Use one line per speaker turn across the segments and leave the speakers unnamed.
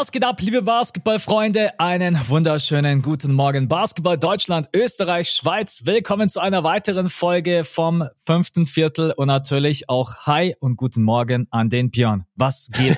Was geht ab, liebe Basketballfreunde? Einen wunderschönen guten Morgen. Basketball Deutschland, Österreich, Schweiz. Willkommen zu einer weiteren Folge vom fünften Viertel und natürlich auch Hi und guten Morgen an den Björn. Was geht?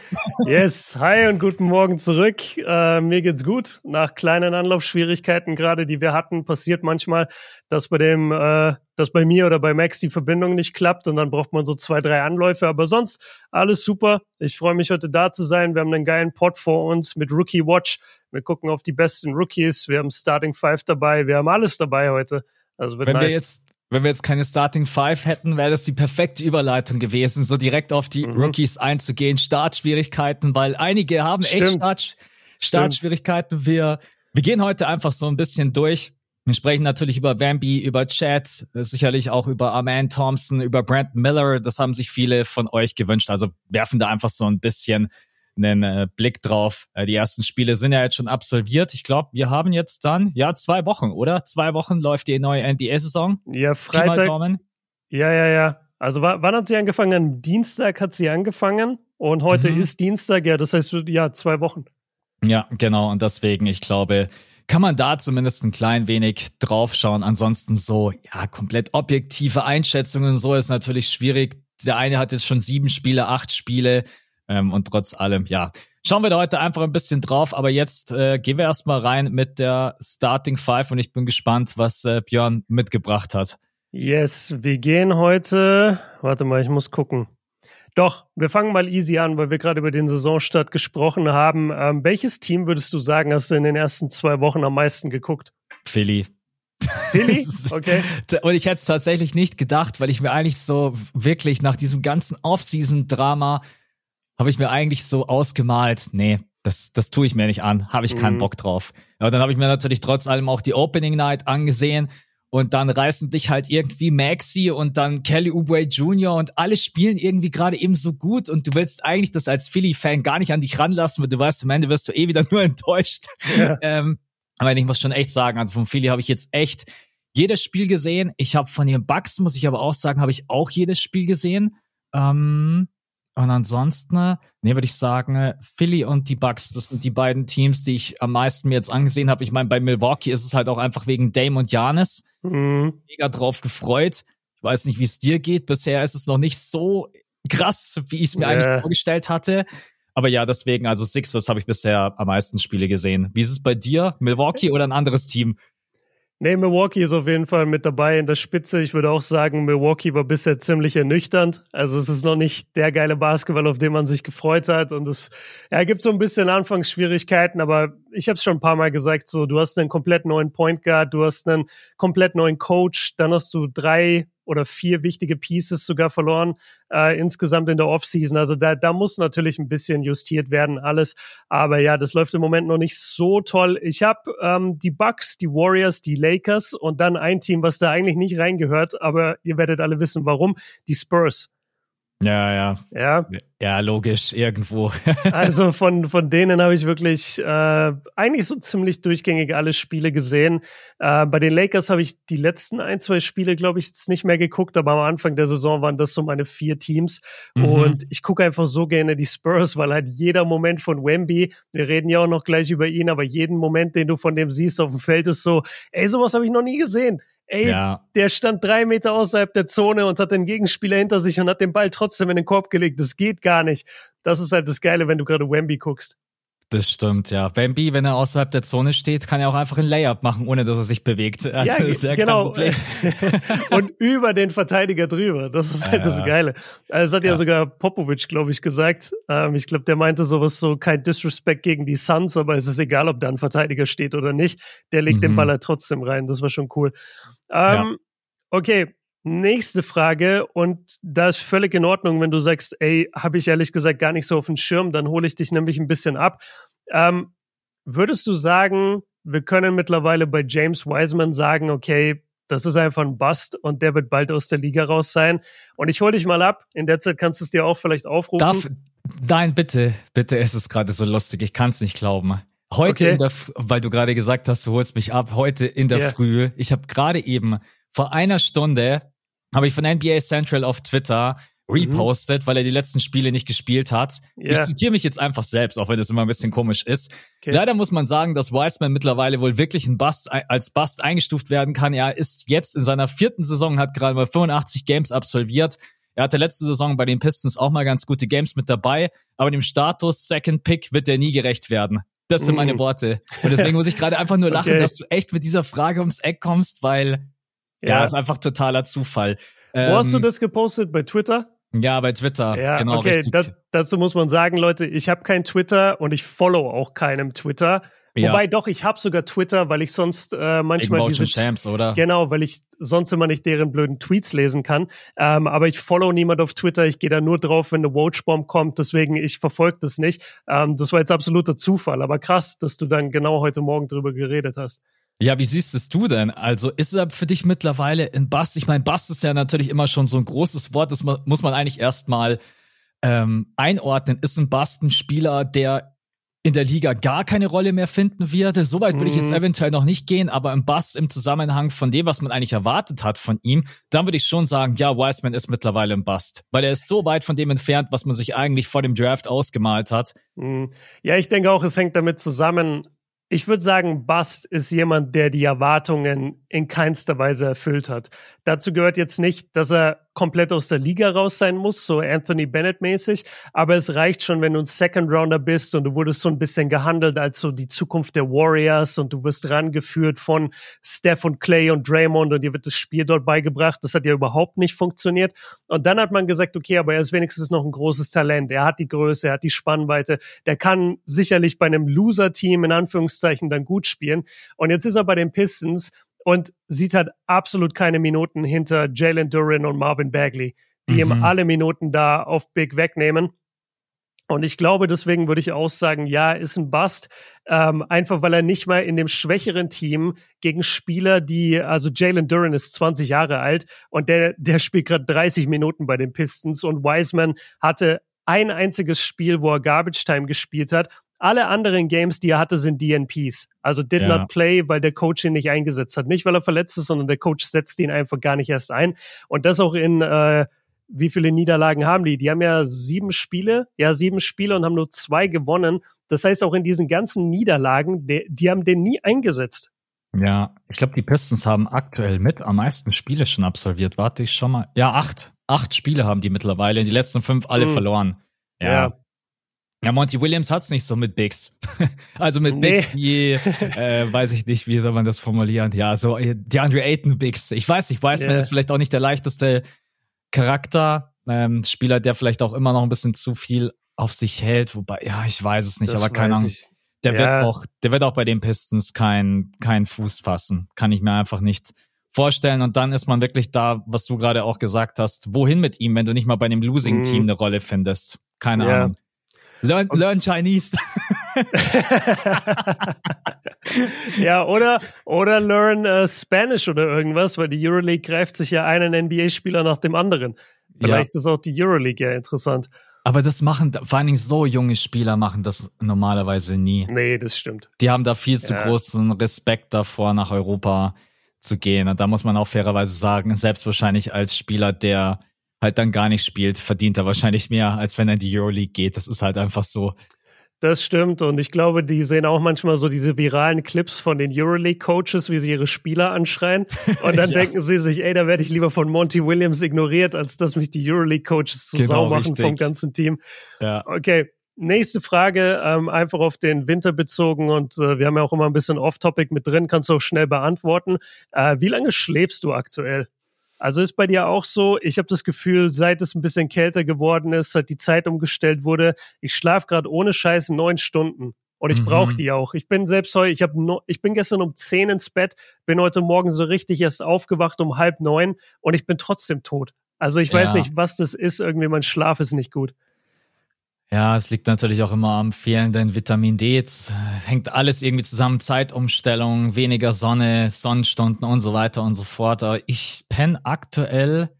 yes, hi und guten Morgen zurück. Äh, mir geht's gut. Nach kleinen Anlaufschwierigkeiten gerade, die wir hatten, passiert manchmal, dass bei dem äh, dass bei mir oder bei Max die Verbindung nicht klappt und dann braucht man so zwei, drei Anläufe. Aber sonst alles super. Ich freue mich heute da zu sein. Wir haben einen geilen Pod vor uns mit Rookie Watch. Wir gucken auf die besten Rookies. Wir haben Starting Five dabei. Wir haben alles dabei heute. Also wird
Wenn
nice.
wir jetzt wenn wir jetzt keine Starting Five hätten, wäre das die perfekte Überleitung gewesen, so direkt auf die mhm. Rookies einzugehen. Startschwierigkeiten, weil einige haben Stimmt. echt Start, Startschwierigkeiten. Wir, wir gehen heute einfach so ein bisschen durch. Wir sprechen natürlich über Wamby, über Chad, sicherlich auch über Arman Thompson, über Brent Miller. Das haben sich viele von euch gewünscht. Also werfen da einfach so ein bisschen einen äh, Blick drauf. Äh, die ersten Spiele sind ja jetzt schon absolviert. Ich glaube, wir haben jetzt dann, ja, zwei Wochen, oder? Zwei Wochen läuft die neue NBA-Saison.
Ja, Freitag. Ja, ja, ja. Also wann hat sie angefangen? Am Dienstag hat sie angefangen und heute mhm. ist Dienstag, ja, das heißt, ja, zwei Wochen.
Ja, genau. Und deswegen, ich glaube, kann man da zumindest ein klein wenig draufschauen. Ansonsten so, ja, komplett objektive Einschätzungen so ist natürlich schwierig. Der eine hat jetzt schon sieben Spiele, acht Spiele ähm, und trotz allem, ja, schauen wir da heute einfach ein bisschen drauf. Aber jetzt äh, gehen wir erstmal rein mit der Starting Five und ich bin gespannt, was äh, Björn mitgebracht hat.
Yes, wir gehen heute, warte mal, ich muss gucken. Doch, wir fangen mal easy an, weil wir gerade über den Saisonstart gesprochen haben. Ähm, welches Team würdest du sagen, hast du in den ersten zwei Wochen am meisten geguckt?
Philly.
Philly? Okay.
Und ich hätte es tatsächlich nicht gedacht, weil ich mir eigentlich so wirklich nach diesem ganzen Off-Season-Drama habe ich mir eigentlich so ausgemalt, nee, das, das tue ich mir nicht an, habe ich keinen mhm. Bock drauf. Aber dann habe ich mir natürlich trotz allem auch die Opening Night angesehen und dann reißen dich halt irgendwie Maxi und dann Kelly Oubre Jr. und alle spielen irgendwie gerade eben so gut und du willst eigentlich das als Philly-Fan gar nicht an dich ranlassen, weil du weißt, am Ende wirst du eh wieder nur enttäuscht. Ja. ähm, aber ich muss schon echt sagen, also von Philly habe ich jetzt echt jedes Spiel gesehen. Ich habe von den Bucks, muss ich aber auch sagen, habe ich auch jedes Spiel gesehen. Ähm, und ansonsten, nee, würde ich sagen, Philly und die Bucks, das sind die beiden Teams, die ich am meisten mir jetzt angesehen habe. Ich meine, bei Milwaukee ist es halt auch einfach wegen Dame und Janis. Mhm. Mega drauf gefreut. Ich weiß nicht, wie es dir geht. Bisher ist es noch nicht so krass, wie ich es mir yeah. eigentlich vorgestellt hatte. Aber ja, deswegen, also Sixers habe ich bisher am meisten Spiele gesehen. Wie ist es bei dir? Milwaukee oder ein anderes Team?
Nee, Milwaukee ist auf jeden Fall mit dabei in der Spitze. Ich würde auch sagen, Milwaukee war bisher ziemlich ernüchternd. Also es ist noch nicht der geile Basketball, auf den man sich gefreut hat. Und es ja, gibt so ein bisschen Anfangsschwierigkeiten, aber ich habe es schon ein paar Mal gesagt, so du hast einen komplett neuen Point Guard, du hast einen komplett neuen Coach, dann hast du drei oder vier wichtige Pieces sogar verloren äh, insgesamt in der Offseason. Also da, da muss natürlich ein bisschen justiert werden, alles. Aber ja, das läuft im Moment noch nicht so toll. Ich habe ähm, die Bucks, die Warriors, die Lakers und dann ein Team, was da eigentlich nicht reingehört, aber ihr werdet alle wissen, warum. Die Spurs.
Ja, ja.
Ja.
Ja, logisch, irgendwo.
also von, von denen habe ich wirklich äh, eigentlich so ziemlich durchgängig alle Spiele gesehen. Äh, bei den Lakers habe ich die letzten ein, zwei Spiele, glaube ich, jetzt nicht mehr geguckt, aber am Anfang der Saison waren das so meine vier Teams. Mhm. Und ich gucke einfach so gerne die Spurs, weil halt jeder Moment von Wemby, wir reden ja auch noch gleich über ihn, aber jeden Moment, den du von dem siehst auf dem Feld, ist so, ey, sowas habe ich noch nie gesehen. Ey, ja. der stand drei Meter außerhalb der Zone und hat den Gegenspieler hinter sich und hat den Ball trotzdem in den Korb gelegt. Das geht gar nicht. Das ist halt das Geile, wenn du gerade Wemby guckst.
Das stimmt, ja. Wemby, wenn er außerhalb der Zone steht, kann er auch einfach ein Layup machen, ohne dass er sich bewegt. Also
ja, ist ja genau. kein Problem. und über den Verteidiger drüber. Das ist halt ja. das Geile. Also das hat ja, ja sogar Popovic, glaube ich, gesagt. Ähm, ich glaube, der meinte sowas so, kein Disrespect gegen die Suns, aber es ist egal, ob da ein Verteidiger steht oder nicht. Der legt mhm. den Ball halt trotzdem rein. Das war schon cool. Ähm, okay, Nächste Frage und da ist völlig in Ordnung, wenn du sagst, ey, habe ich ehrlich gesagt gar nicht so auf dem Schirm, dann hole ich dich nämlich ein bisschen ab. Ähm, würdest du sagen, wir können mittlerweile bei James Wiseman sagen, okay, das ist einfach ein Bust und der wird bald aus der Liga raus sein. Und ich hole dich mal ab. In der Zeit kannst du es dir auch vielleicht aufrufen.
Darf, nein, bitte, bitte, es ist gerade so lustig. Ich kann es nicht glauben. Heute okay. in der, weil du gerade gesagt hast, du holst mich ab, heute in der yeah. Früh. Ich habe gerade eben vor einer Stunde habe ich von NBA Central auf Twitter repostet, mhm. weil er die letzten Spiele nicht gespielt hat. Yeah. Ich zitiere mich jetzt einfach selbst, auch wenn das immer ein bisschen komisch ist. Okay. Leider muss man sagen, dass Wiseman mittlerweile wohl wirklich ein Bust, als Bust eingestuft werden kann. Er ist jetzt in seiner vierten Saison, hat gerade mal 85 Games absolviert. Er hatte letzte Saison bei den Pistons auch mal ganz gute Games mit dabei, aber dem Status Second Pick wird er nie gerecht werden. Das sind meine mhm. Worte. Und deswegen muss ich gerade einfach nur lachen, okay. dass du echt mit dieser Frage ums Eck kommst, weil ja, ja ist einfach totaler Zufall.
Wo ähm, hast du ähm, das gepostet? Bei Twitter?
Ja, bei Twitter. Ja, genau, okay.
Das, dazu muss man sagen, Leute, ich habe kein Twitter und ich follow auch keinem Twitter. Ja. Wobei doch, ich habe sogar Twitter, weil ich sonst äh, manchmal diese
Champs, oder?
Genau, weil ich sonst immer nicht deren blöden Tweets lesen kann. Ähm, aber ich follow niemand auf Twitter. Ich gehe da nur drauf, wenn eine Watchbomb kommt. Deswegen ich verfolge das nicht. Ähm, das war jetzt absoluter Zufall. Aber krass, dass du dann genau heute Morgen drüber geredet hast.
Ja, wie siehst es du denn? Also ist er für dich mittlerweile ein Bass? Ich meine, Bass ist ja natürlich immer schon so ein großes Wort, das muss man eigentlich erstmal ähm, einordnen. Ist ein Bass ein Spieler, der in der Liga gar keine Rolle mehr finden wird? Soweit würde ich jetzt mhm. eventuell noch nicht gehen, aber im Bass im Zusammenhang von dem, was man eigentlich erwartet hat von ihm, dann würde ich schon sagen, ja, Wiseman ist mittlerweile ein Bust, weil er ist so weit von dem entfernt, was man sich eigentlich vor dem Draft ausgemalt hat.
Mhm. Ja, ich denke auch, es hängt damit zusammen, ich würde sagen, Bust ist jemand, der die Erwartungen in keinster Weise erfüllt hat. Dazu gehört jetzt nicht, dass er komplett aus der Liga raus sein muss, so Anthony Bennett mäßig. Aber es reicht schon, wenn du ein Second Rounder bist und du wurdest so ein bisschen gehandelt als so die Zukunft der Warriors und du wirst rangeführt von Steph und Clay und Draymond und dir wird das Spiel dort beigebracht. Das hat ja überhaupt nicht funktioniert. Und dann hat man gesagt, okay, aber er ist wenigstens noch ein großes Talent. Er hat die Größe, er hat die Spannweite. Der kann sicherlich bei einem Loser-Team in Anführungszeichen dann gut spielen. Und jetzt ist er bei den Pistons und sieht halt absolut keine Minuten hinter Jalen Duran und Marvin Bagley, die mhm. ihm alle Minuten da auf Big wegnehmen. Und ich glaube, deswegen würde ich auch sagen, ja, ist ein Bust. Ähm, einfach weil er nicht mal in dem schwächeren Team gegen Spieler, die, also Jalen Duran ist 20 Jahre alt und der, der spielt gerade 30 Minuten bei den Pistons und Wiseman hatte ein einziges Spiel, wo er Garbage Time gespielt hat alle anderen Games, die er hatte, sind DNPs. Also did ja. not play, weil der Coach ihn nicht eingesetzt hat. Nicht, weil er verletzt ist, sondern der Coach setzt ihn einfach gar nicht erst ein. Und das auch in, äh, wie viele Niederlagen haben die? Die haben ja sieben Spiele, ja, sieben Spiele und haben nur zwei gewonnen. Das heißt, auch in diesen ganzen Niederlagen, die, die haben den nie eingesetzt.
Ja, ich glaube, die Pistons haben aktuell mit am meisten Spiele schon absolviert. Warte ich schon mal. Ja, acht. Acht Spiele haben die mittlerweile. Die letzten fünf alle mhm. verloren. Ja. ja. Ja, Monty Williams hat's nicht so mit Bigs. also mit nee. Bigs wie, äh, weiß ich nicht, wie soll man das formulieren? Ja, so äh, DeAndre Ayton Bigs. Ich weiß nicht, weiß yeah. man ist vielleicht auch nicht der leichteste Charakter, ähm, Spieler, der vielleicht auch immer noch ein bisschen zu viel auf sich hält, wobei, ja, ich weiß es nicht, das aber keine Ahnung. Der ja. wird auch, der wird auch bei den Pistons keinen kein Fuß fassen. Kann ich mir einfach nicht vorstellen. Und dann ist man wirklich da, was du gerade auch gesagt hast, wohin mit ihm, wenn du nicht mal bei einem Losing-Team mhm. eine Rolle findest? Keine ja. Ahnung. Learn, learn Chinese.
ja, oder, oder learn uh, Spanish oder irgendwas, weil die Euroleague greift sich ja einen NBA-Spieler nach dem anderen. Vielleicht ja. ist auch die Euroleague ja interessant.
Aber das machen, vor allen Dingen so junge Spieler machen das normalerweise nie.
Nee, das stimmt.
Die haben da viel zu ja. großen Respekt davor, nach Europa zu gehen. Und da muss man auch fairerweise sagen, selbst wahrscheinlich als Spieler, der halt dann gar nicht spielt, verdient er wahrscheinlich mehr, als wenn er in die Euroleague geht. Das ist halt einfach so.
Das stimmt. Und ich glaube, die sehen auch manchmal so diese viralen Clips von den Euroleague-Coaches, wie sie ihre Spieler anschreien. Und dann ja. denken sie sich, ey, da werde ich lieber von Monty Williams ignoriert, als dass mich die Euroleague-Coaches zu genau, Sau machen richtig. vom ganzen Team. Ja. Okay. Nächste Frage, ähm, einfach auf den Winter bezogen und äh, wir haben ja auch immer ein bisschen Off-Topic mit drin, kannst du auch schnell beantworten. Äh, wie lange schläfst du aktuell? Also ist bei dir auch so, ich habe das Gefühl, seit es ein bisschen kälter geworden ist, seit die Zeit umgestellt wurde, ich schlafe gerade ohne Scheiß neun Stunden. Und ich mhm. brauche die auch. Ich bin selbst heute, ich habe no, ich bin gestern um zehn ins Bett, bin heute Morgen so richtig erst aufgewacht um halb neun und ich bin trotzdem tot. Also ich weiß nicht, was das ist. Irgendwie mein Schlaf ist nicht gut.
Ja, es liegt natürlich auch immer am fehlenden Vitamin D. Es hängt alles irgendwie zusammen. Zeitumstellung, weniger Sonne, Sonnenstunden und so weiter und so fort. Aber ich penne aktuell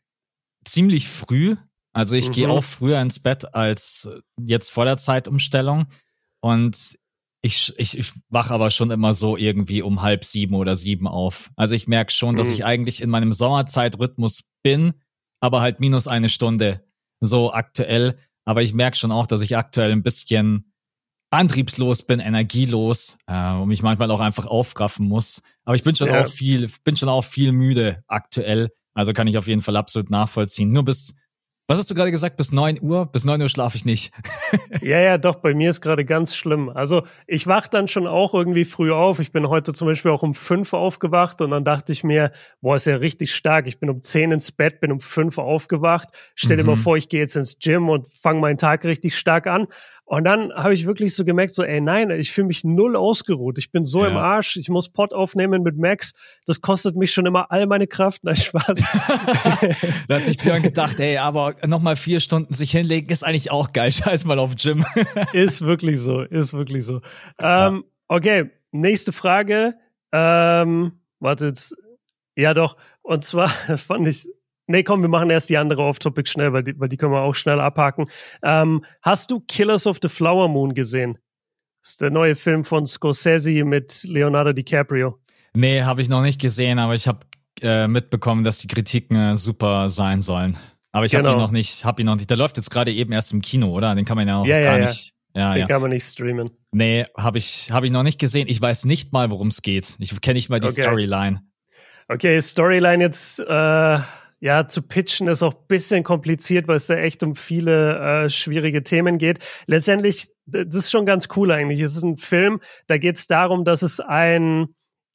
ziemlich früh. Also ich mhm. gehe auch früher ins Bett als jetzt vor der Zeitumstellung. Und ich, ich, ich wach aber schon immer so irgendwie um halb sieben oder sieben auf. Also ich merke schon, dass mhm. ich eigentlich in meinem Sommerzeitrhythmus bin, aber halt minus eine Stunde so aktuell. Aber ich merke schon auch, dass ich aktuell ein bisschen antriebslos bin, energielos äh, und mich manchmal auch einfach aufraffen muss. Aber ich bin schon ja. auch viel, bin schon auch viel müde aktuell. Also kann ich auf jeden Fall absolut nachvollziehen. Nur bis was hast du gerade gesagt? Bis neun Uhr? Bis neun Uhr schlafe ich nicht.
ja, ja, doch, bei mir ist gerade ganz schlimm. Also ich wach dann schon auch irgendwie früh auf. Ich bin heute zum Beispiel auch um fünf aufgewacht und dann dachte ich mir, boah, ist ja richtig stark. Ich bin um zehn ins Bett, bin um fünf aufgewacht. Stell dir mhm. mal vor, ich gehe jetzt ins Gym und fange meinen Tag richtig stark an. Und dann habe ich wirklich so gemerkt, so, ey, nein, ich fühle mich null ausgeruht. Ich bin so ja. im Arsch. Ich muss Pot aufnehmen mit Max. Das kostet mich schon immer all meine Kraft. Nein, Spaß.
da hat sich Björn gedacht, ey, aber nochmal vier Stunden sich hinlegen ist eigentlich auch geil. Scheiß mal auf Gym.
ist wirklich so, ist wirklich so. Ähm. Okay, nächste Frage. Ähm, wartet. Ja, doch. Und zwar fand ich Nee, komm, wir machen erst die andere Off-Topic schnell, weil die, weil die können wir auch schnell abhaken. Ähm, hast du Killers of the Flower Moon gesehen? Das ist der neue Film von Scorsese mit Leonardo DiCaprio.
Nee, habe ich noch nicht gesehen, aber ich habe äh, mitbekommen, dass die Kritiken äh, super sein sollen. Aber ich genau. habe ihn noch nicht, habe ihn noch nicht. Der läuft jetzt gerade eben erst im Kino, oder? Den kann man ja auch ja, gar ja, nicht.
Ja, Den kann man nicht streamen.
Nee, habe ich, hab ich noch nicht gesehen. Ich weiß nicht mal, worum es geht. Ich kenne nicht mal die okay. Storyline.
Okay, Storyline jetzt äh, ja, zu pitchen ist auch bisschen kompliziert, weil es da echt um viele äh, schwierige Themen geht. Letztendlich, das ist schon ganz cool eigentlich. Es ist ein Film, da geht es darum, dass es ein,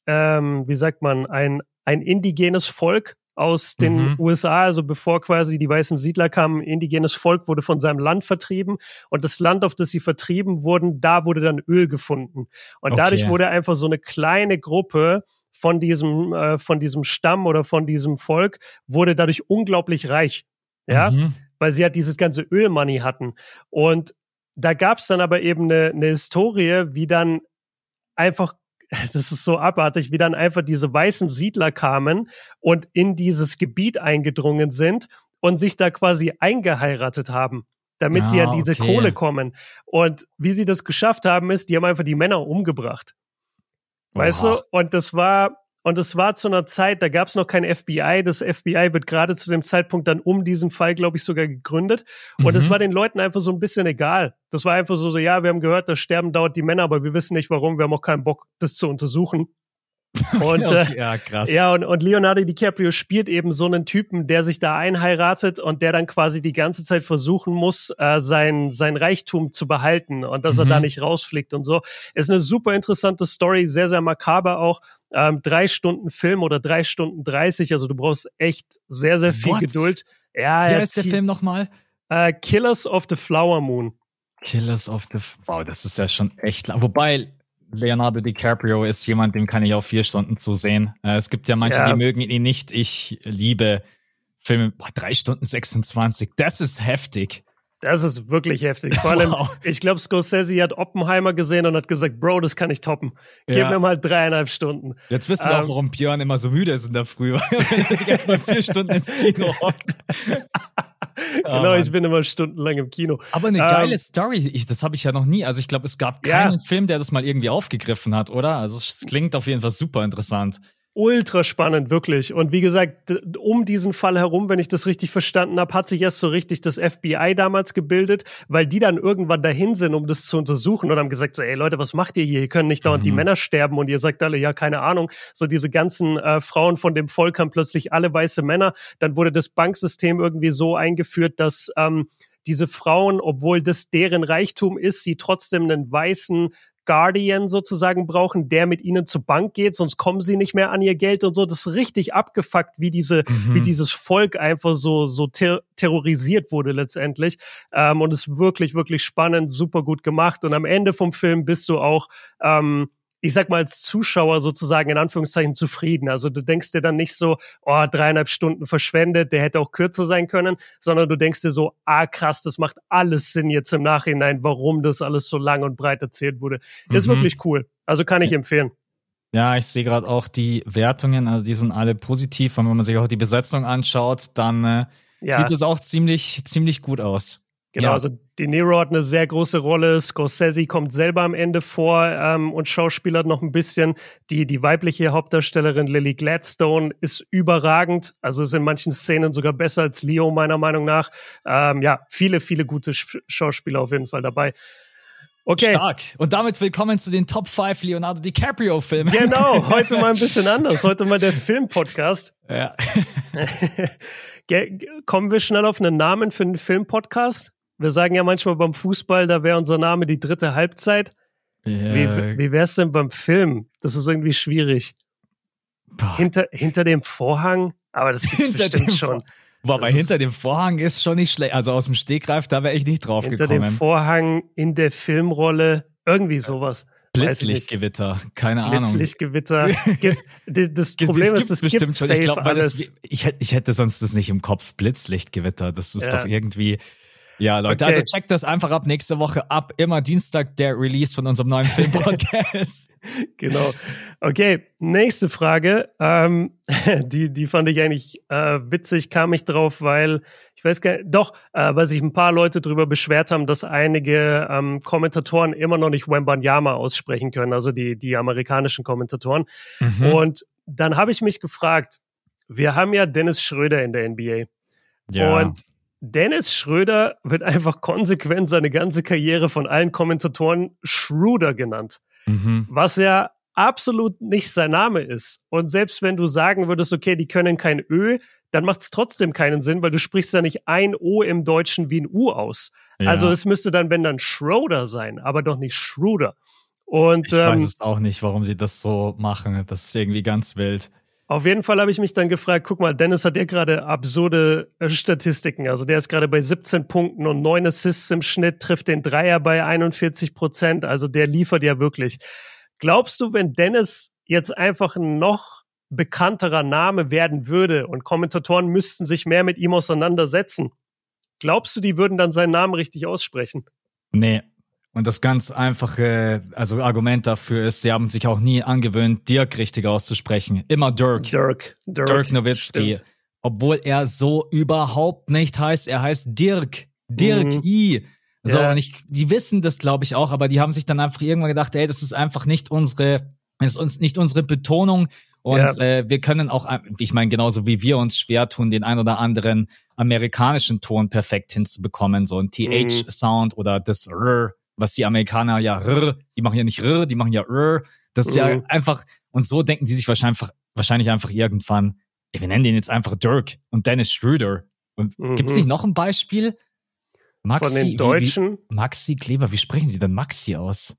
ähm, wie sagt man, ein, ein indigenes Volk aus den mhm. USA, also bevor quasi die weißen Siedler kamen, indigenes Volk wurde von seinem Land vertrieben und das Land, auf das sie vertrieben wurden, da wurde dann Öl gefunden. Und okay. dadurch wurde einfach so eine kleine Gruppe von diesem, äh, von diesem Stamm oder von diesem Volk wurde dadurch unglaublich reich. Ja, mhm. weil sie halt dieses ganze Ölmoney hatten. Und da gab es dann aber eben eine, eine Historie, wie dann einfach das ist so abartig, wie dann einfach diese weißen Siedler kamen und in dieses Gebiet eingedrungen sind und sich da quasi eingeheiratet haben, damit ah, sie an diese okay. Kohle kommen. Und wie sie das geschafft haben, ist, die haben einfach die Männer umgebracht. Weißt Oha. du? Und das war, und es war zu einer Zeit, da gab es noch kein FBI. Das FBI wird gerade zu dem Zeitpunkt dann um diesen Fall, glaube ich, sogar gegründet. Und es mhm. war den Leuten einfach so ein bisschen egal. Das war einfach so, so, ja, wir haben gehört, das Sterben dauert die Männer, aber wir wissen nicht warum. Wir haben auch keinen Bock, das zu untersuchen. Und, okay, äh, ja, krass. Ja, und, und Leonardo DiCaprio spielt eben so einen Typen, der sich da einheiratet und der dann quasi die ganze Zeit versuchen muss, äh, sein, sein Reichtum zu behalten und dass mhm. er da mhm. nicht rausfliegt und so. Ist eine super interessante Story, sehr, sehr makaber auch. Ähm, drei Stunden Film oder drei Stunden dreißig, also du brauchst echt sehr, sehr viel What? Geduld.
Ja, ja. Wie heißt der Film nochmal?
Äh, Killers of the Flower Moon.
Killers of the, wow, das ist ja schon echt lang. Wobei, Leonardo DiCaprio ist jemand, dem kann ich auch vier Stunden zusehen. Äh, es gibt ja manche, ja. die mögen ihn nicht. Ich liebe Filme. Boah, drei Stunden 26. Das ist heftig.
Das ist wirklich heftig. Vor allem, wow. ich glaube, Scorsese hat Oppenheimer gesehen und hat gesagt, Bro, das kann ich toppen. Gib ja. mir mal dreieinhalb Stunden.
Jetzt wissen wir ähm, auch, warum Björn immer so müde ist in der Früh, weil er sich erstmal vier Stunden ins Kino hockt.
genau, oh, ich bin immer stundenlang im Kino.
Aber eine ähm, geile Story, ich, das habe ich ja noch nie. Also ich glaube, es gab keinen ja. Film, der das mal irgendwie aufgegriffen hat, oder? Also es klingt auf jeden Fall super interessant
ultra spannend, wirklich. Und wie gesagt, um diesen Fall herum, wenn ich das richtig verstanden habe, hat sich erst so richtig das FBI damals gebildet, weil die dann irgendwann dahin sind, um das zu untersuchen und haben gesagt, so, ey Leute, was macht ihr hier? Ihr könnt nicht dauernd mhm. die Männer sterben und ihr sagt alle, ja, keine Ahnung. So diese ganzen äh, Frauen von dem Volk haben plötzlich alle weiße Männer. Dann wurde das Banksystem irgendwie so eingeführt, dass ähm, diese Frauen, obwohl das deren Reichtum ist, sie trotzdem einen weißen Guardian sozusagen brauchen, der mit ihnen zur Bank geht, sonst kommen sie nicht mehr an ihr Geld und so. Das ist richtig abgefuckt, wie diese, mhm. wie dieses Volk einfach so, so ter terrorisiert wurde letztendlich. Ähm, und ist wirklich, wirklich spannend, super gut gemacht. Und am Ende vom Film bist du auch, ähm, ich sag mal, als Zuschauer sozusagen in Anführungszeichen zufrieden. Also du denkst dir dann nicht so, oh, dreieinhalb Stunden verschwendet, der hätte auch kürzer sein können, sondern du denkst dir so, ah krass, das macht alles Sinn jetzt im Nachhinein, warum das alles so lang und breit erzählt wurde. Mhm. Ist wirklich cool. Also kann ich empfehlen.
Ja, ich sehe gerade auch die Wertungen, also die sind alle positiv. Und wenn man sich auch die Besetzung anschaut, dann äh, ja. sieht es auch ziemlich, ziemlich gut aus.
Genau, ja. also De Niro hat eine sehr große Rolle. Scorsese kommt selber am Ende vor ähm, und schauspielert noch ein bisschen. Die, die weibliche Hauptdarstellerin Lily Gladstone ist überragend. Also ist in manchen Szenen sogar besser als Leo, meiner Meinung nach. Ähm, ja, viele, viele gute Schauspieler auf jeden Fall dabei.
Okay. Stark. Und damit willkommen zu den Top 5 Leonardo DiCaprio Filmen.
Genau, heute mal ein bisschen anders. Heute mal der Filmpodcast.
Ja.
Kommen wir schnell auf einen Namen für einen Filmpodcast? Wir sagen ja manchmal beim Fußball, da wäre unser Name die dritte Halbzeit. Yeah. Wie, wie wär's denn beim Film? Das ist irgendwie schwierig. Hinter, hinter dem Vorhang? Aber das gibt's bestimmt schon. Vor
Wobei hinter dem Vorhang ist schon nicht schlecht. Also aus dem Stegreif, da wäre ich nicht drauf
hinter
gekommen.
Hinter dem Vorhang in der Filmrolle, irgendwie sowas.
Blitzlichtgewitter, keine Ahnung.
Blitzlichtgewitter. das Problem
das
ist, das
bestimmt schon. Ich glaube, ich, ich hätte sonst das nicht im Kopf. Blitzlichtgewitter, das ist ja. doch irgendwie ja, Leute, also okay. also checkt das einfach ab nächste Woche ab. Immer Dienstag der Release von unserem neuen Filmpodcast.
genau. Okay, nächste Frage. Ähm, die, die fand ich eigentlich äh, witzig, kam ich drauf, weil ich weiß gar nicht, doch, äh, weil sich ein paar Leute darüber beschwert haben, dass einige ähm, Kommentatoren immer noch nicht Wembanyama aussprechen können, also die, die amerikanischen Kommentatoren. Mhm. Und dann habe ich mich gefragt, wir haben ja Dennis Schröder in der NBA. Ja. Und Dennis Schröder wird einfach konsequent seine ganze Karriere von allen Kommentatoren Schröder genannt. Mhm. Was ja absolut nicht sein Name ist. Und selbst wenn du sagen würdest, okay, die können kein Ö, dann macht es trotzdem keinen Sinn, weil du sprichst ja nicht ein O im Deutschen wie ein U aus. Ja. Also es müsste dann, wenn dann Schroeder sein, aber doch nicht Schröder. Und,
ich ähm, weiß es auch nicht, warum sie das so machen. Das ist irgendwie ganz wild.
Auf jeden Fall habe ich mich dann gefragt, guck mal, Dennis hat ja gerade absurde äh, Statistiken. Also der ist gerade bei 17 Punkten und 9 Assists im Schnitt, trifft den Dreier bei 41 Prozent. Also der liefert ja wirklich. Glaubst du, wenn Dennis jetzt einfach ein noch bekannterer Name werden würde und Kommentatoren müssten sich mehr mit ihm auseinandersetzen, glaubst du, die würden dann seinen Namen richtig aussprechen?
Nee, und das ganz einfache, also Argument dafür ist, sie haben sich auch nie angewöhnt, Dirk richtig auszusprechen. Immer Dirk.
Dirk.
Dirk, Dirk Nowitzki. Stimmt. Obwohl er so überhaupt nicht heißt. Er heißt Dirk. Dirk mhm. I. So, ja. und ich, die wissen das, glaube ich, auch, aber die haben sich dann einfach irgendwann gedacht, ey, das ist einfach nicht unsere, ist uns nicht unsere Betonung. Und ja. äh, wir können auch, ich meine, genauso wie wir uns schwer tun, den ein oder anderen amerikanischen Ton perfekt hinzubekommen, so ein TH-Sound mhm. oder das R was die Amerikaner ja rrr, die machen ja nicht rrr, die machen ja rrr. Das ist mhm. ja einfach, und so denken die sich wahrscheinlich, wahrscheinlich einfach irgendwann, ey, wir nennen den jetzt einfach Dirk und Dennis Schröder. Und mhm. gibt es nicht noch ein Beispiel?
Maxi, Von den Deutschen?
Wie, wie, Maxi Kleber, wie sprechen sie denn Maxi aus?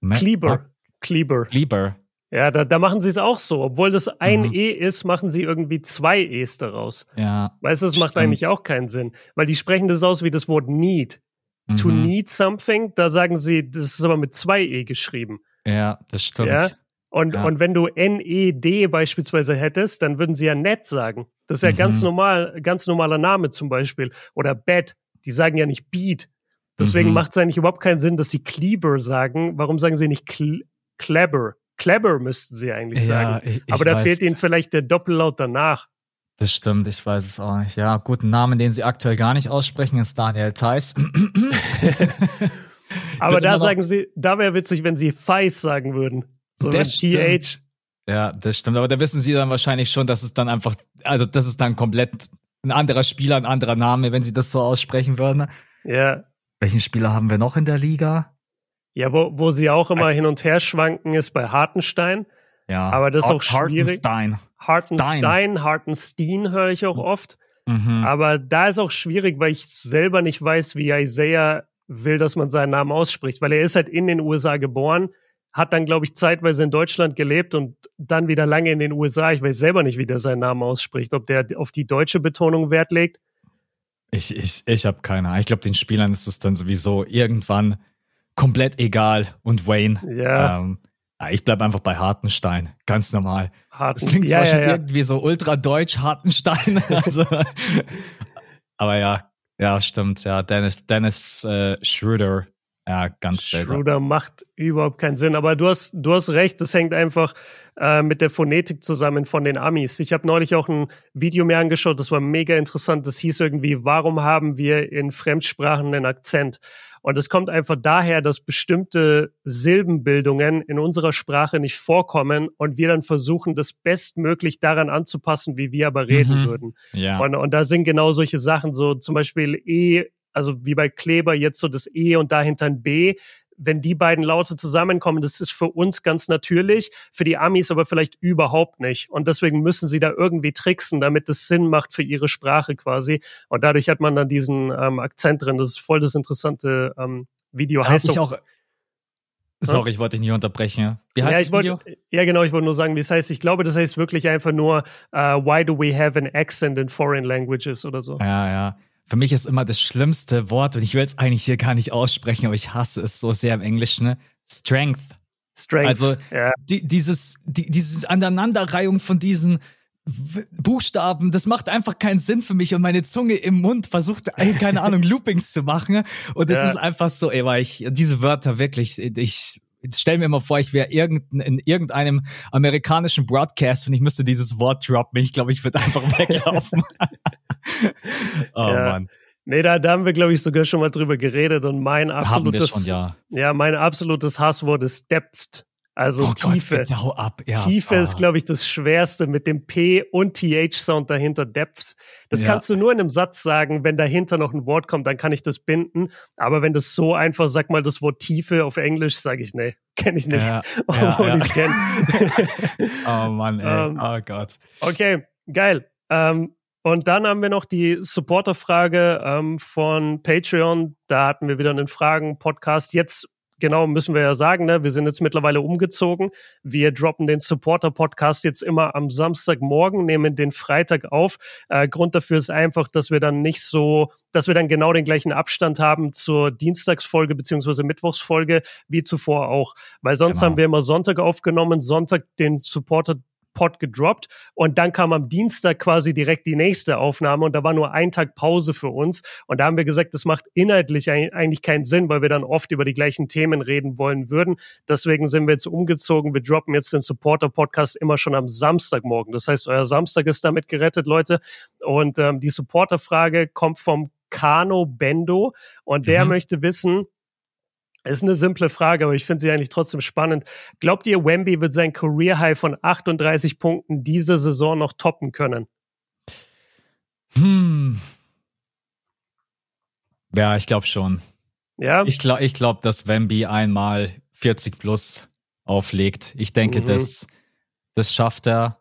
Ma Kleber. Kleber.
Kleber.
Ja, da, da machen sie es auch so. Obwohl das ein mhm. E ist, machen sie irgendwie zwei E's daraus.
Ja.
Weißt du, das macht eigentlich auch keinen Sinn. Weil die sprechen das aus wie das Wort need mhm. to need something, da sagen sie, das ist aber mit zwei E geschrieben.
Ja, das stimmt.
Ja? Und, ja. und wenn du N-E-D beispielsweise hättest, dann würden sie ja net sagen. Das ist ja mhm. ganz normal, ganz normaler Name zum Beispiel. Oder Bed, die sagen ja nicht Beat. Deswegen mhm. macht es eigentlich überhaupt keinen Sinn, dass sie Kleber sagen. Warum sagen sie nicht Cle Clever? Clever müssten sie eigentlich sagen. Ja, ich, ich Aber da weiß. fehlt ihnen vielleicht der Doppellaut danach.
Das stimmt, ich weiß es auch nicht. Ja, guten Namen, den sie aktuell gar nicht aussprechen, ist Daniel Theiss.
Aber da sagen sie, da wäre witzig, wenn sie Theiss sagen würden. So
das TH. Ja, das stimmt. Aber da wissen sie dann wahrscheinlich schon, dass es dann einfach, also das ist dann komplett ein anderer Spieler, ein anderer Name, wenn sie das so aussprechen würden.
Ja.
Welchen Spieler haben wir noch in der Liga?
Ja, wo, wo sie auch immer hin und her schwanken, ist bei Hartenstein.
Ja.
Aber das ist auch schwierig.
Hartenstein.
Hartenstein, Hartenstein höre ich auch oft. Mhm. Aber da ist auch schwierig, weil ich selber nicht weiß, wie Isaiah will, dass man seinen Namen ausspricht, weil er ist halt in den USA geboren, hat dann, glaube ich, zeitweise in Deutschland gelebt und dann wieder lange in den USA. Ich weiß selber nicht, wie der seinen Namen ausspricht, ob der auf die deutsche Betonung Wert legt.
Ich, ich, ich habe keine Ahnung. Ich glaube, den Spielern ist es dann sowieso irgendwann komplett egal. Und Wayne.
Ja. Ähm,
ja, ich bleib einfach bei Hartenstein, ganz normal.
Harten,
das klingt
ja,
zwar schon
ja.
irgendwie so ultra deutsch Hartenstein, also, aber ja, ja, stimmt, ja, Dennis, Dennis äh, Schröder, Ja, ganz
Schroeder macht überhaupt keinen Sinn. Aber du hast, du hast recht, das hängt einfach äh, mit der Phonetik zusammen von den Amis. Ich habe neulich auch ein Video mir angeschaut, das war mega interessant. Das hieß irgendwie, warum haben wir in Fremdsprachen einen Akzent? Und es kommt einfach daher, dass bestimmte Silbenbildungen in unserer Sprache nicht vorkommen und wir dann versuchen, das bestmöglich daran anzupassen, wie wir aber reden mhm. würden. Ja. Und, und da sind genau solche Sachen, so zum Beispiel E also wie bei Kleber jetzt so das E und dahinter ein B wenn die beiden Laute zusammenkommen, das ist für uns ganz natürlich, für die Amis aber vielleicht überhaupt nicht. Und deswegen müssen sie da irgendwie tricksen, damit es Sinn macht für ihre Sprache quasi. Und dadurch hat man dann diesen ähm, Akzent drin. Das ist voll das interessante ähm, Video.
Da heißt ich auch Sorry, ich wollte dich nicht unterbrechen.
Wie heißt ja, das Video? Wollt, ja, genau, ich wollte nur sagen, wie es heißt. Ich glaube, das heißt wirklich einfach nur uh, Why do we have an accent in foreign languages oder so.
Ja, ja. Für mich ist immer das schlimmste Wort, und ich will es eigentlich hier gar nicht aussprechen, aber ich hasse es so sehr im Englischen, ne? Strength.
Strength.
Also ja. die, dieses, die, dieses Aneinanderreihung von diesen Buchstaben, das macht einfach keinen Sinn für mich und meine Zunge im Mund versucht, keine Ahnung, Loopings zu machen. Und es ja. ist einfach so, ey, weil ich diese Wörter wirklich, ich stell mir immer vor, ich wäre irgendein, in irgendeinem amerikanischen Broadcast und ich müsste dieses Wort droppen. Ich glaube, ich würde einfach weglaufen.
oh ja. Mann. Nee, da, da haben wir, glaube ich, sogar schon mal drüber geredet und mein absolutes,
schon, ja.
ja, mein absolutes Hasswort ist Depth. Also oh Tiefe. Gott,
bitte hau ab. Ja.
Tiefe oh. ist, glaube ich, das Schwerste mit dem P und TH-Sound dahinter, Depth. Das ja. kannst du nur in einem Satz sagen, wenn dahinter noch ein Wort kommt, dann kann ich das binden. Aber wenn das so einfach, sag mal das Wort Tiefe auf Englisch, sage ich, nee, kenne ich nicht. Ja,
obwohl ich kenne. oh Mann, ey. Um, ähm, oh Gott.
Okay, geil. Ähm, und dann haben wir noch die Supporter-Frage ähm, von Patreon. Da hatten wir wieder einen Fragen-Podcast. Jetzt genau müssen wir ja sagen, ne, wir sind jetzt mittlerweile umgezogen. Wir droppen den Supporter-Podcast jetzt immer am Samstagmorgen, nehmen den Freitag auf. Äh, Grund dafür ist einfach, dass wir dann nicht so, dass wir dann genau den gleichen Abstand haben zur Dienstagsfolge beziehungsweise Mittwochsfolge wie zuvor auch. Weil sonst genau. haben wir immer Sonntag aufgenommen, Sonntag den Supporter Pod gedroppt und dann kam am Dienstag quasi direkt die nächste Aufnahme und da war nur ein Tag Pause für uns und da haben wir gesagt, das macht inhaltlich eigentlich keinen Sinn, weil wir dann oft über die gleichen Themen reden wollen würden. Deswegen sind wir jetzt umgezogen. Wir droppen jetzt den Supporter Podcast immer schon am Samstagmorgen. Das heißt, euer Samstag ist damit gerettet, Leute. Und ähm, die Supporter Frage kommt vom Kano Bendo und der mhm. möchte wissen, ist eine simple Frage, aber ich finde sie eigentlich trotzdem spannend. Glaubt ihr, Wemby wird sein Career High von 38 Punkten diese Saison noch toppen können?
Hm. Ja, ich glaube schon. Ja. Ich glaube, ich glaub, dass Wemby einmal 40 plus auflegt. Ich denke, mhm. das, das schafft er.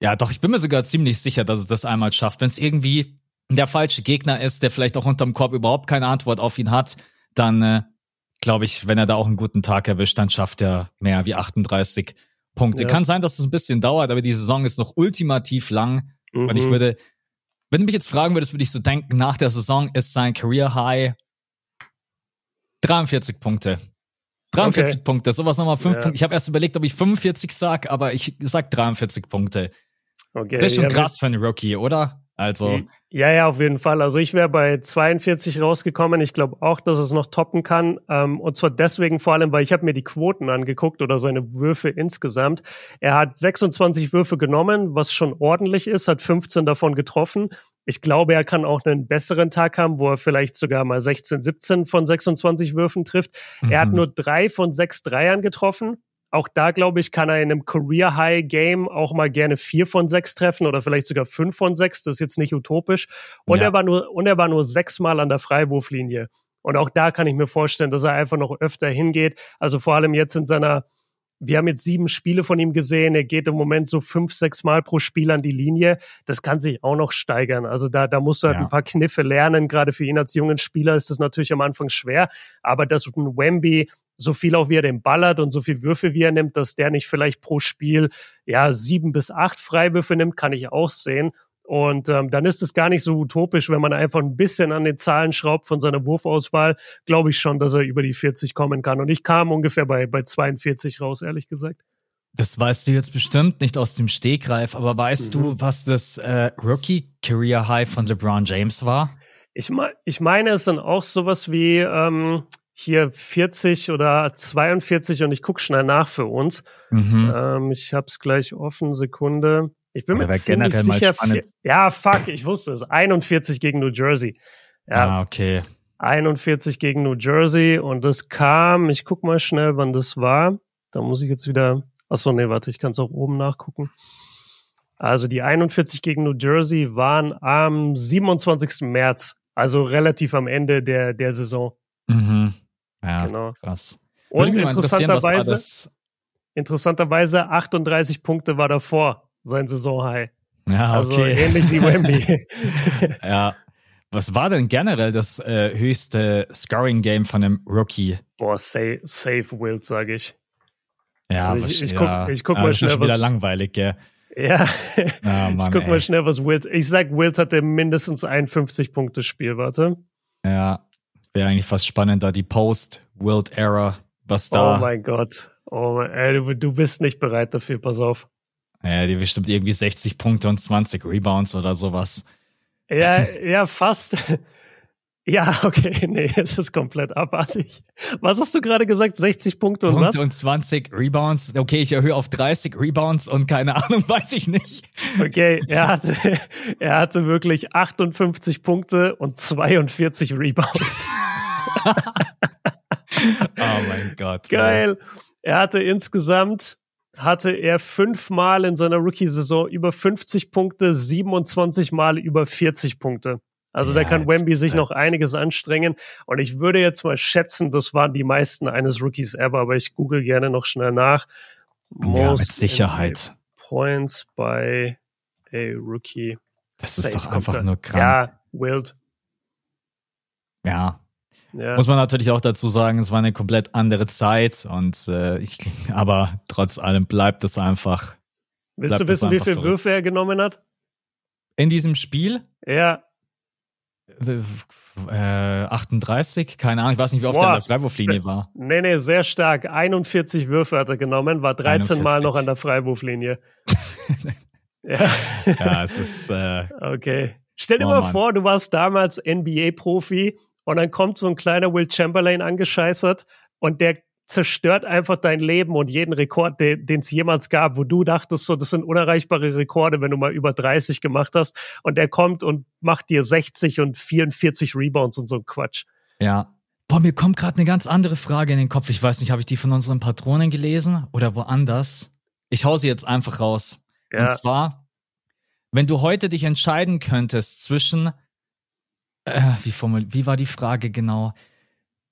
Ja, doch, ich bin mir sogar ziemlich sicher, dass es das einmal schafft. Wenn es irgendwie der falsche Gegner ist, der vielleicht auch unterm Korb überhaupt keine Antwort auf ihn hat, dann äh, glaube ich, wenn er da auch einen guten Tag erwischt, dann schafft er mehr wie 38 Punkte. Ja. Kann sein, dass es ein bisschen dauert, aber die Saison ist noch ultimativ lang. Mhm. Und ich mhm. würde, wenn du mich jetzt fragen würdest, würde ich so denken, nach der Saison ist sein Career High 43 Punkte. 43 okay. Punkte, sowas nochmal 5 ja. Punkte. Ich habe erst überlegt, ob ich 45 sag, aber ich sag 43 Punkte. Okay. Das ist schon ja, krass für einen Rookie, oder? Also.
Ja, ja, auf jeden Fall. Also ich wäre bei 42 rausgekommen. Ich glaube auch, dass es noch toppen kann. Ähm, und zwar deswegen vor allem, weil ich habe mir die Quoten angeguckt oder seine Würfe insgesamt. Er hat 26 Würfe genommen, was schon ordentlich ist, hat 15 davon getroffen. Ich glaube, er kann auch einen besseren Tag haben, wo er vielleicht sogar mal 16, 17 von 26 Würfen trifft. Mhm. Er hat mhm. nur drei von sechs Dreiern getroffen. Auch da, glaube ich, kann er in einem Career High Game auch mal gerne vier von sechs treffen oder vielleicht sogar fünf von sechs. Das ist jetzt nicht utopisch. Und ja. er war nur, und er war nur sechsmal an der Freiwurflinie. Und auch da kann ich mir vorstellen, dass er einfach noch öfter hingeht. Also vor allem jetzt in seiner, wir haben jetzt sieben Spiele von ihm gesehen. Er geht im Moment so fünf, sechs Mal pro Spiel an die Linie. Das kann sich auch noch steigern. Also da, da musst du halt ja. ein paar Kniffe lernen. Gerade für ihn als jungen Spieler ist das natürlich am Anfang schwer. Aber dass ein Wemby so viel auch wie er den ballert und so viel Würfe wie er nimmt, dass der nicht vielleicht pro Spiel ja sieben bis acht Freiwürfe nimmt, kann ich auch sehen. Und ähm, dann ist es gar nicht so utopisch, wenn man einfach ein bisschen an den Zahlen schraubt von seiner Wurfauswahl, glaube ich schon, dass er über die 40 kommen kann. Und ich kam ungefähr bei, bei 42 raus, ehrlich gesagt.
Das weißt du jetzt bestimmt nicht aus dem Stegreif, aber weißt mhm. du, was das äh, Rookie Career High von LeBron James war?
Ich, ich meine, es sind auch sowas wie, ähm, hier 40 oder 42 und ich gucke schnell nach für uns. Mhm. Ähm, ich habe es gleich offen, Sekunde. Ich bin mir ziemlich sicher. Ja, fuck, ich wusste es. 41 gegen New Jersey.
Ja, ah, okay.
41 gegen New Jersey und das kam, ich guck mal schnell, wann das war. Da muss ich jetzt wieder, achso, nee, warte, ich kann es auch oben nachgucken. Also die 41 gegen New Jersey waren am 27. März, also relativ am Ende der, der Saison.
Mhm. Ja, genau. krass.
Und interessanterweise, interessanterweise 38 Punkte war davor sein Saisonhigh.
Ja,
also
okay.
Also ähnlich wie Wemby.
ja. Was war denn generell das äh, höchste Scoring-Game von einem Rookie?
Boah, safe, safe Wild, sage ich.
Ja,
also ich, ich, guck,
ja.
ich guck mal schnell,
schon wieder was, langweilig, gell?
Ja, ah, Mann, ich guck ey. mal schnell, was Wild. Ich sag, Wild hatte mindestens ein 50-Punkte-Spiel, warte.
Ja, wäre eigentlich fast spannender, die Post-Wild-Era, was da.
Oh mein Gott. Oh ey, du bist nicht bereit dafür, pass auf.
Ja, die bestimmt irgendwie 60 Punkte und 20 Rebounds oder sowas.
Ja, ja, fast. Ja, okay, nee, es ist komplett abartig. Was hast du gerade gesagt? 60 Punkte und Punkte was?
und 20 Rebounds. Okay, ich erhöhe auf 30 Rebounds und keine Ahnung, weiß ich nicht.
Okay, er hatte, er hatte wirklich 58 Punkte und 42 Rebounds.
oh mein Gott.
Geil. Er hatte insgesamt hatte er fünfmal in seiner Rookie-Saison über 50 Punkte, 27 Mal über 40 Punkte. Also ja, da kann Wemby sich noch einiges anstrengen. Und ich würde jetzt mal schätzen, das waren die meisten eines Rookies ever, aber ich google gerne noch schnell nach.
Most ja, mit Sicherheit.
Points by a Rookie.
Das ist doch einfach nur krank.
Ja, Wild.
Ja, ja. Muss man natürlich auch dazu sagen, es war eine komplett andere Zeit und äh, ich, aber trotz allem bleibt es einfach.
Willst du wissen, wie viele Würfe er genommen hat?
In diesem Spiel?
Ja.
Äh, 38, keine Ahnung, ich weiß nicht, wie oft Boah, er an der Freiwurflinie war.
Nee, nee, sehr stark. 41 Würfe hat er genommen, war 13 41. Mal noch an der Freiwurflinie.
ja. ja, es ist. Äh,
okay. Stell dir oh, mal Mann. vor, du warst damals NBA-Profi und dann kommt so ein kleiner Will Chamberlain angescheißert und der zerstört einfach dein Leben und jeden Rekord, den es jemals gab, wo du dachtest, so, das sind unerreichbare Rekorde, wenn du mal über 30 gemacht hast. Und der kommt und macht dir 60 und 44 Rebounds und so ein Quatsch.
Ja. Boah, mir kommt gerade eine ganz andere Frage in den Kopf. Ich weiß nicht, habe ich die von unseren Patronen gelesen oder woanders? Ich hau sie jetzt einfach raus. Ja. Und zwar, wenn du heute dich entscheiden könntest zwischen äh, wie, formul wie war die Frage genau?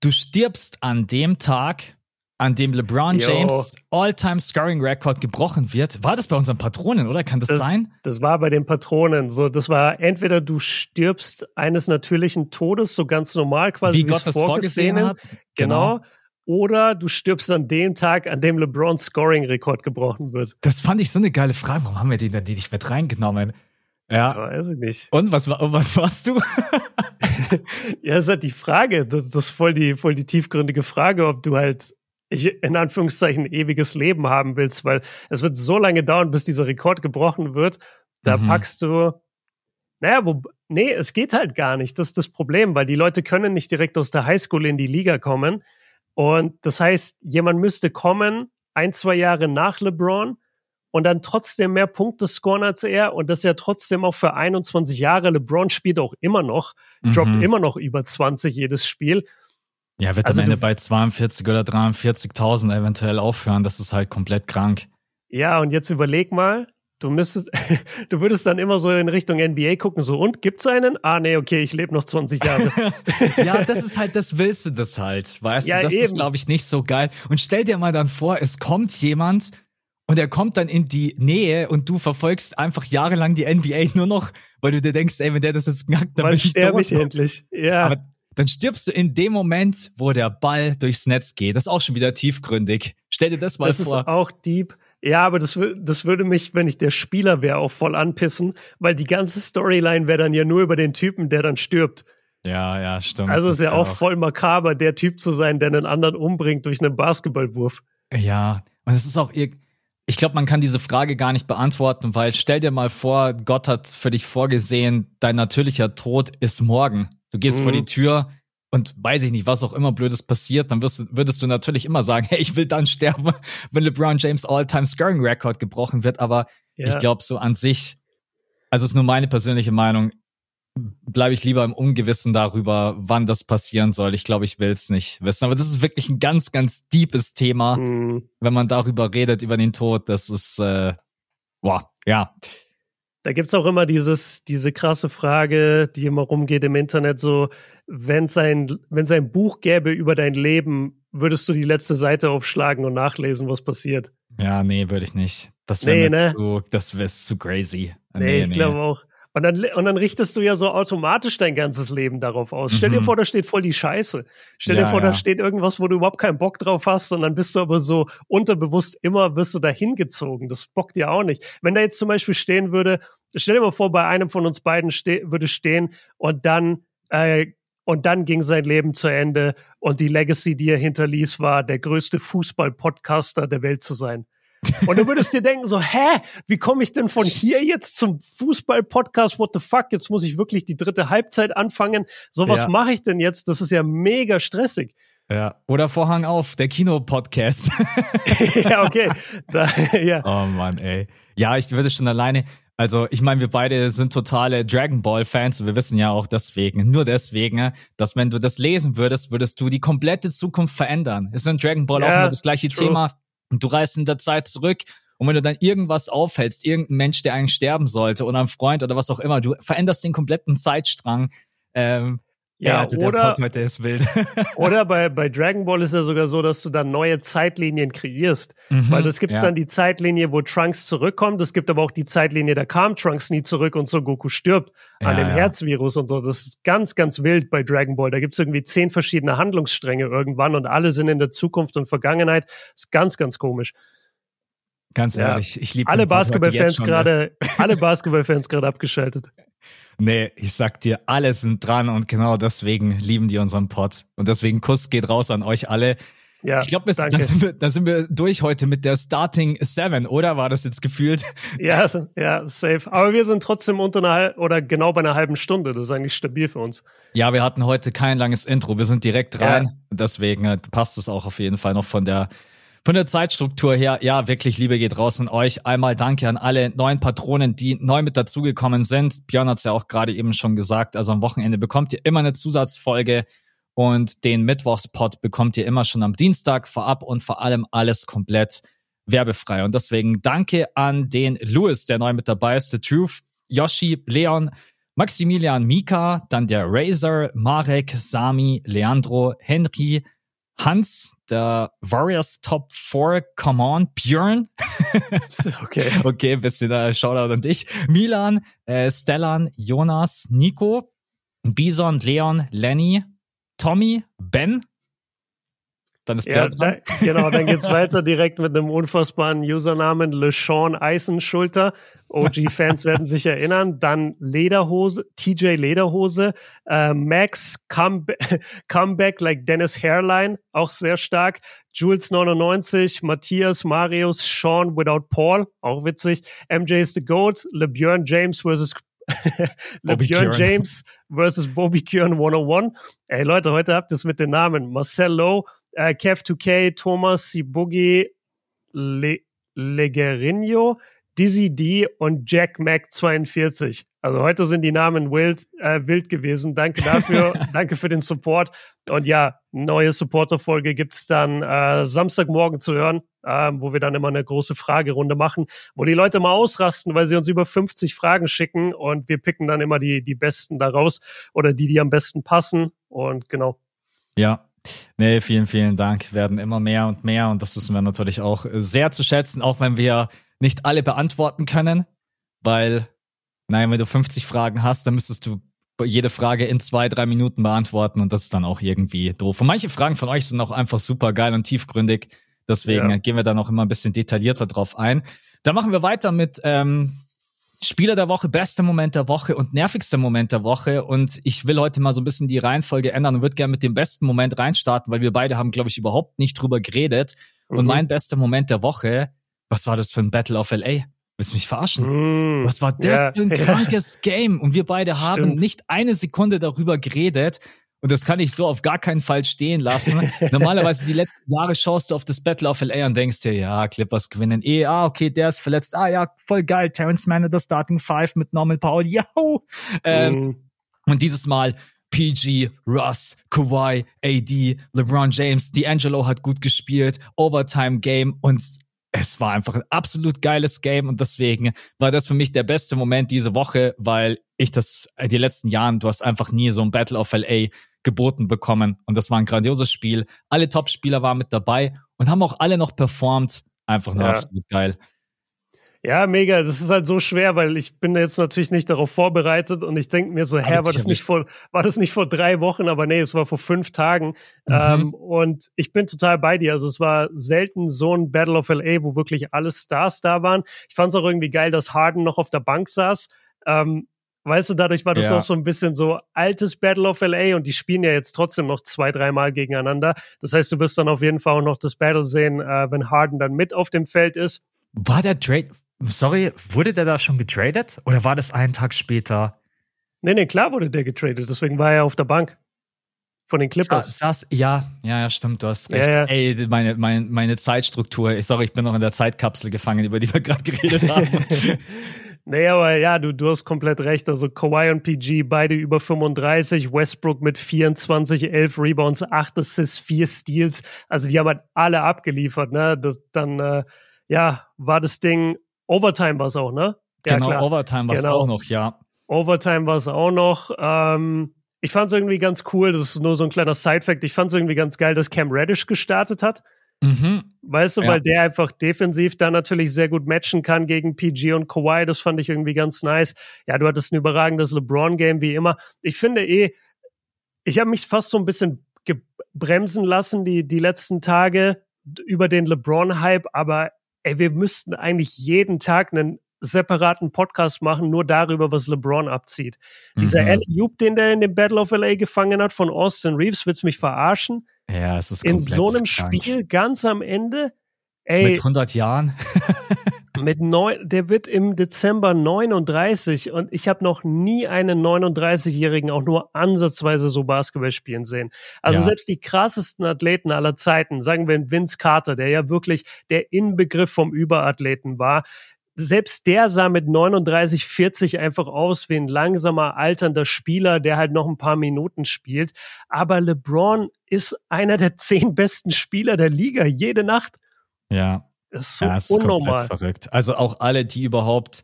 Du stirbst an dem Tag, an dem LeBron. James All-Time Scoring Record gebrochen wird. War das bei unseren Patronen, oder? Kann das,
das,
sein?
Das war bei den Patronen. So, das war entweder du stirbst eines natürlichen Todes, so ganz normal quasi,
wie Gott das vorgesehen hat.
Genau. genau. Oder du stirbst an dem Tag, an dem LeBron Scoring Rekord gebrochen wird.
Das fand ich so eine geile Frage. Warum haben wir den dann nicht mit reingenommen? Ja.
Weiß ich nicht.
Und was, was warst du?
ja, das ist halt die Frage. Das, das ist voll die, voll die tiefgründige Frage, ob du halt ich, in Anführungszeichen ewiges Leben haben willst, weil es wird so lange dauern, bis dieser Rekord gebrochen wird. Da mhm. packst du, naja, wo, nee, es geht halt gar nicht. Das ist das Problem, weil die Leute können nicht direkt aus der Highschool in die Liga kommen. Und das heißt, jemand müsste kommen, ein, zwei Jahre nach LeBron, und dann trotzdem mehr Punkte scoren als er und das ja trotzdem auch für 21 Jahre. LeBron spielt auch immer noch, mhm. droppt immer noch über 20 jedes Spiel.
Ja, wird also am Ende bei 42 oder 43.000 eventuell aufhören. Das ist halt komplett krank.
Ja, und jetzt überleg mal, du müsstest, du würdest dann immer so in Richtung NBA gucken, so, und gibt's einen? Ah, nee, okay, ich lebe noch 20 Jahre.
ja, das ist halt, das willst du das halt, weißt ja, du? Das eben. ist, glaube ich, nicht so geil. Und stell dir mal dann vor, es kommt jemand, und er kommt dann in die Nähe und du verfolgst einfach jahrelang die NBA nur noch, weil du dir denkst, ey, wenn der das jetzt knackt, dann Wann bin ich tot.
ich endlich. Ja. Aber
dann stirbst du in dem Moment, wo der Ball durchs Netz geht. Das ist auch schon wieder tiefgründig. Stell dir das mal
das
vor.
Das ist auch deep. Ja, aber das, das würde mich, wenn ich der Spieler wäre, auch voll anpissen, weil die ganze Storyline wäre dann ja nur über den Typen, der dann stirbt.
Ja, ja, stimmt.
Also ist ja auch, auch voll makaber, der Typ zu sein, der einen anderen umbringt durch einen Basketballwurf.
Ja, und es ist auch, ich glaube, man kann diese Frage gar nicht beantworten, weil stell dir mal vor, Gott hat für dich vorgesehen, dein natürlicher Tod ist morgen. Du gehst mhm. vor die Tür und weiß ich nicht, was auch immer Blödes passiert, dann wirst, würdest du natürlich immer sagen, hey, ich will dann sterben, wenn LeBron James All-Time Scoring Record gebrochen wird. Aber ja. ich glaube, so an sich, also ist nur meine persönliche Meinung, bleibe ich lieber im Ungewissen darüber, wann das passieren soll. Ich glaube, ich will es nicht wissen. Aber das ist wirklich ein ganz, ganz deepes Thema, mhm. wenn man darüber redet, über den Tod. Das ist, äh, boah, ja.
Da gibt's auch immer dieses, diese krasse Frage, die immer rumgeht im Internet, so, wenn es ein, wenn's ein Buch gäbe über dein Leben, würdest du die letzte Seite aufschlagen und nachlesen, was passiert?
Ja, nee, würde ich nicht. Das wäre nee, ne? zu, das wäre zu crazy.
Nee, nee ich nee. glaube auch. Und dann, und dann richtest du ja so automatisch dein ganzes Leben darauf aus. Stell dir mhm. vor, da steht voll die Scheiße. Stell ja, dir vor, ja. da steht irgendwas, wo du überhaupt keinen Bock drauf hast, und dann bist du aber so unterbewusst immer wirst du da hingezogen. Das bockt dir auch nicht. Wenn da jetzt zum Beispiel stehen würde, stell dir mal vor, bei einem von uns beiden ste würde stehen und dann äh, und dann ging sein Leben zu Ende und die Legacy, die er hinterließ, war der größte Fußball-Podcaster der Welt zu sein. Und du würdest dir denken so, hä, wie komme ich denn von hier jetzt zum Fußball-Podcast? What the fuck? Jetzt muss ich wirklich die dritte Halbzeit anfangen. So was ja. mache ich denn jetzt? Das ist ja mega stressig.
Ja, oder Vorhang auf, der Kino-Podcast.
ja, okay. Da, ja.
Oh Mann, ey. Ja, ich würde schon alleine, also ich meine, wir beide sind totale Dragon Ball-Fans und wir wissen ja auch deswegen, nur deswegen, dass wenn du das lesen würdest, würdest du die komplette Zukunft verändern. Ist in Dragon Ball ja, auch immer das gleiche true. Thema. Und du reist in der Zeit zurück und wenn du dann irgendwas aufhältst, irgendein Mensch, der eigentlich sterben sollte oder ein Freund oder was auch immer, du veränderst den kompletten Zeitstrang. Ähm,
ja, ja oder, heute ist wild. oder bei, bei Dragon Ball ist ja sogar so, dass du dann neue Zeitlinien kreierst. Mhm, Weil es gibt ja. dann die Zeitlinie, wo Trunks zurückkommt. Es gibt aber auch die Zeitlinie, da kam Trunks nie zurück und so Goku stirbt ja, an dem. Herzvirus und so. Das ist ganz, ganz wild bei Dragon Ball. Da gibt es irgendwie zehn verschiedene Handlungsstränge irgendwann und alle sind in der Zukunft und Vergangenheit. Das ist ganz, ganz komisch.
Ganz ehrlich, ich liebe
alle Basketballfans gerade, alle Basketballfans gerade abgeschaltet.
Nee, ich sag dir, alle sind dran und genau deswegen lieben die unseren Pod. Und deswegen Kuss geht raus an euch alle. Ja, ich glaube, da, sind wir, da sind wir durch heute mit der Starting Seven, oder war das jetzt gefühlt?
Ja, ja, safe. Aber wir sind trotzdem unter einer oder genau bei einer halben Stunde. Das ist eigentlich stabil für uns.
Ja, wir hatten heute kein langes Intro. Wir sind direkt rein. Ja. Deswegen äh, passt es auch auf jeden Fall noch von der von der Zeitstruktur her, ja, wirklich Liebe geht raus an euch. Einmal danke an alle neuen Patronen, die neu mit dazugekommen sind. Björn hat es ja auch gerade eben schon gesagt. Also am Wochenende bekommt ihr immer eine Zusatzfolge und den Mittwochspot bekommt ihr immer schon am Dienstag vorab und vor allem alles komplett werbefrei. Und deswegen danke an den Louis, der neu mit dabei ist, The Truth, Yoshi, Leon, Maximilian, Mika, dann der Razor, Marek, Sami, Leandro, Henry, Hans, der Warriors Top 4, come on, Björn.
okay.
Okay, bisschen äh, Shoutout an dich. Milan, äh, Stellan, Jonas, Nico, Bison, Leon, Lenny, Tommy, Ben,
dann ist ja, da, Genau, dann geht's weiter direkt mit einem unfassbaren Usernamen, LeSean Eisenschulter. OG-Fans werden sich erinnern. Dann Lederhose, TJ Lederhose, äh, Max Come Comeback like Dennis Hairline, auch sehr stark. Jules 99, Matthias, Marius, Sean Without Paul, auch witzig. MJ is the GOAT, LeBjörn James versus LeBjörn James versus Bobby Kieran 101. Ey Leute, heute habt ihr es mit den Namen. Marcelo, äh, Kev2K, Thomas Sibugi, Le Legerinho, Dizzy D und Jack Mac 42. Also heute sind die Namen wild, äh, wild gewesen. Danke dafür. Danke für den Support. Und ja, neue Supporter-Folge gibt's dann äh, Samstagmorgen zu hören, äh, wo wir dann immer eine große Fragerunde machen, wo die Leute mal ausrasten, weil sie uns über 50 Fragen schicken und wir picken dann immer die, die besten daraus oder die, die am besten passen. Und genau.
Ja, Nee, vielen, vielen Dank. Werden immer mehr und mehr und das wissen wir natürlich auch sehr zu schätzen, auch wenn wir nicht alle beantworten können, weil, naja, wenn du 50 Fragen hast, dann müsstest du jede Frage in zwei, drei Minuten beantworten und das ist dann auch irgendwie doof. Und manche Fragen von euch sind auch einfach super geil und tiefgründig. Deswegen ja. gehen wir da noch immer ein bisschen detaillierter drauf ein. Dann machen wir weiter mit ähm, Spieler der Woche, bester Moment der Woche und nervigster Moment der Woche. Und ich will heute mal so ein bisschen die Reihenfolge ändern und würde gerne mit dem besten Moment reinstarten, weil wir beide haben, glaube ich, überhaupt nicht drüber geredet. Mhm. Und mein bester Moment der Woche, was war das für ein Battle of LA? Willst du mich verarschen? Mhm. Was war das ja. für ein krankes Game? Und wir beide haben Stimmt. nicht eine Sekunde darüber geredet. Und das kann ich so auf gar keinen Fall stehen lassen. Normalerweise die letzten Jahre schaust du auf das Battle of LA und denkst dir, ja, Clippers gewinnen eh, ah, okay, der ist verletzt, ah ja, voll geil, Terrence Mann in der Starting Five mit Norman Powell, yahoo! Ähm, mhm. Und dieses Mal PG, Russ, Kawhi, AD, LeBron James, D'Angelo hat gut gespielt, Overtime Game. Und es war einfach ein absolut geiles Game. Und deswegen war das für mich der beste Moment diese Woche, weil ich das in den letzten Jahren, du hast einfach nie so ein Battle of LA geboten bekommen und das war ein grandioses Spiel. Alle Top-Spieler waren mit dabei und haben auch alle noch performt. Einfach nur ja. absolut geil.
Ja, mega. Das ist halt so schwer, weil ich bin jetzt natürlich nicht darauf vorbereitet und ich denke mir so, hä, war das nicht vor, war das nicht vor drei Wochen, aber nee, es war vor fünf Tagen. Mhm. Ähm, und ich bin total bei dir. Also es war selten so ein Battle of LA, wo wirklich alle Stars da waren. Ich fand es auch irgendwie geil, dass Harden noch auf der Bank saß. Ähm, Weißt du, dadurch war das ja. auch so ein bisschen so altes Battle of LA und die spielen ja jetzt trotzdem noch zwei, dreimal gegeneinander. Das heißt, du wirst dann auf jeden Fall auch noch das Battle sehen, äh, wenn Harden dann mit auf dem Feld ist.
War der Trade, Sorry, wurde der da schon getradet oder war das einen Tag später?
Nee, nee, klar wurde der getradet, deswegen war er auf der Bank. Von den Clippers.
Saß, ja, ja, ja, stimmt, du hast recht. Ja, ja. Ey, meine, meine, meine Zeitstruktur. Sorry, ich bin noch in der Zeitkapsel gefangen, über die wir gerade geredet haben.
Nee, aber ja, du, du hast komplett recht. Also Kawhi und PG, beide über 35. Westbrook mit 24, 11 Rebounds, 8 Assists, 4 Steals. Also die haben halt alle abgeliefert, ne? Das, dann, äh, ja, war das Ding Overtime war es auch, ne?
Ja, genau, klar. Overtime war es genau. auch noch, ja.
Overtime war es auch noch. Ähm, ich fand es irgendwie ganz cool, das ist nur so ein kleiner Side-Fact, ich fand es irgendwie ganz geil, dass Cam Reddish gestartet hat. Mhm. Weißt du, ja. weil der einfach defensiv da natürlich sehr gut matchen kann gegen PG und Kawhi. Das fand ich irgendwie ganz nice. Ja, du hattest ein überragendes LeBron-Game wie immer. Ich finde eh, ich habe mich fast so ein bisschen bremsen lassen die, die letzten Tage über den LeBron-Hype, aber ey, wir müssten eigentlich jeden Tag einen separaten Podcast machen, nur darüber, was LeBron abzieht. Mhm. Dieser Alley-Oop, den der in dem Battle of LA gefangen hat von Austin Reeves, wird's mich verarschen?
Ja, es ist
In so einem krank. Spiel ganz am Ende,
ey. Mit 100 Jahren.
mit neun, der wird im Dezember 39 und ich habe noch nie einen 39-Jährigen auch nur ansatzweise so Basketball spielen sehen. Also ja. selbst die krassesten Athleten aller Zeiten, sagen wir Vince Carter, der ja wirklich der Inbegriff vom Überathleten war, selbst der sah mit 39, 40 einfach aus wie ein langsamer, alternder Spieler, der halt noch ein paar Minuten spielt. Aber LeBron ist einer der zehn besten Spieler der Liga jede Nacht.
Ja,
das ist so ja, ist unnormal.
verrückt. Also auch alle, die überhaupt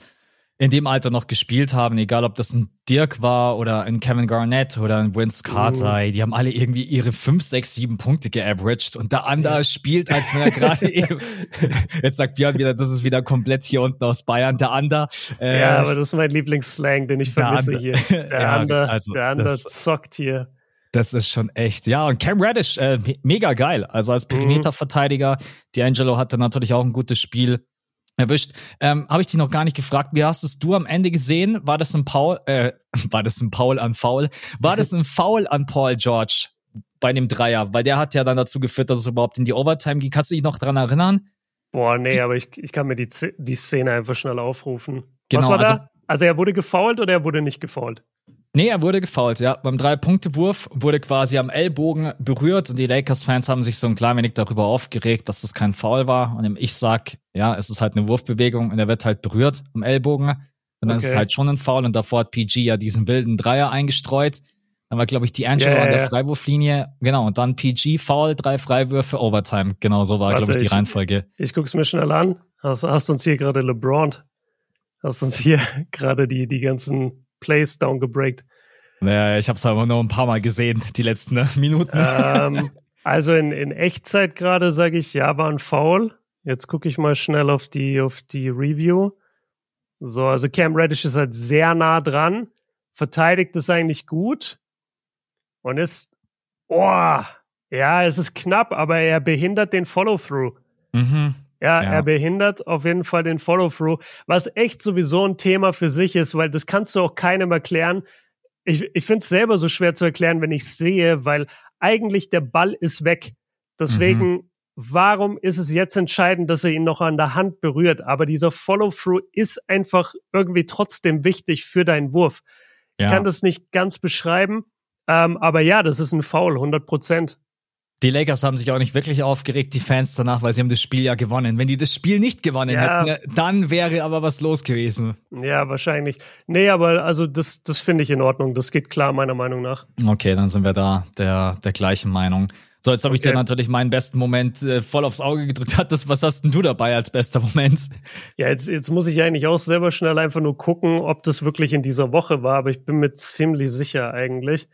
in dem Alter noch gespielt haben, egal ob das ein Dirk war oder ein Kevin Garnett oder ein Vince Carter, mhm. die haben alle irgendwie ihre 5, 6, 7 Punkte geaveraged und der andere ja. spielt, als wenn er gerade eben, jetzt sagt Björn wieder, das ist wieder komplett hier unten aus Bayern, der andere.
Äh, ja, aber das ist mein Lieblingsslang, den ich vermisse hier. Der ja, andere, also, der andere zockt hier.
Das ist schon echt. Ja, und Cam Reddish, äh, mega geil. Also als mhm. Perimeterverteidiger. Mhm. D'Angelo hatte natürlich auch ein gutes Spiel erwischt. Ähm, Habe ich dich noch gar nicht gefragt, wie hast es du am Ende gesehen? War das ein Paul, äh, war das ein Paul an Foul? War das ein Foul an Paul George bei dem Dreier? Weil der hat ja dann dazu geführt, dass es überhaupt in die Overtime ging. Kannst du dich noch dran erinnern?
Boah, nee, aber ich, ich kann mir die, die Szene einfach schnell aufrufen. Genau, Was war also, da? Also er wurde gefoult oder er wurde nicht gefoult?
Nee, er wurde gefault, ja. Beim Drei-Punkte-Wurf wurde quasi am Ellbogen berührt und die Lakers-Fans haben sich so ein klein wenig darüber aufgeregt, dass das kein Foul war. Und ich sag, ja, es ist halt eine Wurfbewegung und er wird halt berührt am Ellbogen. Und dann okay. ist es halt schon ein Foul und davor hat PG ja diesen wilden Dreier eingestreut. Dann war, glaube ich, die Angelo yeah, an der yeah. Freiwurflinie. Genau, und dann PG, Foul, drei Freiwürfe, Overtime. Genau so war, glaube ich, die ich, Reihenfolge.
Ich guck's mir schnell an. Hast, hast uns hier gerade LeBron, hast uns hier gerade die, die ganzen Plays downgebreakt.
Naja, ich habe es aber nur ein paar Mal gesehen, die letzten ne, Minuten.
Ähm, also in, in Echtzeit gerade sage ich, ja, war ein Foul. Jetzt gucke ich mal schnell auf die, auf die Review. So, also Cam Reddish ist halt sehr nah dran, verteidigt es eigentlich gut und ist, oh, ja, es ist knapp, aber er behindert den Follow-through. Mhm. Ja, ja, er behindert auf jeden Fall den Follow-through, was echt sowieso ein Thema für sich ist, weil das kannst du auch keinem erklären. Ich, ich finde es selber so schwer zu erklären, wenn ich sehe, weil eigentlich der Ball ist weg. Deswegen, mhm. warum ist es jetzt entscheidend, dass er ihn noch an der Hand berührt? Aber dieser Follow-through ist einfach irgendwie trotzdem wichtig für deinen Wurf. Ich ja. kann das nicht ganz beschreiben, Ähm, aber ja, das ist ein Foul, 100 Prozent.
Die Lakers haben sich auch nicht wirklich aufgeregt, die Fans danach, weil sie haben das Spiel ja gewonnen. Wenn die das Spiel nicht gewonnen ja. hätten, dann wäre aber was los gewesen.
Ja, wahrscheinlich. Nee, aber also das, das finde ich in Ordnung. Das geht klar, meiner Meinung nach.
Okay, dann sind wir da der, der gleichen Meinung. So, jetzt habe ich dir natürlich meinen besten Moment äh, voll aufs Auge gedrückt. Hat das, was hast denn du dabei als bester Moment?
Ja, jetzt, jetzt muss ich eigentlich auch selber schnell einfach nur gucken, ob das wirklich in dieser Woche war, aber ich bin mir ziemlich sicher eigentlich.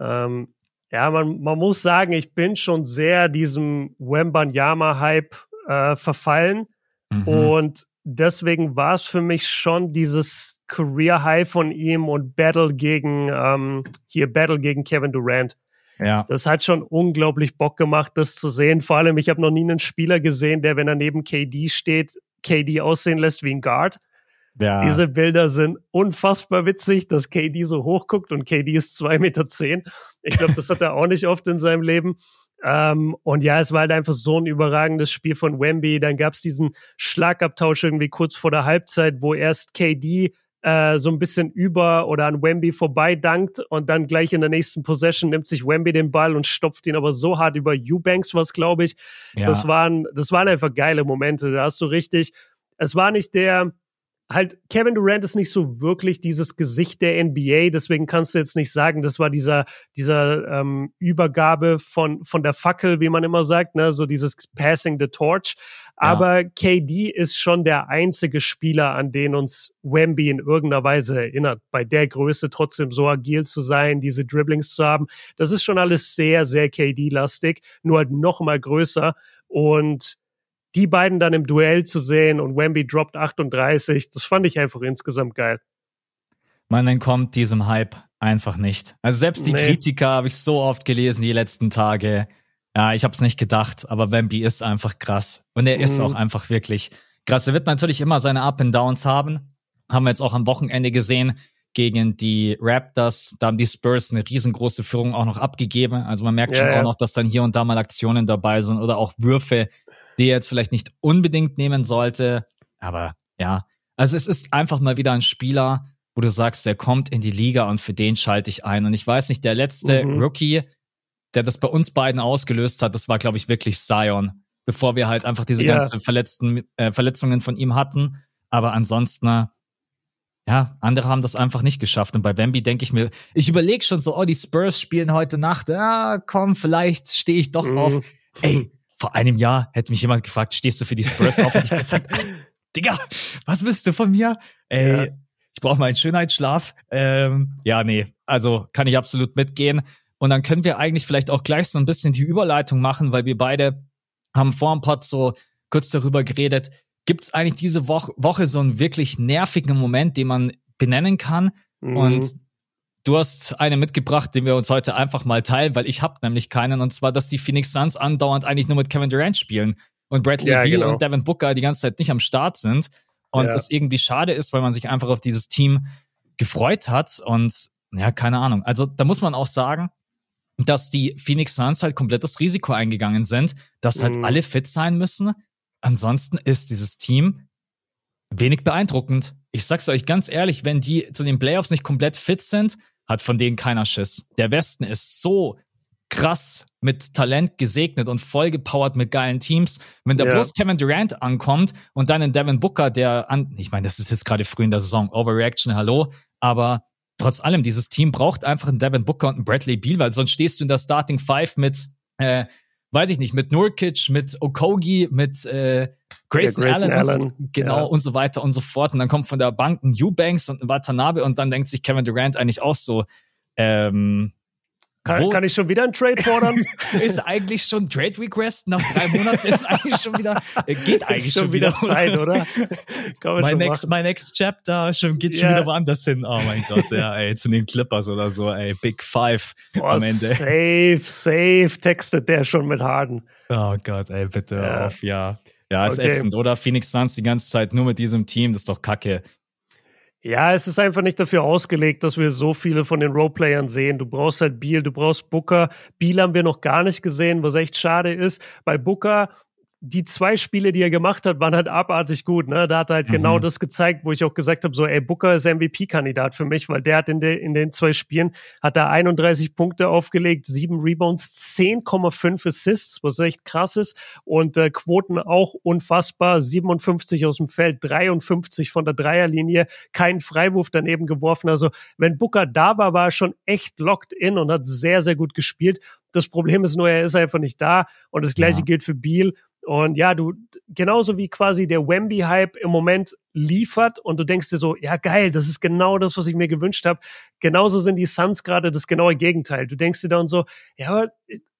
Ähm, ja, man, man muss sagen, ich bin schon sehr diesem Wembanyama-Hype äh, verfallen. Mhm. Und deswegen war es für mich schon dieses Career High von ihm und Battle gegen ähm, hier Battle gegen Kevin Durant. Ja. Das hat schon unglaublich Bock gemacht, das zu sehen. Vor allem, ich habe noch nie einen Spieler gesehen, der, wenn er neben KD steht, KD aussehen lässt wie ein Guard. Ja. Diese Bilder sind unfassbar witzig, dass KD so hochguckt und KD ist zwei Meter. zehn. Ich glaube, das hat er auch nicht oft in seinem Leben. Ähm, und ja, es war halt einfach so ein überragendes Spiel von Wemby. Dann gab es diesen Schlagabtausch irgendwie kurz vor der Halbzeit, wo erst KD äh, so ein bisschen über oder an Wemby vorbei dankt und dann gleich in der nächsten Possession nimmt sich Wemby den Ball und stopft ihn aber so hart über Eubanks, was glaube ich. Ja. Das waren, das waren einfach geile Momente. Da hast du richtig. Es war nicht der, halt Kevin Durant ist nicht so wirklich dieses Gesicht der NBA, deswegen kannst du jetzt nicht sagen, das war dieser dieser ähm, Übergabe von von der Fackel, wie man immer sagt, ne, so dieses Passing the Torch. Aber ja. KD ist schon der einzige Spieler, an den uns Wemby in irgendeiner Weise erinnert. Bei der Größe trotzdem so agil zu sein, diese Dribblings zu haben, das ist schon alles sehr sehr KD-lastig, nur halt noch mal größer und die beiden dann im Duell zu sehen und Wemby droppt 38, das fand ich einfach insgesamt geil.
Man entkommt diesem Hype einfach nicht. Also selbst die nee. Kritiker habe ich so oft gelesen die letzten Tage. Ja, ich habe es nicht gedacht, aber Wemby ist einfach krass. Und er mhm. ist auch einfach wirklich krass. Er wird natürlich immer seine Up and Downs haben. Haben wir jetzt auch am Wochenende gesehen gegen die Raptors. Da haben die Spurs eine riesengroße Führung auch noch abgegeben. Also man merkt ja, schon ja. auch noch, dass dann hier und da mal Aktionen dabei sind oder auch Würfe, die er jetzt vielleicht nicht unbedingt nehmen sollte. Aber ja, also es ist einfach mal wieder ein Spieler, wo du sagst, der kommt in die Liga und für den schalte ich ein. Und ich weiß nicht, der letzte mhm. Rookie, der das bei uns beiden ausgelöst hat, das war, glaube ich, wirklich Zion, bevor wir halt einfach diese ja. ganzen verletzten, äh, Verletzungen von ihm hatten. Aber ansonsten, ja, andere haben das einfach nicht geschafft. Und bei Bambi denke ich mir, ich überlege schon so, oh, die Spurs spielen heute Nacht. Ja, komm, vielleicht stehe ich doch mhm. auf. Ey, vor einem Jahr hätte mich jemand gefragt, stehst du für die Spurs auf? Und ich gesagt, Digga, was willst du von mir? Ey, ja. ich brauche mal einen Schönheitsschlaf. Ähm, ja, nee, also kann ich absolut mitgehen. Und dann können wir eigentlich vielleicht auch gleich so ein bisschen die Überleitung machen, weil wir beide haben vor dem Pod so kurz darüber geredet. Gibt es eigentlich diese Woche, Woche so einen wirklich nervigen Moment, den man benennen kann? Mhm. Und Du hast eine mitgebracht, den wir uns heute einfach mal teilen, weil ich habe nämlich keinen. Und zwar, dass die Phoenix Suns andauernd eigentlich nur mit Kevin Durant spielen und Bradley ja, Beal genau. und Devin Booker die ganze Zeit nicht am Start sind. Und ja. das irgendwie schade ist, weil man sich einfach auf dieses Team gefreut hat. Und ja, keine Ahnung. Also da muss man auch sagen, dass die Phoenix Suns halt komplett das Risiko eingegangen sind, dass halt mhm. alle fit sein müssen. Ansonsten ist dieses Team wenig beeindruckend. Ich sag's euch ganz ehrlich, wenn die zu den Playoffs nicht komplett fit sind, hat von denen keiner Schiss. Der Westen ist so krass mit Talent gesegnet und vollgepowert mit geilen Teams. Wenn da ja. bloß Kevin Durant ankommt und dann ein Devin Booker, der an, ich meine, das ist jetzt gerade früh in der Saison, Overreaction, hallo, aber trotz allem, dieses Team braucht einfach einen Devin Booker und einen Bradley Beal, weil sonst stehst du in der Starting Five mit, äh, weiß ich nicht, mit Nurkic, mit Okogi, mit äh, Grayson, ja, Grayson Allen, Allen. Und genau ja. und so weiter und so fort. Und dann kommt von der Bank ein Eubanks und ein Watanabe und dann denkt sich Kevin Durant eigentlich auch so, ähm,
kann, kann, ich schon wieder einen Trade fordern?
ist eigentlich schon Trade Request nach drei Monaten ist eigentlich schon wieder äh, geht eigentlich schon, schon, wieder,
Zeit, oder?
mein next, my next Chapter schon geht schon yeah. wieder woanders hin. Oh mein Gott, ja, ey, zu den Clippers oder so, ey, Big Five
Boah, am Ende. Safe, safe textet der schon mit Harden.
Oh Gott, ey, bitte ja. auf, ja. Ja, ist okay. ätzend, oder? Phoenix Suns die ganze Zeit nur mit diesem Team, das ist doch kacke.
Ja, es ist einfach nicht dafür ausgelegt, dass wir so viele von den Roleplayern sehen. Du brauchst halt Beal, du brauchst Booker. Beal haben wir noch gar nicht gesehen, was echt schade ist. Bei Booker die zwei Spiele, die er gemacht hat, waren halt abartig gut. Ne? Da hat er halt genau mhm. genau das gezeigt, wo ich auch gesagt habe, so, ey, Booker ist MVP-Kandidat für mich, weil der hat in, de, in den zwei Spielen, hat er 31 Punkte aufgelegt, sieben Rebounds, 10,5 Assists, was echt krass ist und äh, Quoten auch unfassbar, 57 aus dem Feld, 53 von der Dreierlinie, kein Freiwurf daneben geworfen. Also wenn Booker da war, war er schon echt locked in und hat sehr, sehr gut gespielt. Das Problem ist nur, er ist einfach nicht da und das gleiche ja. gilt für Beal. Und ja, du, genauso wie quasi der Wemby-Hype im Moment liefert und du denkst dir so, ja geil, das ist genau das, was ich mir gewünscht habe. Genauso sind die Suns gerade das genaue Gegenteil. Du denkst dir dann so, ja,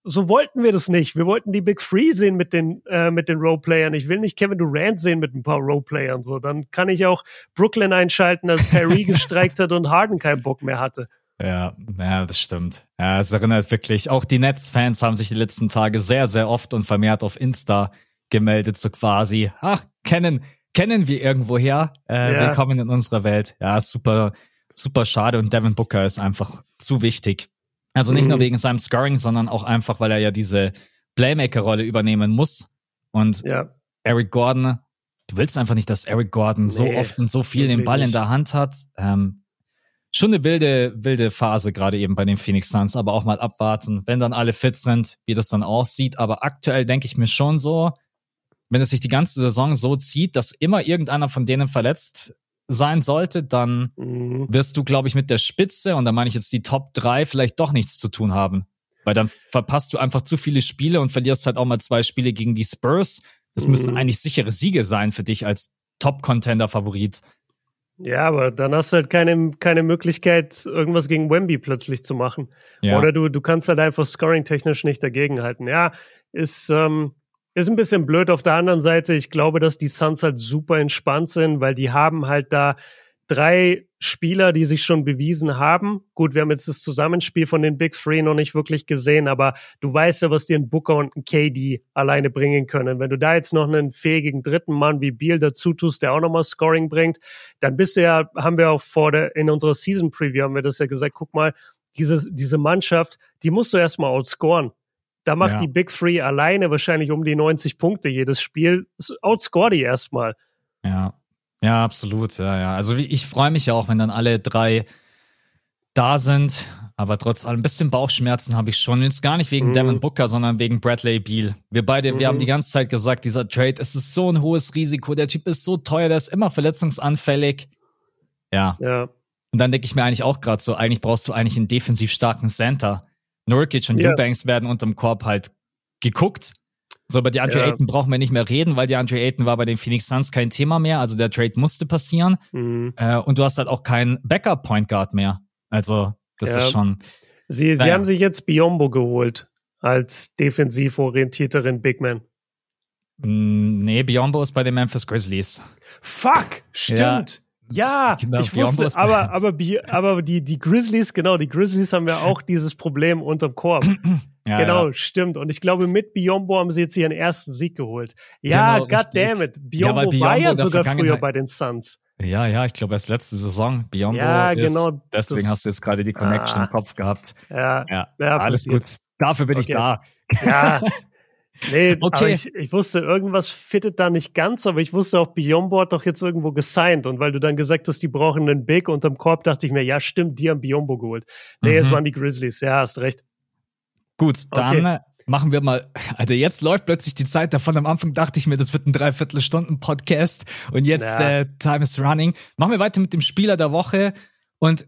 so wollten wir das nicht. Wir wollten die Big Free sehen mit den, äh, mit den Roleplayern. Ich will nicht Kevin Durant sehen mit ein paar Roleplayern. So, dann kann ich auch Brooklyn einschalten, als Kyrie gestreikt hat und Harden keinen Bock mehr hatte.
Ja, ja, das stimmt. Ja, es erinnert wirklich, auch die Nets-Fans haben sich die letzten Tage sehr, sehr oft und vermehrt auf Insta gemeldet, so quasi, ach, kennen, kennen wir irgendwoher, äh, ja. willkommen in unserer Welt. Ja, super, super schade und Devin Booker ist einfach zu wichtig. Also nicht mhm. nur wegen seinem Scoring, sondern auch einfach, weil er ja diese Playmaker-Rolle übernehmen muss. Und ja. Eric Gordon, du willst einfach nicht, dass Eric Gordon nee, so oft und so viel den Ball in der Hand hat. Ähm, schon eine wilde, wilde Phase, gerade eben bei den Phoenix Suns, aber auch mal abwarten, wenn dann alle fit sind, wie das dann aussieht. Aber aktuell denke ich mir schon so, wenn es sich die ganze Saison so zieht, dass immer irgendeiner von denen verletzt sein sollte, dann mhm. wirst du, glaube ich, mit der Spitze, und da meine ich jetzt die Top 3, vielleicht doch nichts zu tun haben. Weil dann verpasst du einfach zu viele Spiele und verlierst halt auch mal zwei Spiele gegen die Spurs. Das mhm. müssen eigentlich sichere Siege sein für dich als Top-Contender-Favorit.
Ja, aber dann hast du halt keine, keine Möglichkeit, irgendwas gegen Wemby plötzlich zu machen. Ja. Oder du, du kannst halt einfach scoring-technisch nicht dagegenhalten. Ja, ist, ähm, ist ein bisschen blöd auf der anderen Seite. Ich glaube, dass die Suns halt super entspannt sind, weil die haben halt da drei Spieler, die sich schon bewiesen haben. Gut, wir haben jetzt das Zusammenspiel von den Big Three noch nicht wirklich gesehen, aber du weißt ja, was dir ein Booker und ein KD alleine bringen können. Wenn du da jetzt noch einen fähigen dritten Mann wie Beal dazu tust, der auch nochmal Scoring bringt, dann bist du ja, haben wir auch vor der, in unserer Season Preview haben wir das ja gesagt, guck mal, diese, diese Mannschaft, die musst du erstmal outscoren. Da macht ja. die Big Three alleine wahrscheinlich um die 90 Punkte jedes Spiel. Outscore die erstmal.
Ja, ja, absolut. Ja, ja. Also ich freue mich ja auch, wenn dann alle drei da sind. Aber trotz allem ein bisschen Bauchschmerzen habe ich schon. Jetzt gar nicht wegen mhm. Devin Booker, sondern wegen Bradley Beal. Wir beide, mhm. wir haben mhm. die ganze Zeit gesagt, dieser Trade, es ist so ein hohes Risiko. Der Typ ist so teuer, der ist immer verletzungsanfällig. Ja. Ja. Und dann denke ich mir eigentlich auch gerade so, eigentlich brauchst du eigentlich einen defensiv starken Center. Nurkic und ja. Eubanks werden unterm Korb halt geguckt. So, über die Andre ja. Ayton brauchen wir nicht mehr reden, weil die Andre Ayton war bei den Phoenix Suns kein Thema mehr. Also der Trade musste passieren. Mhm. Äh, und du hast halt auch keinen Backup Point Guard mehr. Also das ja. ist schon.
Sie, naja. sie haben sich jetzt Biombo geholt als defensiv orientierteren Big Man.
Mm, nee, Biombo ist bei den Memphis Grizzlies.
Fuck, stimmt. Ja, ja genau, ich Biombo wusste, aber, aber, aber die, die Grizzlies, genau, die Grizzlies haben ja auch dieses Problem unterm Korb. Ja, genau, ja. stimmt. Und ich glaube, mit Biombo haben sie jetzt ihren ersten Sieg geholt. Ja, genau, goddammit. Biombo, ja, Biombo war ja sogar früher bei den Suns.
Ja, ja, ich glaube, erst letzte Saison. Biombo ja, ist, genau. Deswegen hast du jetzt gerade die Connection ah, im Kopf gehabt. Ja, ja, ja alles gut. Dafür bin okay. ich da. Ja.
Nee, okay. aber ich, ich wusste, irgendwas fittet da nicht ganz, aber ich wusste auch, Biombo hat doch jetzt irgendwo gesigned. Und weil du dann gesagt hast, die brauchen einen Big unterm Korb, dachte ich mir, ja, stimmt, die haben Biombo geholt. Nee, mhm. es waren die Grizzlies. Ja, hast recht.
Gut, dann okay. machen wir mal. Also jetzt läuft plötzlich die Zeit davon. Am Anfang dachte ich mir, das wird ein Dreiviertelstunden-Podcast und jetzt ja. äh, Time is running. Machen wir weiter mit dem Spieler der Woche und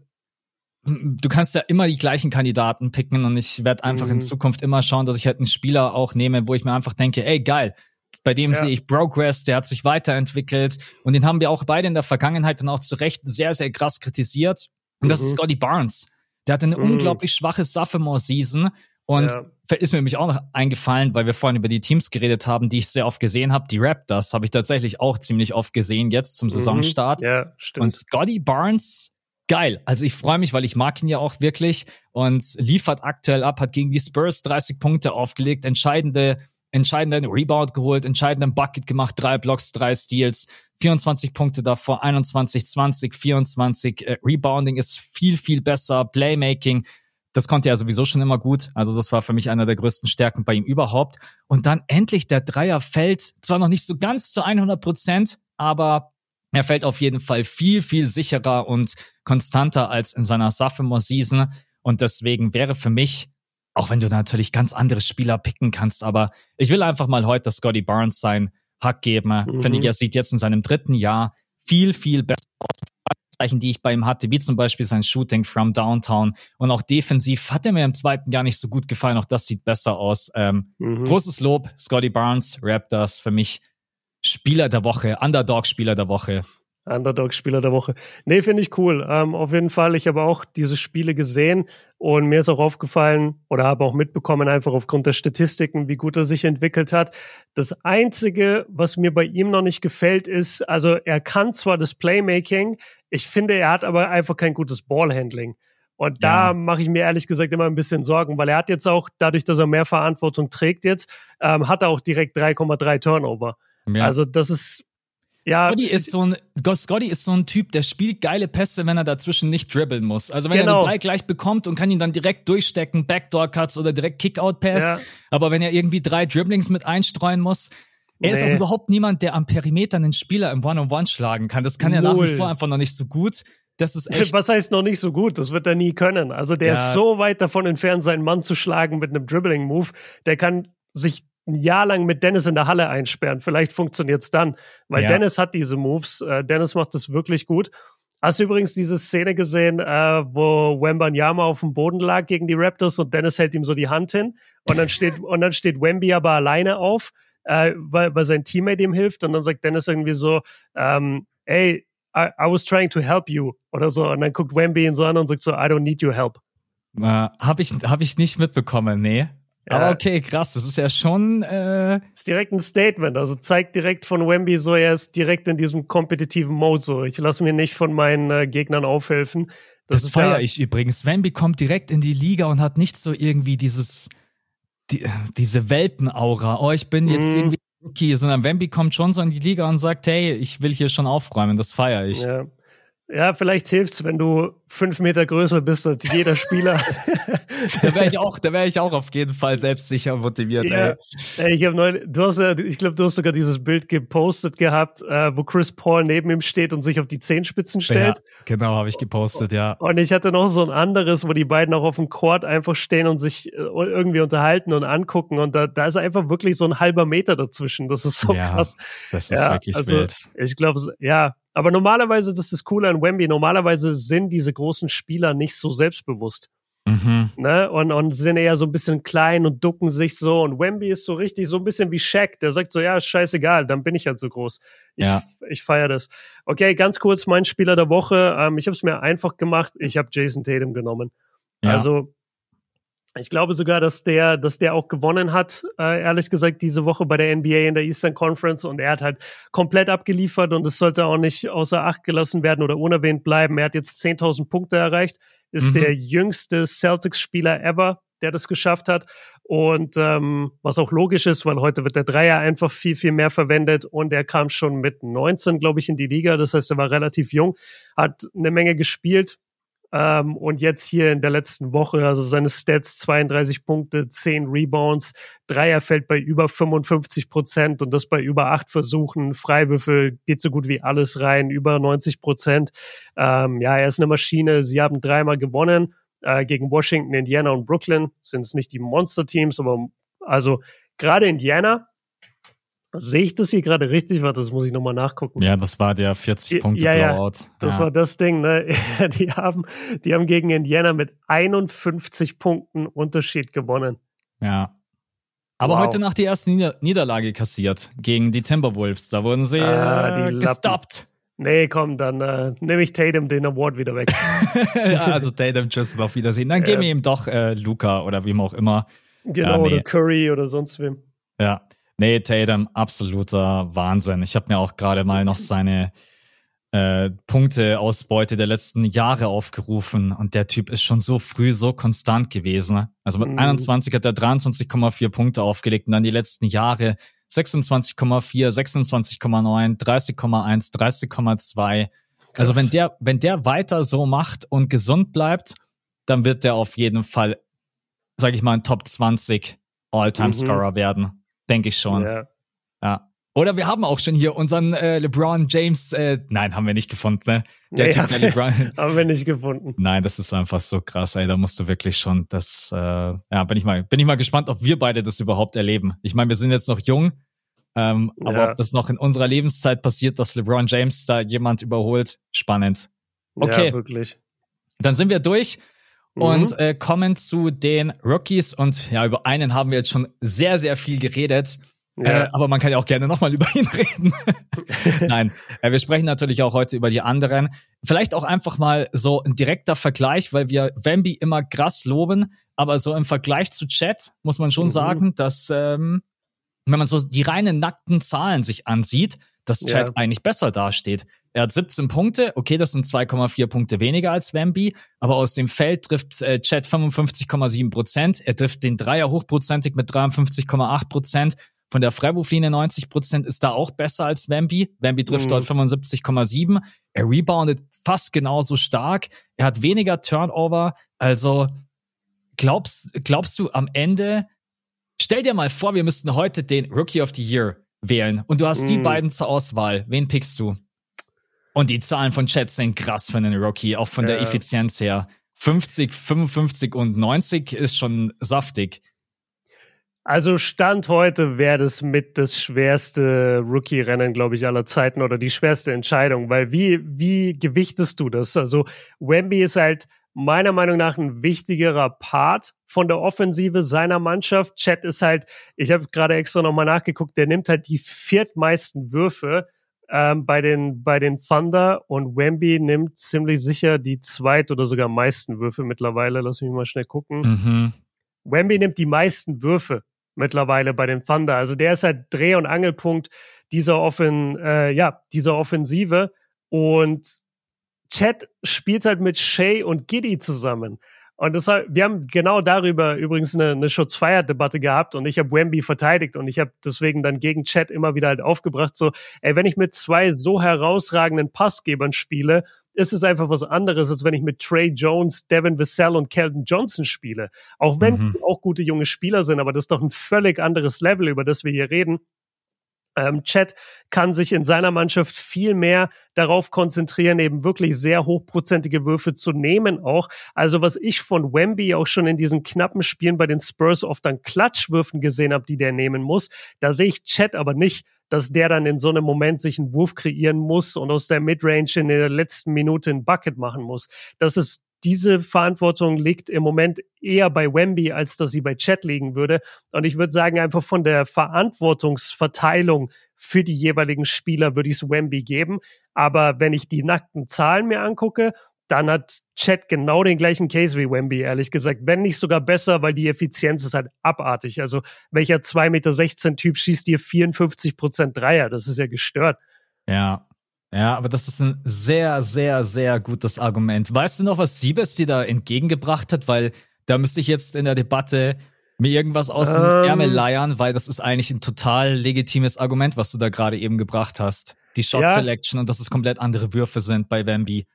du kannst ja immer die gleichen Kandidaten picken und ich werde einfach mhm. in Zukunft immer schauen, dass ich halt einen Spieler auch nehme, wo ich mir einfach denke, ey geil, bei dem ja. sehe ich Progress, der hat sich weiterentwickelt und den haben wir auch beide in der Vergangenheit dann auch zu Recht sehr, sehr krass kritisiert. Und das ist mhm. Scotty Barnes. Der hatte eine mhm. unglaublich schwache Sophomore-Season und ja. ist mir nämlich auch noch eingefallen, weil wir vorhin über die Teams geredet haben, die ich sehr oft gesehen habe. Die Raptors habe ich tatsächlich auch ziemlich oft gesehen, jetzt zum mhm. Saisonstart. Ja, stimmt. Und Scotty Barnes, geil. Also ich freue mich, weil ich mag ihn ja auch wirklich und liefert aktuell ab, hat gegen die Spurs 30 Punkte aufgelegt, entscheidende entscheidenden Rebound geholt, entscheidenden Bucket gemacht, drei Blocks, drei Steals, 24 Punkte davor, 21, 20, 24. Äh, Rebounding ist viel, viel besser, Playmaking Das konnte er sowieso schon immer gut. Also das war für mich einer der größten Stärken bei ihm überhaupt. Und dann endlich der Dreier fällt, zwar noch nicht so ganz zu 100 Prozent, aber er fällt auf jeden Fall viel, viel sicherer und konstanter als in seiner Sophomore-Season. Und deswegen wäre für mich, auch wenn du natürlich ganz andere Spieler picken kannst, aber ich will einfach mal heute Scotty Barnes sein Hack geben. Mhm. Finde ich, er sieht jetzt in seinem dritten Jahr viel, viel besser aus. Zeichen, die ich bei ihm hatte, wie zum Beispiel sein Shooting from Downtown. Und auch defensiv hat er mir im zweiten Jahr nicht so gut gefallen. Auch das sieht besser aus. Ähm, mhm. Großes Lob, Scotty Barnes, Raptors, für mich Spieler der Woche, Underdog-Spieler der Woche.
Underdog-Spieler der Woche. Nee, finde ich cool. Ähm, auf jeden Fall. Ich habe auch diese Spiele gesehen und mir ist auch aufgefallen oder habe auch mitbekommen, einfach aufgrund der Statistiken, wie gut er sich entwickelt hat. Das Einzige, was mir bei ihm noch nicht gefällt, ist, also er kann zwar das Playmaking, ich finde, er hat aber einfach kein gutes Ballhandling. Und da ja. mache ich mir ehrlich gesagt immer ein bisschen Sorgen, weil er hat jetzt auch, dadurch, dass er mehr Verantwortung trägt jetzt, ähm, hat er auch direkt 3,3 Turnover. Ja. Also das ist
ja, Scotty ist so ein Scotty ist so ein Typ, der spielt geile Pässe, wenn er dazwischen nicht dribbeln muss. Also wenn genau. er den Ball gleich bekommt und kann ihn dann direkt durchstecken, Backdoor Cuts oder direkt Kickout Pass. Ja. Aber wenn er irgendwie drei Dribblings mit einstreuen muss, er nee. ist auch überhaupt niemand, der am Perimeter einen Spieler im One-on-One -on -One schlagen kann. Das kann er nach wie vor einfach noch nicht so gut. Das ist echt.
Was heißt noch nicht so gut? Das wird er nie können. Also der ja. ist so weit davon entfernt, seinen Mann zu schlagen mit einem Dribbling-Move. Der kann sich ein Jahr lang mit Dennis in der Halle einsperren. Vielleicht funktioniert's dann, weil ja. Dennis hat diese Moves. Äh, Dennis macht das wirklich gut. Hast du übrigens diese Szene gesehen, äh, wo Wembanyama auf dem Boden lag gegen die Raptors und Dennis hält ihm so die Hand hin und dann steht und dann steht Wemby aber alleine auf, äh, weil, weil sein Teammate ihm hilft und dann sagt Dennis irgendwie so, ähm, ey, I, I was trying to help you oder so und dann guckt Wemby ihn so an und sagt so, I don't need your help.
Äh, habe ich hab ich nicht mitbekommen, nee. Ja. Aber okay, krass, das ist ja schon. Äh
ist direkt ein Statement, also zeigt direkt von Wemby so, er ist direkt in diesem kompetitiven Mode so. Ich lasse mir nicht von meinen äh, Gegnern aufhelfen.
Das, das feiere ja ich übrigens. Wemby kommt direkt in die Liga und hat nicht so irgendwie dieses, die, diese Welpenaura. Oh, ich bin jetzt mhm. irgendwie Rookie, sondern Wemby kommt schon so in die Liga und sagt, hey, ich will hier schon aufräumen. Das feiere ich.
Ja. Ja, vielleicht hilft's, wenn du fünf Meter größer bist als jeder Spieler.
da wäre ich auch, da wäre ich auch auf jeden Fall selbstsicher motiviert. Ja,
ey. ich habe neulich, du hast ja, ich glaube, du hast sogar dieses Bild gepostet gehabt, äh, wo Chris Paul neben ihm steht und sich auf die Zehenspitzen stellt. Ja,
genau, habe ich gepostet, ja.
Und ich hatte noch so ein anderes, wo die beiden auch auf dem Court einfach stehen und sich äh, irgendwie unterhalten und angucken. Und da, da ist einfach wirklich so ein halber Meter dazwischen. Das ist so ja, krass.
Das ist ja, wirklich also, wild.
Ich glaube, ja, aber normalerweise, das ist cool an Wemby, normalerweise sind diese großen Spieler nicht so selbstbewusst. Mhm. Ne? Und, und sind eher so ein bisschen klein und ducken sich so. Und Wemby ist so richtig so ein bisschen wie Shaq, der sagt so, ja, scheißegal, dann bin ich halt so groß. Ich, ja. ich feiere das. Okay, ganz kurz mein Spieler der Woche. Ähm, ich habe es mir einfach gemacht. Ich habe Jason Tatum genommen. Ja. Also ich glaube sogar, dass der, dass der auch gewonnen hat, äh, ehrlich gesagt, diese Woche bei der NBA in der Eastern Conference und er hat halt komplett abgeliefert und es sollte auch nicht außer Acht gelassen werden oder unerwähnt bleiben. Er hat jetzt 10.000 Punkte erreicht, ist mhm. der jüngste Celtics-Spieler ever, der das geschafft hat und ähm, was auch logisch ist, weil heute wird der Dreier einfach viel, viel mehr verwendet und er kam schon mit 19, glaube ich, in die Liga, das heißt, er war relativ jung, hat eine Menge gespielt, ähm, und jetzt hier in der letzten Woche, also seine Stats 32 Punkte, 10 Rebounds, Dreier fällt bei über 55 Prozent und das bei über acht Versuchen. Freiwürfel geht so gut wie alles rein, über 90 Prozent. Ähm, ja, er ist eine Maschine. Sie haben dreimal gewonnen äh, gegen Washington, Indiana und Brooklyn. Sind es nicht die Monster-Teams, aber also gerade Indiana Sehe ich das hier gerade richtig? Warte, das muss ich nochmal nachgucken.
Ja, das war der 40-Punkte-Blowout. Ja,
ja, das ja. war das Ding, ne? Die haben, die haben gegen Indiana mit 51 Punkten Unterschied gewonnen.
Ja. Aber wow. heute Nacht die erste Nieder Niederlage kassiert gegen die Timberwolves. Da wurden sie ah, äh, gestoppt.
Nee, komm, dann äh, nehme ich Tatum den Award wieder weg.
ja, also Tatum, tschüss auf Wiedersehen. Dann ja. geben wir ihm doch äh, Luca oder wem auch immer.
Genau, nee. oder Curry oder sonst wem.
Ja. Nee, Tatum, absoluter Wahnsinn. Ich habe mir auch gerade mal noch seine äh, Punkteausbeute der letzten Jahre aufgerufen und der Typ ist schon so früh so konstant gewesen. Also mit mhm. 21 hat er 23,4 Punkte aufgelegt und dann die letzten Jahre 26,4, 26,9, 30,1, 30,2. Also wenn der, wenn der weiter so macht und gesund bleibt, dann wird der auf jeden Fall, sag ich mal, ein Top 20 All-Time-Scorer mhm. werden. Denke ich schon. Ja. ja. Oder wir haben auch schon hier unseren äh, LeBron James, äh, nein, haben wir nicht gefunden, ne?
Der nee, Typ, der LeBron. haben wir nicht gefunden.
Nein, das ist einfach so krass, ey. Da musst du wirklich schon, das, äh, ja, bin ich mal, bin ich mal gespannt, ob wir beide das überhaupt erleben. Ich meine, wir sind jetzt noch jung, ähm, aber ja. ob das noch in unserer Lebenszeit passiert, dass LeBron James da jemand überholt, spannend. Okay. Ja,
wirklich.
Dann sind wir durch. Und äh, kommen zu den Rookies. Und ja, über einen haben wir jetzt schon sehr, sehr viel geredet. Ja. Äh, aber man kann ja auch gerne nochmal über ihn reden. Nein, äh, wir sprechen natürlich auch heute über die anderen. Vielleicht auch einfach mal so ein direkter Vergleich, weil wir Wemby immer krass loben, aber so im Vergleich zu Chat muss man schon mhm. sagen, dass ähm, wenn man so die reinen nackten Zahlen sich ansieht, dass Chat ja. eigentlich besser dasteht. Er hat 17 Punkte, okay, das sind 2,4 Punkte weniger als Wemby, aber aus dem Feld trifft äh, Chat 55,7 Prozent. Er trifft den Dreier hochprozentig mit 53,8 Prozent. Von der Freiwurflinie 90 Prozent ist da auch besser als Wemby. Wemby trifft mhm. dort 75,7. Er reboundet fast genauso stark. Er hat weniger Turnover. Also glaubst, glaubst du am Ende, stell dir mal vor, wir müssten heute den Rookie of the Year wählen und du hast mhm. die beiden zur Auswahl. Wen pickst du? Und die Zahlen von Chat sind krass für einen Rookie, auch von ja. der Effizienz her. 50, 55 und 90 ist schon saftig.
Also Stand heute wäre das mit das schwerste Rookie-Rennen, glaube ich, aller Zeiten oder die schwerste Entscheidung, weil wie, wie gewichtest du das? Also Wemby ist halt meiner Meinung nach ein wichtigerer Part von der Offensive seiner Mannschaft. Chat ist halt, ich habe gerade extra nochmal nachgeguckt, der nimmt halt die viertmeisten Würfe ähm, bei, den, bei den Thunder und Wemby nimmt ziemlich sicher die zweit- oder sogar meisten Würfe mittlerweile. Lass mich mal schnell gucken. Mhm. Wemby nimmt die meisten Würfe mittlerweile bei den Thunder. Also der ist halt Dreh- und Angelpunkt dieser Offen, äh, ja, dieser Offensive. Und Chad spielt halt mit Shay und Giddy zusammen. Und deshalb, wir haben genau darüber übrigens eine, eine Schutzfeier-Debatte gehabt und ich habe Wemby verteidigt und ich habe deswegen dann gegen Chat immer wieder halt aufgebracht, so, ey, wenn ich mit zwei so herausragenden Passgebern spiele, ist es einfach was anderes, als wenn ich mit Trey Jones, Devin Vassell und Kelvin Johnson spiele. Auch wenn mhm. auch gute junge Spieler sind, aber das ist doch ein völlig anderes Level, über das wir hier reden. Ähm, Chat kann sich in seiner Mannschaft viel mehr darauf konzentrieren, eben wirklich sehr hochprozentige Würfe zu nehmen auch. Also was ich von Wemby auch schon in diesen knappen Spielen bei den Spurs oft an Klatschwürfen gesehen habe, die der nehmen muss, da sehe ich Chat aber nicht, dass der dann in so einem Moment sich einen Wurf kreieren muss und aus der Midrange in der letzten Minute ein Bucket machen muss. Das ist diese Verantwortung liegt im Moment eher bei Wemby, als dass sie bei Chat liegen würde. Und ich würde sagen, einfach von der Verantwortungsverteilung für die jeweiligen Spieler würde ich es Wemby geben. Aber wenn ich die nackten Zahlen mir angucke, dann hat Chat genau den gleichen Case wie Wemby, ehrlich gesagt. Wenn nicht sogar besser, weil die Effizienz ist halt abartig. Also welcher 2,16 Meter Typ schießt dir 54 Prozent Dreier? Das ist ja gestört.
Ja, ja, aber das ist ein sehr, sehr, sehr gutes Argument. Weißt du noch, was Siebes dir da entgegengebracht hat? Weil da müsste ich jetzt in der Debatte mir irgendwas aus dem ähm, Ärmel leiern, weil das ist eigentlich ein total legitimes Argument, was du da gerade eben gebracht hast. Die Shot Selection ja. und dass es komplett andere Würfe sind bei Wemby.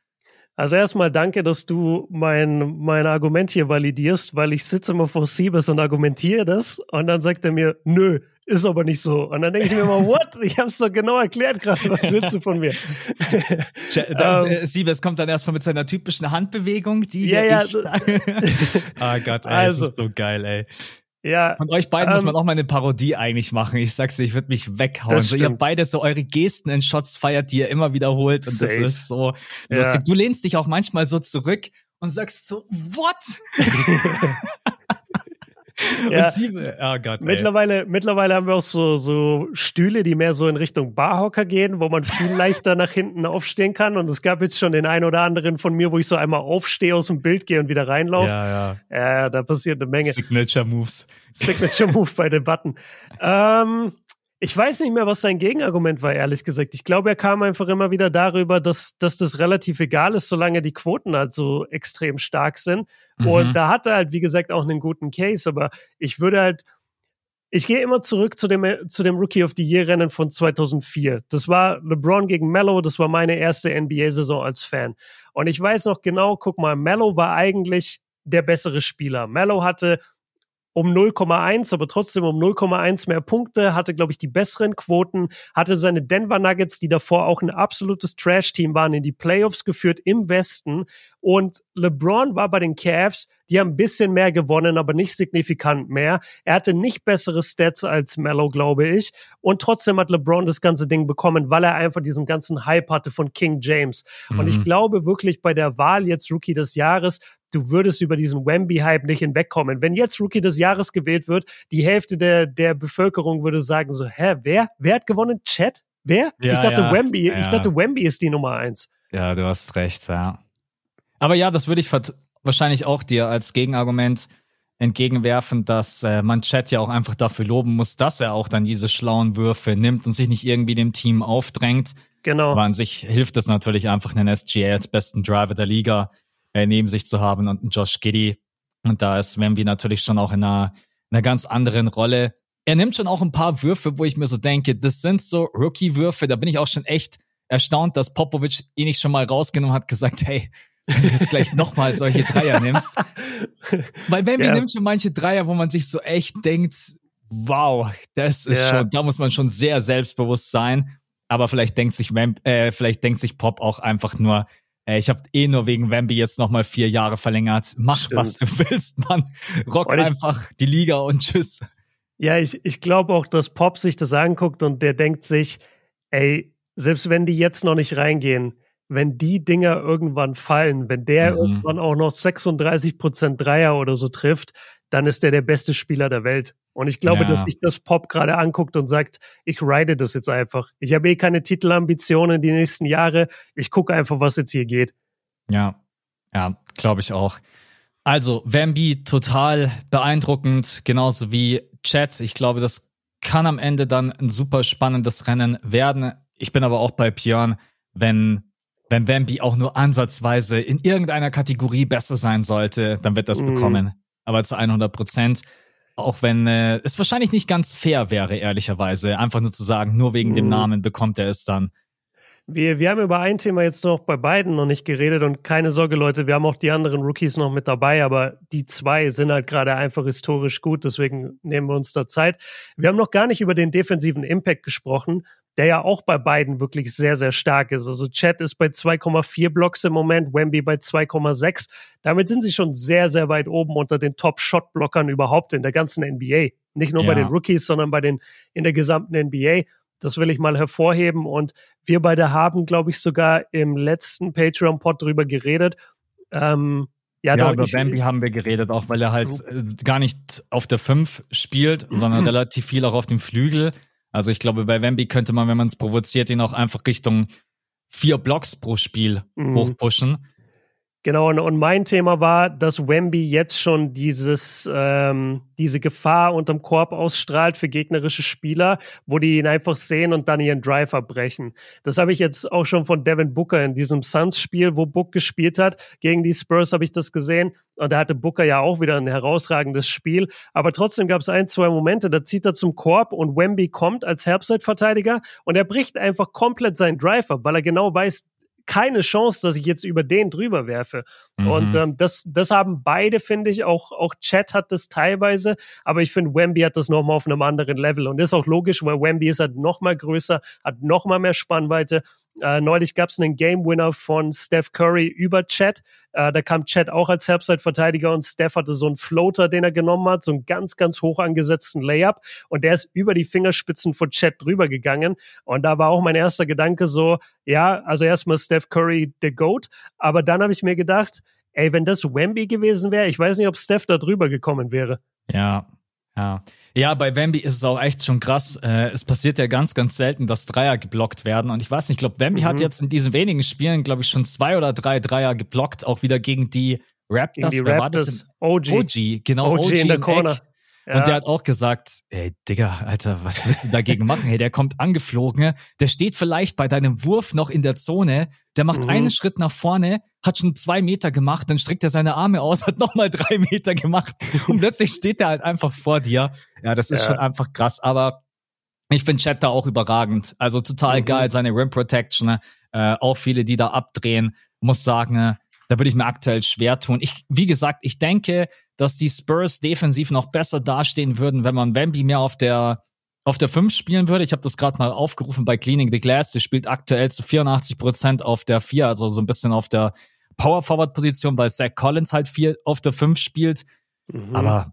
Also erstmal danke, dass du mein, mein Argument hier validierst, weil ich sitze immer vor Siebes und argumentiere das und dann sagt er mir, nö, ist aber nicht so. Und dann denke ich mir immer, what? Ich habe es doch genau erklärt gerade. Was willst du von mir?
ähm, äh, Siebes kommt dann erstmal mit seiner typischen Handbewegung, die
ja, ja.
Ah oh Gott, ey, also, das ist so geil, ey.
Ja.
Von euch beiden ähm, muss man auch mal eine Parodie eigentlich machen. Ich sag's dir, ich würde mich weghauen. So, ihr habt beide so eure Gesten in Shots feiert, die ihr immer wiederholt. Und Safe. das ist so ja. lustig. Du lehnst dich auch manchmal so zurück und sagst so, what?
Ja. Sie, oh Gott, mittlerweile, mittlerweile haben wir auch so, so Stühle, die mehr so in Richtung Barhocker gehen, wo man viel leichter nach hinten aufstehen kann. Und es gab jetzt schon den einen oder anderen von mir, wo ich so einmal aufstehe, aus dem Bild gehe und wieder reinlaufe.
Ja,
ja. Ja, da passiert eine Menge.
Signature Moves.
Signature Move bei Debatten. ähm, ich weiß nicht mehr, was sein Gegenargument war, ehrlich gesagt. Ich glaube, er kam einfach immer wieder darüber, dass, dass das relativ egal ist, solange die Quoten halt so extrem stark sind. Mhm. Und da hat er halt, wie gesagt, auch einen guten Case. Aber ich würde halt, ich gehe immer zurück zu dem, zu dem Rookie of the Year Rennen von 2004. Das war LeBron gegen Mello. Das war meine erste NBA-Saison als Fan. Und ich weiß noch genau, guck mal, Mello war eigentlich der bessere Spieler. Mello hatte um 0,1, aber trotzdem um 0,1 mehr Punkte, hatte, glaube ich, die besseren Quoten, hatte seine Denver Nuggets, die davor auch ein absolutes Trash-Team waren, in die Playoffs geführt im Westen. Und LeBron war bei den Cavs, die haben ein bisschen mehr gewonnen, aber nicht signifikant mehr. Er hatte nicht bessere Stats als Mello, glaube ich. Und trotzdem hat LeBron das ganze Ding bekommen, weil er einfach diesen ganzen Hype hatte von King James. Mhm. Und ich mhm. glaube wirklich bei der Wahl jetzt Rookie des Jahres, du würdest über diesen Wemby-Hype nicht hinwegkommen. Wenn jetzt Rookie des Jahres gewählt wird, die Hälfte der, der Bevölkerung würde sagen so, hä, wer? Wer hat gewonnen? Chat? Wer? Ja, ich dachte ja, Wemby, ja. ich dachte Wemby ist die Nummer eins.
Ja, du hast recht, ja. Aber ja, das würde ich wahrscheinlich auch dir als Gegenargument entgegenwerfen, dass äh, man Chat ja auch einfach dafür loben muss, dass er auch dann diese schlauen Würfe nimmt und sich nicht irgendwie dem Team aufdrängt.
Genau.
Aber an sich hilft es natürlich einfach, einen SGA als besten Driver der Liga äh, neben sich zu haben und einen Josh Giddy. Und da ist Wemby natürlich schon auch in einer, in einer ganz anderen Rolle. Er nimmt schon auch ein paar Würfe, wo ich mir so denke, das sind so Rookie-Würfe. Da bin ich auch schon echt erstaunt, dass Popovic ihn nicht schon mal rausgenommen hat, gesagt, hey, wenn du jetzt gleich nochmal solche Dreier nimmst. Weil Wemby ja. nimmt schon manche Dreier, wo man sich so echt denkt, wow, das ist ja. schon, da muss man schon sehr selbstbewusst sein. Aber vielleicht denkt sich, Wemb, äh, vielleicht denkt sich Pop auch einfach nur, ich habe eh nur wegen Wemby jetzt nochmal vier Jahre verlängert. Mach, Stimmt. was du willst, Mann. Rock ich, einfach die Liga und tschüss.
Ja, ich, ich glaube auch, dass Pop sich das anguckt und der denkt sich, ey, selbst wenn die jetzt noch nicht reingehen, wenn die Dinger irgendwann fallen, wenn der mhm. irgendwann auch noch 36 Prozent Dreier oder so trifft, dann ist der der beste Spieler der Welt. Und ich glaube, ja. dass sich das Pop gerade anguckt und sagt, ich ride das jetzt einfach. Ich habe eh keine Titelambitionen die nächsten Jahre. Ich gucke einfach, was jetzt hier geht.
Ja, ja, glaube ich auch. Also, Wemby total beeindruckend, genauso wie Chat. Ich glaube, das kann am Ende dann ein super spannendes Rennen werden. Ich bin aber auch bei Björn, wenn wenn Wemby auch nur ansatzweise in irgendeiner Kategorie besser sein sollte, dann wird das mm. bekommen. Aber zu 100 Prozent. Auch wenn äh, es wahrscheinlich nicht ganz fair wäre, ehrlicherweise, einfach nur zu sagen, nur wegen mhm. dem Namen bekommt er es dann.
Wir, wir haben über ein Thema jetzt noch bei beiden noch nicht geredet und keine Sorge, Leute, wir haben auch die anderen Rookies noch mit dabei, aber die zwei sind halt gerade einfach historisch gut, deswegen nehmen wir uns da Zeit. Wir haben noch gar nicht über den defensiven Impact gesprochen der ja auch bei beiden wirklich sehr, sehr stark ist. Also Chat ist bei 2,4 Blocks im Moment, Wemby bei 2,6. Damit sind sie schon sehr, sehr weit oben unter den Top-Shot-Blockern überhaupt in der ganzen NBA. Nicht nur ja. bei den Rookies, sondern bei den, in der gesamten NBA. Das will ich mal hervorheben. Und wir beide haben, glaube ich, sogar im letzten Patreon-Pod drüber geredet. Ähm,
ja, ja doch, über Bambi haben wir geredet, auch weil er halt äh, gar nicht auf der 5 spielt, sondern relativ viel auch auf dem Flügel. Also ich glaube, bei Wemby könnte man, wenn man es provoziert, ihn auch einfach Richtung vier Blocks pro Spiel mhm. hochpushen.
Genau, und, und, mein Thema war, dass Wemby jetzt schon dieses, ähm, diese Gefahr unterm Korb ausstrahlt für gegnerische Spieler, wo die ihn einfach sehen und dann ihren Drive abbrechen. Das habe ich jetzt auch schon von Devin Booker in diesem Suns-Spiel, wo Book gespielt hat. Gegen die Spurs habe ich das gesehen. Und da hatte Booker ja auch wieder ein herausragendes Spiel. Aber trotzdem gab es ein, zwei Momente, da zieht er zum Korb und Wemby kommt als Herbstzeitverteidiger und er bricht einfach komplett seinen Drive ab, weil er genau weiß, keine Chance, dass ich jetzt über den drüber werfe. Mhm. Und ähm, das, das haben beide, finde ich. Auch, auch Chat hat das teilweise, aber ich finde, Wemby hat das nochmal auf einem anderen Level. Und das ist auch logisch, weil Wemby ist halt nochmal größer, hat nochmal mehr Spannweite äh, neulich gab es einen Game Winner von Steph Curry über Chat. Äh, da kam Chat auch als Herbstzeitverteidiger und Steph hatte so einen Floater, den er genommen hat, so einen ganz, ganz hoch angesetzten Layup und der ist über die Fingerspitzen von Chat drüber gegangen. Und da war auch mein erster Gedanke so, ja, also erstmal Steph Curry der Goat, aber dann habe ich mir gedacht, ey, wenn das Wemby gewesen wäre, ich weiß nicht, ob Steph da drüber gekommen wäre.
Ja, ja. Ja, bei Wemby ist es auch echt schon krass. Äh, es passiert ja ganz, ganz selten, dass Dreier geblockt werden. Und ich weiß nicht, ich glaube, Wemby mhm. hat jetzt in diesen wenigen Spielen, glaube ich, schon zwei oder drei Dreier geblockt, auch wieder gegen die Raptors.
Gegen die Wer Raptors.
war das? OG. OG, genau. OG, OG in der Corner. Eck. Ja. Und der hat auch gesagt, ey, Digga, Alter, was willst du dagegen machen? Hey, der kommt angeflogen, der steht vielleicht bei deinem Wurf noch in der Zone, der macht mhm. einen Schritt nach vorne, hat schon zwei Meter gemacht, dann streckt er seine Arme aus, hat nochmal drei Meter gemacht und plötzlich steht er halt einfach vor dir. Ja, das ist ja. schon einfach krass, aber ich finde Chat da auch überragend. Also total mhm. geil, seine Rim Protection, äh, auch viele, die da abdrehen, muss sagen, da würde ich mir aktuell schwer tun. Ich, wie gesagt, ich denke, dass die Spurs defensiv noch besser dastehen würden, wenn man Wemby mehr auf der auf der 5 spielen würde. Ich habe das gerade mal aufgerufen bei Cleaning the Glass. Der spielt aktuell zu 84 Prozent auf der 4, also so ein bisschen auf der Power Forward Position, weil Zach Collins halt viel auf der 5 spielt. Mhm. Aber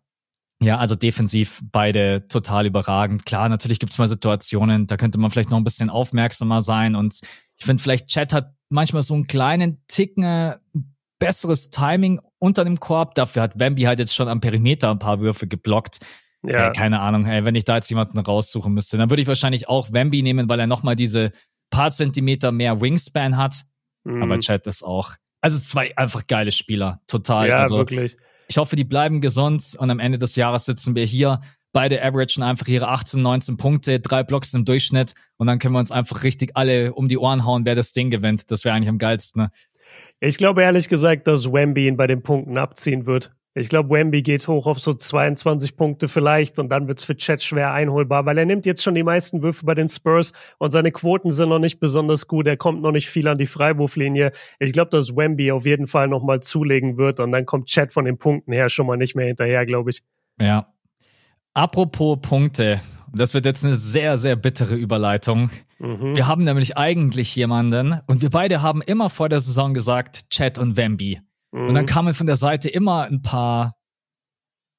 ja, also defensiv beide total überragend. Klar, natürlich gibt's mal Situationen, da könnte man vielleicht noch ein bisschen aufmerksamer sein. Und ich finde, vielleicht Chat hat manchmal so einen kleinen Ticken äh, besseres Timing unter dem Korb. Dafür hat Wemby halt jetzt schon am Perimeter ein paar Würfe geblockt. Ja. Ey, keine Ahnung, ey, wenn ich da jetzt jemanden raussuchen müsste, dann würde ich wahrscheinlich auch Wemby nehmen, weil er nochmal diese paar Zentimeter mehr Wingspan hat. Mhm. Aber Chat ist auch. Also zwei einfach geile Spieler. Total.
Ja,
also,
wirklich.
Ich hoffe, die bleiben gesund und am Ende des Jahres sitzen wir hier. Beide averagen einfach ihre 18, 19 Punkte, drei Blocks im Durchschnitt und dann können wir uns einfach richtig alle um die Ohren hauen, wer das Ding gewinnt. Das wäre eigentlich am geilsten. Ne?
Ich glaube ehrlich gesagt, dass Wemby ihn bei den Punkten abziehen wird. Ich glaube, Wemby geht hoch auf so 22 Punkte vielleicht und dann wird's für Chet schwer einholbar, weil er nimmt jetzt schon die meisten Würfe bei den Spurs und seine Quoten sind noch nicht besonders gut. Er kommt noch nicht viel an die Freiwurflinie. Ich glaube, dass Wemby auf jeden Fall nochmal zulegen wird und dann kommt Chet von den Punkten her schon mal nicht mehr hinterher, glaube ich.
Ja. Apropos Punkte. Das wird jetzt eine sehr, sehr bittere Überleitung. Mhm. Wir haben nämlich eigentlich jemanden und wir beide haben immer vor der Saison gesagt, Chet und Wemby. Mhm. Und dann mhm. kamen von der Seite immer ein paar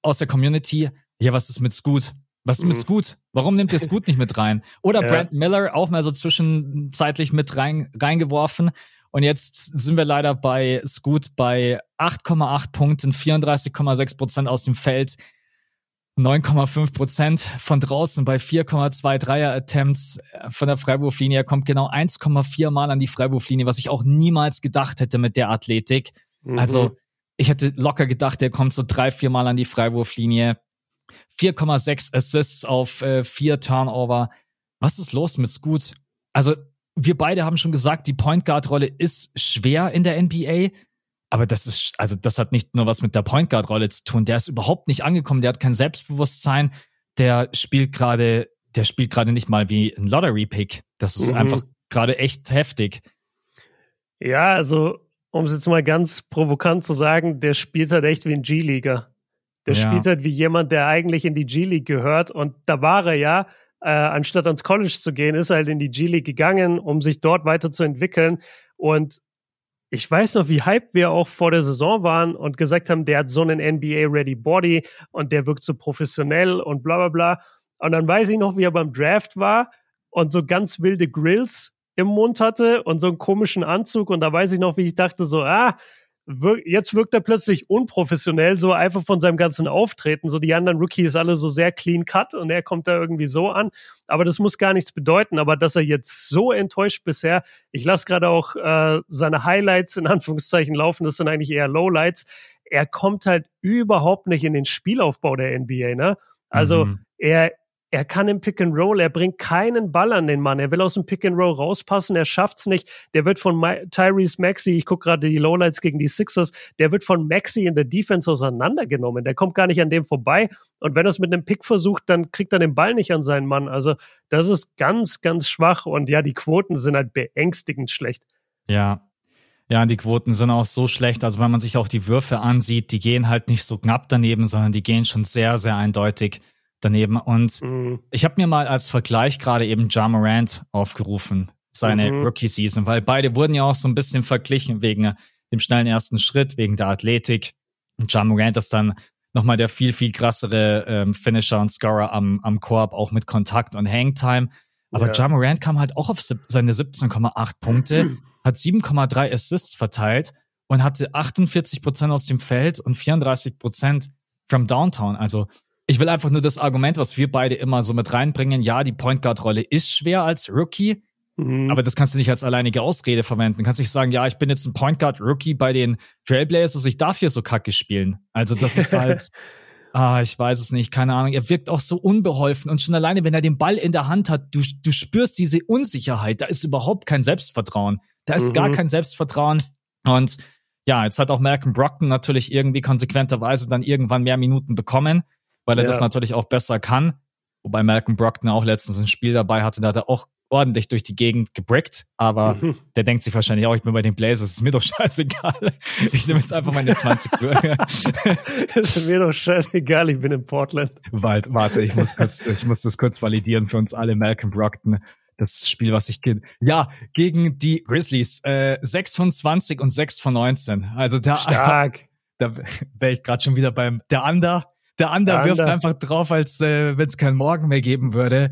aus der Community, ja, was ist mit Scoot? Was ist mit mhm. Scoot? Warum nimmt ihr Scoot nicht mit rein? Oder ja. Brent Miller auch mal so zwischenzeitlich mit rein, reingeworfen. Und jetzt sind wir leider bei Scoot bei 8,8 Punkten, 34,6 Prozent aus dem Feld, 9,5 Prozent von draußen bei 4,2 Dreier-Attempts von der Freiwurflinie. Er kommt genau 1,4 Mal an die Freiwurflinie, was ich auch niemals gedacht hätte mit der Athletik. Mhm. Also ich hätte locker gedacht, der kommt so drei, vier Mal an die Freiwurflinie. 4,6 Assists auf äh, vier Turnover. Was ist los mit Scoot? Also wir beide haben schon gesagt, die Point Guard Rolle ist schwer in der NBA. Aber das ist, also das hat nicht nur was mit der Point Guard Rolle zu tun. Der ist überhaupt nicht angekommen. Der hat kein Selbstbewusstsein. Der spielt gerade, der spielt gerade nicht mal wie ein Lottery Pick. Das ist mhm. einfach gerade echt heftig.
Ja, also um es jetzt mal ganz provokant zu sagen, der spielt halt echt wie ein G-Leaguer. Der ja. spielt halt wie jemand, der eigentlich in die G-League gehört. Und da war er ja, äh, anstatt ans College zu gehen, ist er halt in die G-League gegangen, um sich dort weiterzuentwickeln. Und ich weiß noch, wie hyped wir auch vor der Saison waren und gesagt haben, der hat so einen NBA-ready Body und der wirkt so professionell und bla bla bla. Und dann weiß ich noch, wie er beim Draft war und so ganz wilde Grills im Mund hatte und so einen komischen Anzug. Und da weiß ich noch, wie ich dachte, so, ah, wir, jetzt wirkt er plötzlich unprofessionell, so einfach von seinem ganzen Auftreten. So die anderen Rookies alle so sehr clean cut und er kommt da irgendwie so an. Aber das muss gar nichts bedeuten. Aber dass er jetzt so enttäuscht bisher, ich lasse gerade auch äh, seine Highlights in Anführungszeichen laufen, das sind eigentlich eher Lowlights. Er kommt halt überhaupt nicht in den Spielaufbau der NBA, ne? Also mhm. er, er kann im Pick and Roll, er bringt keinen Ball an den Mann. Er will aus dem Pick and Roll rauspassen, er schafft's nicht. Der wird von My Tyrese Maxi, ich gucke gerade die Lowlights gegen die Sixers, der wird von Maxi in der Defense auseinandergenommen. Der kommt gar nicht an dem vorbei. Und wenn er es mit einem Pick versucht, dann kriegt er den Ball nicht an seinen Mann. Also das ist ganz, ganz schwach. Und ja, die Quoten sind halt beängstigend schlecht.
Ja, ja, die Quoten sind auch so schlecht. Also wenn man sich auch die Würfe ansieht, die gehen halt nicht so knapp daneben, sondern die gehen schon sehr, sehr eindeutig daneben. Und mhm. ich habe mir mal als Vergleich gerade eben Ja Morant aufgerufen, seine mhm. Rookie-Season, weil beide wurden ja auch so ein bisschen verglichen wegen dem schnellen ersten Schritt, wegen der Athletik. Und Ja Morant ist dann nochmal der viel, viel krassere ähm, Finisher und Scorer am, am Korb, auch mit Kontakt und Hangtime. Aber ja. Ja Morant kam halt auch auf seine 17,8 Punkte, mhm. hat 7,3 Assists verteilt und hatte 48 Prozent aus dem Feld und 34 Prozent from Downtown. Also ich will einfach nur das Argument, was wir beide immer so mit reinbringen. Ja, die Point Guard Rolle ist schwer als Rookie, mhm. aber das kannst du nicht als alleinige Ausrede verwenden. Du kannst nicht sagen, ja, ich bin jetzt ein Point Guard Rookie bei den Trailblazers, ich darf hier so kacke spielen. Also das ist halt, ah, ich weiß es nicht, keine Ahnung. Er wirkt auch so unbeholfen und schon alleine, wenn er den Ball in der Hand hat, du, du spürst diese Unsicherheit. Da ist überhaupt kein Selbstvertrauen. Da ist mhm. gar kein Selbstvertrauen und ja, jetzt hat auch Malcolm Brockton natürlich irgendwie konsequenterweise dann irgendwann mehr Minuten bekommen weil er ja. das natürlich auch besser kann. Wobei Malcolm Brockton auch letztens ein Spiel dabei hatte, da hat er auch ordentlich durch die Gegend gebrickt, aber mhm. der denkt sich wahrscheinlich auch, ich bin bei den Blazers, ist mir doch scheißegal. Ich nehme jetzt einfach meine 20 Bürger.
ist mir doch scheißegal, ich bin in Portland.
Warte, warte, ich muss kurz, ich muss das kurz validieren für uns alle. Malcolm Brockton, das Spiel, was ich kenne. Ja, gegen die Grizzlies, äh, 6 von 20 und 6 von 19. Also da,
Stark.
da wäre ich gerade schon wieder beim, der Under, der Under wirft einfach drauf, als äh, wenn es keinen Morgen mehr geben würde.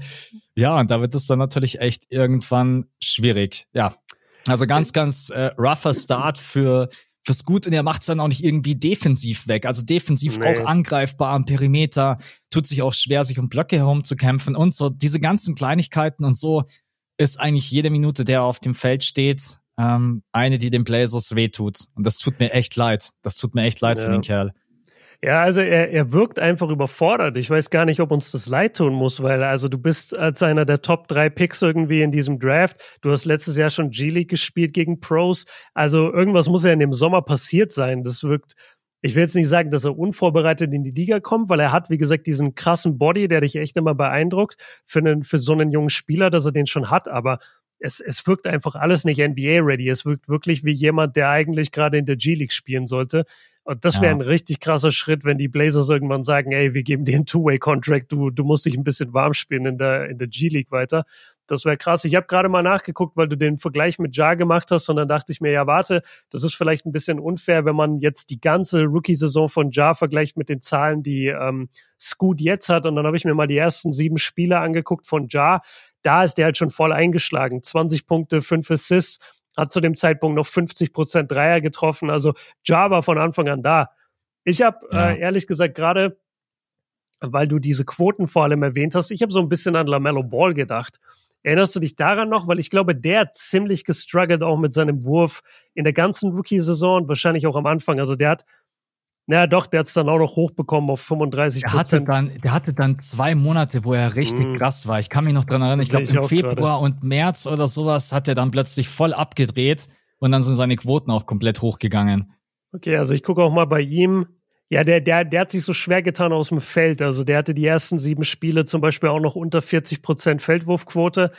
Ja, und da wird es dann natürlich echt irgendwann schwierig. Ja, also ganz, ganz äh, rougher Start für fürs Gut und er macht es dann auch nicht irgendwie defensiv weg. Also defensiv nee. auch angreifbar am Perimeter, tut sich auch schwer, sich um Blöcke herumzukämpfen und so. Diese ganzen Kleinigkeiten und so ist eigentlich jede Minute, der auf dem Feld steht, ähm, eine, die den Blazers wehtut. Und das tut mir echt leid. Das tut mir echt leid ja. für den Kerl.
Ja, also er, er wirkt einfach überfordert. Ich weiß gar nicht, ob uns das leid tun muss, weil also du bist als einer der Top drei Picks irgendwie in diesem Draft. Du hast letztes Jahr schon G-League gespielt gegen Pros. Also irgendwas muss ja in dem Sommer passiert sein. Das wirkt, ich will jetzt nicht sagen, dass er unvorbereitet in die Liga kommt, weil er hat, wie gesagt, diesen krassen Body, der dich echt immer beeindruckt für, einen, für so einen jungen Spieler, dass er den schon hat. Aber es, es wirkt einfach alles nicht NBA-ready. Es wirkt wirklich wie jemand, der eigentlich gerade in der G-League spielen sollte. Und das wäre ja. ein richtig krasser Schritt, wenn die Blazers irgendwann sagen, ey, wir geben dir einen Two-Way-Contract, du, du musst dich ein bisschen warm spielen in der, in der G-League weiter. Das wäre krass. Ich habe gerade mal nachgeguckt, weil du den Vergleich mit Ja gemacht hast und dann dachte ich mir, ja, warte, das ist vielleicht ein bisschen unfair, wenn man jetzt die ganze Rookie-Saison von Ja vergleicht mit den Zahlen, die ähm, Scoot jetzt hat. Und dann habe ich mir mal die ersten sieben Spiele angeguckt von Ja. Da ist der halt schon voll eingeschlagen. 20 Punkte, 5 Assists hat zu dem Zeitpunkt noch 50 Prozent Dreier getroffen. Also Java von Anfang an da. Ich habe ja. äh, ehrlich gesagt gerade, weil du diese Quoten vor allem erwähnt hast, ich habe so ein bisschen an Lamello Ball gedacht. Erinnerst du dich daran noch? Weil ich glaube, der hat ziemlich gestruggelt auch mit seinem Wurf in der ganzen Rookie-Saison wahrscheinlich auch am Anfang. Also der hat naja, doch, der hat es dann auch noch hochbekommen auf 35
Prozent. Der hatte dann, der hatte dann zwei Monate, wo er richtig mm. krass war. Ich kann mich noch dran erinnern. Ich glaube, im Februar grade. und März oder sowas hat er dann plötzlich voll abgedreht und dann sind seine Quoten auch komplett hochgegangen.
Okay, also ich gucke auch mal bei ihm. Ja, der, der, der hat sich so schwer getan aus dem Feld. Also der hatte die ersten sieben Spiele zum Beispiel auch noch unter 40 Prozent Feldwurfquote.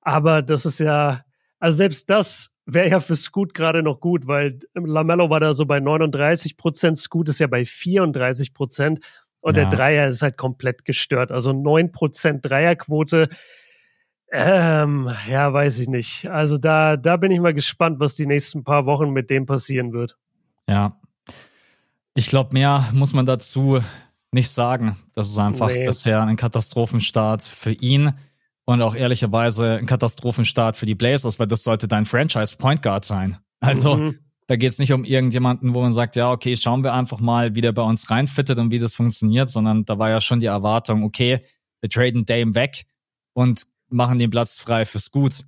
Aber das ist ja, also selbst das wäre ja für Scoot gerade noch gut, weil Lamello war da so bei 39 Prozent, Scoot ist ja bei 34 Prozent und ja. der Dreier ist halt komplett gestört. Also 9 Prozent Dreierquote. Ähm, ja, weiß ich nicht. Also da, da bin ich mal gespannt, was die nächsten paar Wochen mit dem passieren wird.
Ja. Ich glaube, mehr muss man dazu nicht sagen. Das ist einfach nee. bisher ein Katastrophenstart für ihn und auch ehrlicherweise ein Katastrophenstart für die Blazers, weil das sollte dein Franchise Point Guard sein. Also mhm. da geht es nicht um irgendjemanden, wo man sagt, ja, okay, schauen wir einfach mal, wie der bei uns reinfittet und wie das funktioniert, sondern da war ja schon die Erwartung, okay, wir traden Dame weg und machen den Platz frei fürs Gut.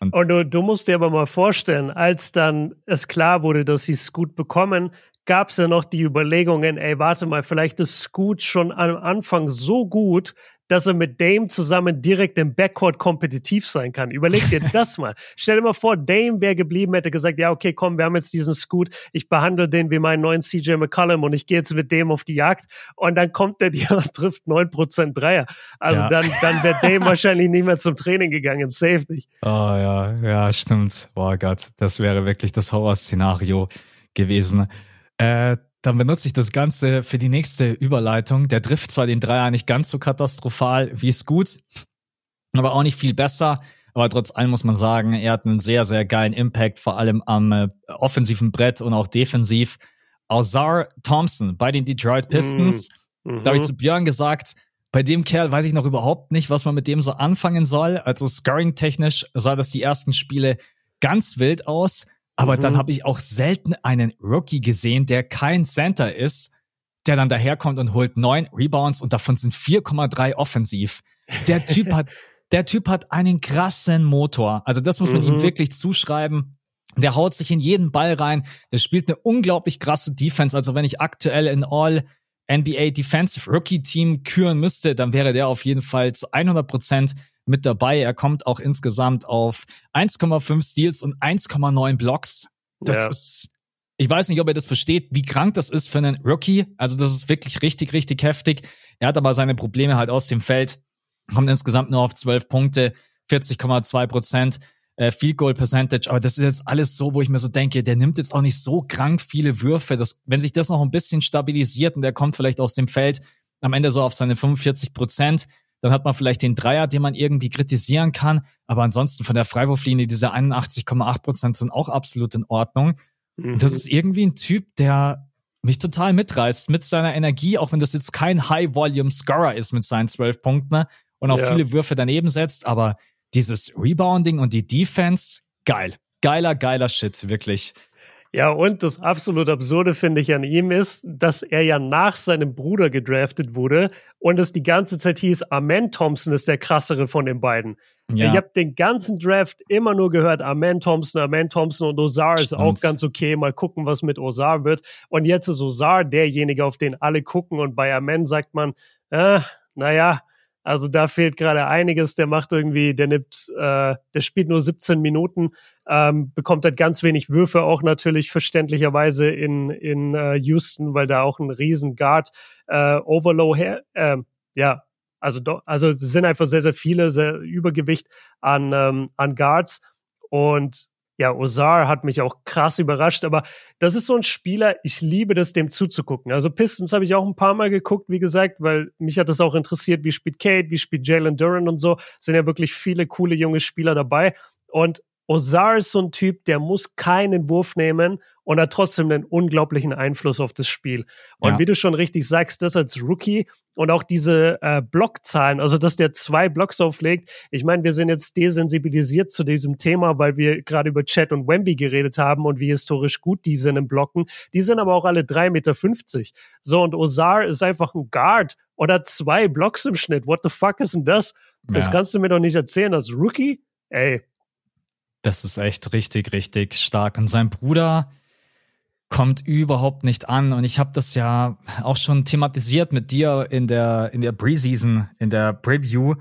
Und, und du, du musst dir aber mal vorstellen, als dann es klar wurde, dass sie Scoot bekommen, gab es ja noch die Überlegungen, ey, warte mal, vielleicht ist Scoot schon am Anfang so gut, dass er mit Dame zusammen direkt im Backcourt kompetitiv sein kann. Überleg dir das mal. Stell dir mal vor, Dame wäre geblieben, hätte gesagt, ja, okay, komm, wir haben jetzt diesen Scoot, ich behandle den wie meinen neuen CJ McCollum und ich gehe jetzt mit dem auf die Jagd und dann kommt der dir und trifft neun Prozent Dreier. Also ja. dann, dann wäre Dame wahrscheinlich nicht mehr zum Training gegangen, safe nicht.
Oh ja, ja, stimmt. Boah Gott, das wäre wirklich das Horrorszenario gewesen. Äh, dann benutze ich das Ganze für die nächste Überleitung. Der trifft zwar den Dreier nicht ganz so katastrophal wie es gut, aber auch nicht viel besser. Aber trotz allem muss man sagen, er hat einen sehr, sehr geilen Impact, vor allem am äh, offensiven Brett und auch defensiv. Ozar Thompson bei den Detroit Pistons. Mhm. Da habe ich zu Björn gesagt, bei dem Kerl weiß ich noch überhaupt nicht, was man mit dem so anfangen soll. Also scoring-technisch sah das die ersten Spiele ganz wild aus. Aber mhm. dann habe ich auch selten einen Rookie gesehen, der kein Center ist, der dann daherkommt und holt neun Rebounds und davon sind 4,3 offensiv. Der Typ hat, der Typ hat einen krassen Motor. Also das muss man mhm. ihm wirklich zuschreiben. Der haut sich in jeden Ball rein. Der spielt eine unglaublich krasse Defense. Also wenn ich aktuell in All NBA Defensive Rookie Team küren müsste, dann wäre der auf jeden Fall zu 100 Prozent mit dabei. Er kommt auch insgesamt auf 1,5 Steals und 1,9 Blocks. Das ja. ist, ich weiß nicht, ob er das versteht, wie krank das ist für einen Rookie. Also das ist wirklich richtig, richtig heftig. Er hat aber seine Probleme halt aus dem Feld, kommt insgesamt nur auf 12 Punkte, 40,2 Prozent. Äh, Field Goal Percentage, aber das ist jetzt alles so, wo ich mir so denke, der nimmt jetzt auch nicht so krank viele Würfe. Das, wenn sich das noch ein bisschen stabilisiert und der kommt vielleicht aus dem Feld am Ende so auf seine 45 Prozent, dann hat man vielleicht den Dreier, den man irgendwie kritisieren kann. Aber ansonsten von der Freiwurflinie, diese 81,8 Prozent sind auch absolut in Ordnung. Mhm. Das ist irgendwie ein Typ, der mich total mitreißt mit seiner Energie, auch wenn das jetzt kein High-Volume-Scorer ist mit seinen zwölf Punkten ne? und auch ja. viele Würfe daneben setzt, aber dieses Rebounding und die Defense, geil. Geiler, geiler Shit, wirklich.
Ja, und das absolut Absurde finde ich an ihm ist, dass er ja nach seinem Bruder gedraftet wurde und es die ganze Zeit hieß, Amen Thompson ist der krassere von den beiden. Ja. Ich habe den ganzen Draft immer nur gehört, Amen Thompson, Amen Thompson und Ozar ist auch ganz okay. Mal gucken, was mit Ozar wird. Und jetzt ist Ozar derjenige, auf den alle gucken und bei Amen sagt man, äh, naja, also da fehlt gerade einiges. Der macht irgendwie, der nimmt, äh, der spielt nur 17 Minuten, ähm, bekommt halt ganz wenig Würfe, auch natürlich verständlicherweise in, in äh, Houston, weil da auch ein riesen Guard äh, Overlow her, äh, ja, also do, also sind einfach sehr, sehr viele, sehr Übergewicht an, ähm, an Guards. Und ja, Ozar hat mich auch krass überrascht, aber das ist so ein Spieler, ich liebe das, dem zuzugucken. Also Pistons habe ich auch ein paar Mal geguckt, wie gesagt, weil mich hat das auch interessiert, wie spielt Kate, wie spielt Jalen Duran und so. Sind ja wirklich viele coole junge Spieler dabei. Und Ozar ist so ein Typ, der muss keinen Wurf nehmen und hat trotzdem einen unglaublichen Einfluss auf das Spiel. Und ja. wie du schon richtig sagst, das als Rookie und auch diese äh, Blockzahlen, also dass der zwei Blocks auflegt. Ich meine, wir sind jetzt desensibilisiert zu diesem Thema, weil wir gerade über Chat und Wemby geredet haben und wie historisch gut die sind im Blocken. Die sind aber auch alle drei Meter. fünfzig. So, und Ozar ist einfach ein Guard oder zwei Blocks im Schnitt. What the fuck ist denn das? Ja. Das kannst du mir doch nicht erzählen als Rookie. Ey,
das ist echt richtig, richtig stark. Und sein Bruder kommt überhaupt nicht an. Und ich habe das ja auch schon thematisiert mit dir in der, in der Preseason, in der Preview,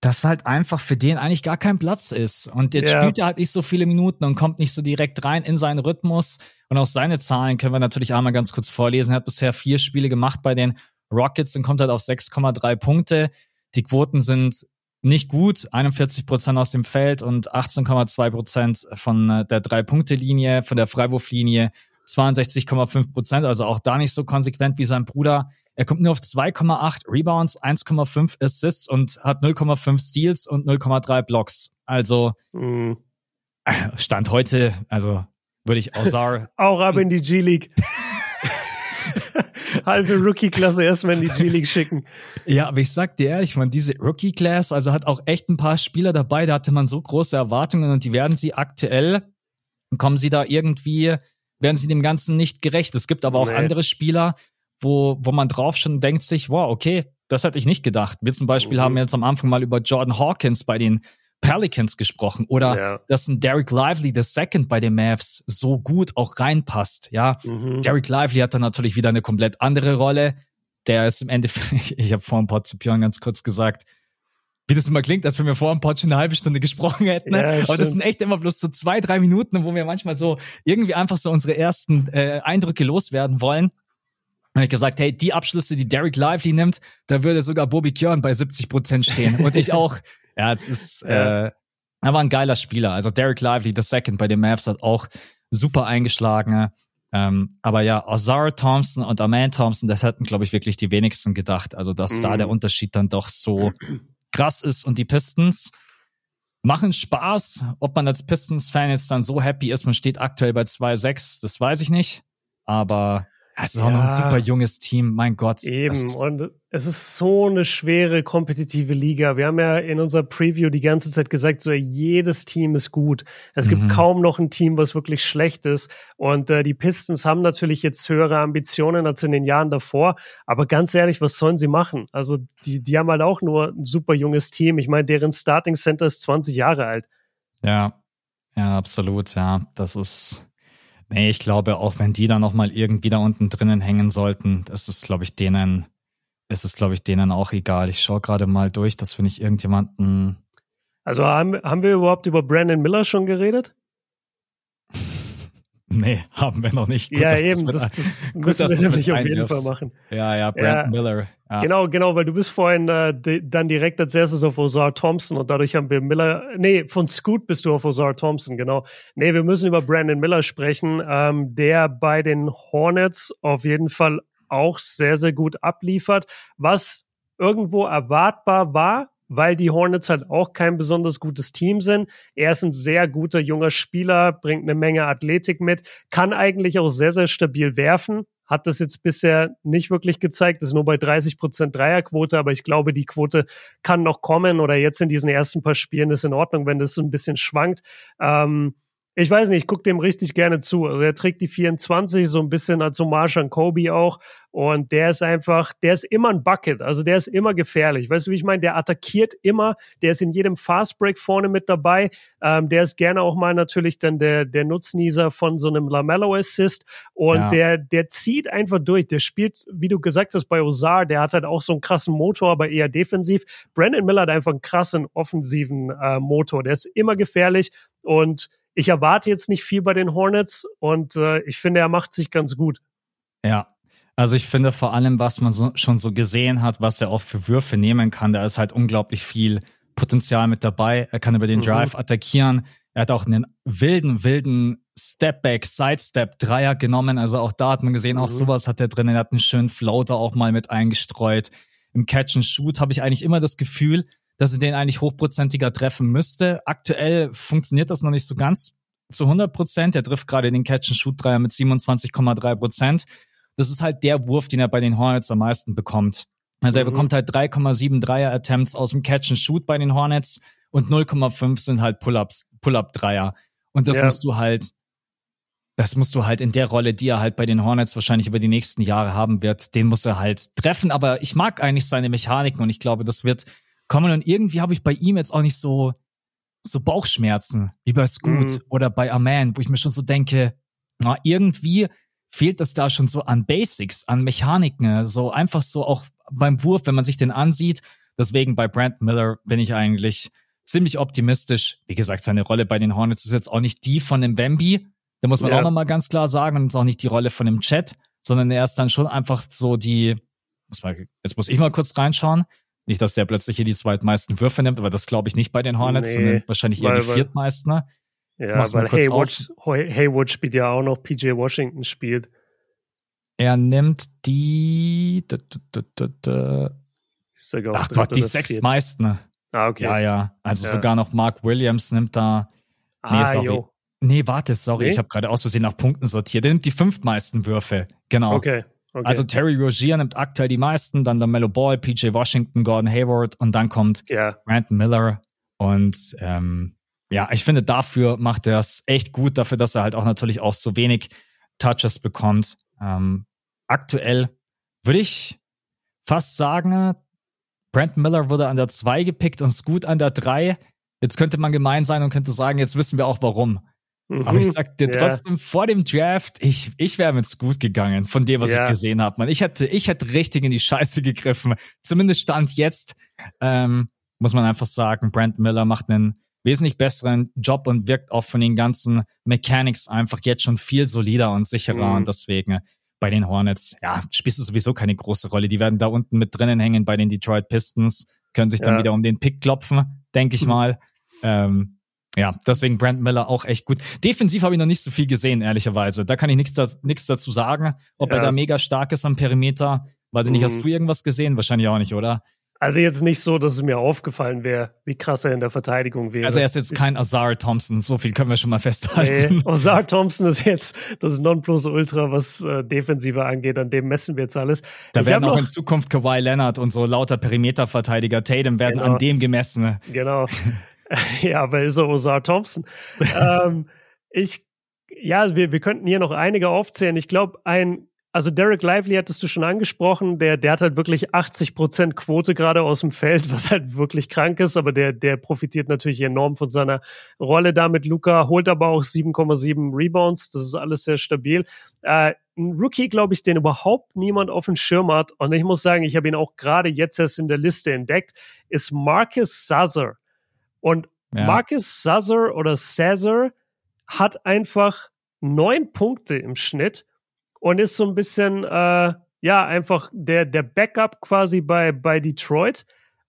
dass halt einfach für den eigentlich gar kein Platz ist. Und jetzt ja. spielt er halt nicht so viele Minuten und kommt nicht so direkt rein in seinen Rhythmus. Und auch seine Zahlen können wir natürlich einmal ganz kurz vorlesen. Er hat bisher vier Spiele gemacht bei den Rockets und kommt halt auf 6,3 Punkte. Die Quoten sind nicht gut, 41 Prozent aus dem Feld und 18,2 Prozent von äh, der Drei-Punkte-Linie, von der Freiwurflinie 62,5 Prozent, also auch da nicht so konsequent wie sein Bruder. Er kommt nur auf 2,8 Rebounds, 1,5 Assists und hat 0,5 Steals und 0,3 Blocks. Also mhm. Stand heute, also würde ich Ozar
auch ab in die G-League. halbe Rookie-Klasse erstmal in die G-League schicken.
Ja, aber ich sag dir ehrlich, man, diese Rookie-Class, also hat auch echt ein paar Spieler dabei, da hatte man so große Erwartungen und die werden sie aktuell, kommen sie da irgendwie, werden sie dem Ganzen nicht gerecht. Es gibt aber auch nee. andere Spieler, wo, wo man drauf schon denkt sich, wow, okay, das hätte ich nicht gedacht. Wir zum Beispiel mhm. haben jetzt am Anfang mal über Jordan Hawkins bei den Pelicans gesprochen oder ja. dass ein Derek Lively the Second bei den Mavs so gut auch reinpasst. Ja, mhm. Derek Lively hat dann natürlich wieder eine komplett andere Rolle. Der ist im Endeffekt, ich habe vor ein Pod zu Björn ganz kurz gesagt, wie das immer klingt, als wenn wir vor einem Pod schon eine halbe Stunde gesprochen hätten. Ne? Ja, Aber das sind echt immer bloß so zwei, drei Minuten, wo wir manchmal so irgendwie einfach so unsere ersten äh, Eindrücke loswerden wollen. Und ich gesagt, hey, die Abschlüsse, die Derek Lively nimmt, da würde sogar Bobby Kjörn bei 70 Prozent stehen. Und ich auch. Ja, es ist, äh, er war ein geiler Spieler. Also Derek Lively, the second bei den Mavs, hat auch super eingeschlagen. Ähm, aber ja, Ozar Thompson und Aman Thompson, das hätten, glaube ich, wirklich die wenigsten gedacht. Also, dass mhm. da der Unterschied dann doch so krass ist. Und die Pistons machen Spaß. Ob man als Pistons-Fan jetzt dann so happy ist, man steht aktuell bei 2-6, das weiß ich nicht. Aber es ist ja, auch noch ein super junges Team, mein Gott.
Eben, und es ist so eine schwere kompetitive Liga. Wir haben ja in unserer Preview die ganze Zeit gesagt, so jedes Team ist gut. Es gibt mhm. kaum noch ein Team, was wirklich schlecht ist. Und äh, die Pistons haben natürlich jetzt höhere Ambitionen als in den Jahren davor. Aber ganz ehrlich, was sollen sie machen? Also die, die haben halt auch nur ein super junges Team. Ich meine, deren Starting Center ist 20 Jahre alt.
Ja, ja, absolut, ja. Das ist Nee, ich glaube, auch wenn die da nochmal irgendwie da unten drinnen hängen sollten, ist es, glaube ich, denen, ist es, glaube ich, denen auch egal. Ich schaue gerade mal durch, dass wir nicht irgendjemanden.
Also haben, haben wir überhaupt über Brandon Miller schon geredet?
Nee, haben wir noch nicht.
Gut, ja, eben, das, das gut, müssen wir nämlich auf jeden Fall machen.
Ja, ja, Brandon ja, Miller. Ja.
Genau, genau, weil du bist vorhin äh, dann direkt als erstes auf Ozar Thompson und dadurch haben wir Miller, nee, von Scoot bist du auf Ozar Thompson, genau. Nee, wir müssen über Brandon Miller sprechen, ähm, der bei den Hornets auf jeden Fall auch sehr, sehr gut abliefert, was irgendwo erwartbar war, weil die Hornets halt auch kein besonders gutes Team sind. Er ist ein sehr guter junger Spieler, bringt eine Menge Athletik mit, kann eigentlich auch sehr, sehr stabil werfen. Hat das jetzt bisher nicht wirklich gezeigt, ist nur bei 30 Prozent Dreierquote, aber ich glaube, die Quote kann noch kommen oder jetzt in diesen ersten paar Spielen ist in Ordnung, wenn das so ein bisschen schwankt. Ähm, ich weiß nicht, ich gucke dem richtig gerne zu. Also er trägt die 24 so ein bisschen als Hommage an Kobe auch. Und der ist einfach, der ist immer ein Bucket. Also der ist immer gefährlich. Weißt du, wie ich meine? Der attackiert immer. Der ist in jedem Fastbreak vorne mit dabei. Ähm, der ist gerne auch mal natürlich dann der, der Nutznießer von so einem Lamello Assist. Und ja. der, der zieht einfach durch. Der spielt, wie du gesagt hast, bei Ozar, der hat halt auch so einen krassen Motor, aber eher defensiv. Brandon Miller hat einfach einen krassen offensiven äh, Motor. Der ist immer gefährlich und ich erwarte jetzt nicht viel bei den Hornets und äh, ich finde, er macht sich ganz gut.
Ja, also ich finde vor allem, was man so, schon so gesehen hat, was er auch für Würfe nehmen kann, da ist halt unglaublich viel Potenzial mit dabei. Er kann über den mhm. Drive mhm. attackieren. Er hat auch einen wilden, wilden Stepback, Sidestep, Dreier genommen. Also auch da hat man gesehen, mhm. auch sowas hat er drin. Er hat einen schönen Floater auch mal mit eingestreut. Im Catch and Shoot habe ich eigentlich immer das Gefühl, dass er den eigentlich hochprozentiger treffen müsste. Aktuell funktioniert das noch nicht so ganz zu 100 Prozent. Er trifft gerade den Catch-and-Shoot-Dreier mit 27,3 Prozent. Das ist halt der Wurf, den er bei den Hornets am meisten bekommt. Also er mhm. bekommt halt 3,7 Dreier-Attempts aus dem Catch-and-Shoot bei den Hornets und 0,5 sind halt Pull-ups, Pull-up-Dreier. Und das ja. musst du halt, das musst du halt in der Rolle, die er halt bei den Hornets wahrscheinlich über die nächsten Jahre haben wird, den muss er halt treffen. Aber ich mag eigentlich seine Mechaniken und ich glaube, das wird kommen und irgendwie habe ich bei ihm jetzt auch nicht so so Bauchschmerzen wie bei Scoot mhm. oder bei Aman, wo ich mir schon so denke, na, irgendwie fehlt das da schon so an Basics, an Mechaniken, so einfach so auch beim Wurf, wenn man sich den ansieht. Deswegen bei Brent Miller bin ich eigentlich ziemlich optimistisch. Wie gesagt, seine Rolle bei den Hornets ist jetzt auch nicht die von dem Wemby. Da muss man ja. auch nochmal ganz klar sagen, und ist auch nicht die Rolle von dem Chat, sondern er ist dann schon einfach so die, muss mal, jetzt muss ich mal kurz reinschauen. Nicht, dass der plötzlich hier die zweitmeisten Würfe nimmt, aber das glaube ich nicht bei den Hornets, nee, sondern wahrscheinlich eher weil, die viertmeisten. Ne?
Ja, Mach's weil Haywood, Haywood spielt ja auch noch, PJ Washington spielt.
Er nimmt die. Da, da, da. Ach Gott, die sechs meisten.
Ah, okay.
Ja, ja. Also ja. sogar noch Mark Williams nimmt da. Nee, ah, sorry. Nee, warte, sorry, nee? ich habe gerade aus Versehen nach Punkten sortiert. Der nimmt die fünf meisten Würfe. Genau.
Okay. Okay.
Also Terry Rogier nimmt aktuell die meisten, dann der Mellow Ball, PJ Washington, Gordon Hayward und dann kommt
yeah.
Brandon Miller. Und ähm, ja, ich finde, dafür macht er es echt gut, dafür, dass er halt auch natürlich auch so wenig Touches bekommt. Ähm, aktuell würde ich fast sagen, Brandon Miller wurde an der 2 gepickt und Scoot an der 3. Jetzt könnte man gemein sein und könnte sagen, jetzt wissen wir auch warum. Mhm. Aber ich sag dir trotzdem, ja. vor dem Draft, ich, ich wäre mit gut gegangen, von dem, was ja. ich gesehen habe. Man, ich hätte, ich hätte richtig in die Scheiße gegriffen. Zumindest stand jetzt, ähm, muss man einfach sagen, Brent Miller macht einen wesentlich besseren Job und wirkt auch von den ganzen Mechanics einfach jetzt schon viel solider und sicherer. Mhm. Und deswegen bei den Hornets, ja, spielst du sowieso keine große Rolle. Die werden da unten mit drinnen hängen bei den Detroit Pistons, können sich dann ja. wieder um den Pick klopfen, denke ich mhm. mal. Ähm, ja, deswegen Brent Miller auch echt gut. Defensiv habe ich noch nicht so viel gesehen, ehrlicherweise. Da kann ich nichts nichts dazu sagen, ob ja, er da mega stark ist am Perimeter. Weiß ich nicht, hast mhm. du irgendwas gesehen? Wahrscheinlich auch nicht, oder?
Also jetzt nicht so, dass es mir aufgefallen wäre, wie krass er in der Verteidigung wäre.
Also er ist jetzt kein Azar Thompson, so viel können wir schon mal festhalten.
Nee, Azar Thompson ist jetzt das Nonplusultra, was äh, Defensive angeht, an dem messen wir jetzt alles.
Da ich werden auch in Zukunft Kawhi Leonard und so lauter Perimeterverteidiger Tatum werden genau. an dem gemessen.
Genau. ja, aber ist so Ozar Thompson. ähm, ich, ja, wir, wir könnten hier noch einige aufzählen. Ich glaube, ein, also Derek Lively hattest du schon angesprochen, der, der hat halt wirklich 80 Prozent Quote gerade aus dem Feld, was halt wirklich krank ist, aber der, der profitiert natürlich enorm von seiner Rolle damit. Luca holt aber auch 7,7 Rebounds, das ist alles sehr stabil. Äh, ein Rookie, glaube ich, den überhaupt niemand auf dem Schirm hat, und ich muss sagen, ich habe ihn auch gerade jetzt erst in der Liste entdeckt, ist Marcus Sazzer. Und ja. Marcus Sazzer oder Sazzer hat einfach neun Punkte im Schnitt und ist so ein bisschen, äh, ja, einfach der, der Backup quasi bei, bei Detroit.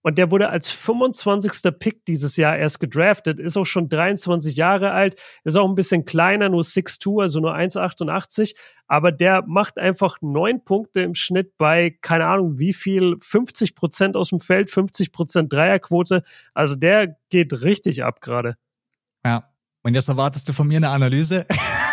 Und der wurde als 25. Pick dieses Jahr erst gedraftet, ist auch schon 23 Jahre alt, ist auch ein bisschen kleiner, nur 6'2, also nur 1,88. Aber der macht einfach neun Punkte im Schnitt bei, keine Ahnung, wie viel, 50 Prozent aus dem Feld, 50 Prozent Dreierquote. Also der geht richtig ab gerade.
Ja. Und jetzt erwartest du von mir eine Analyse?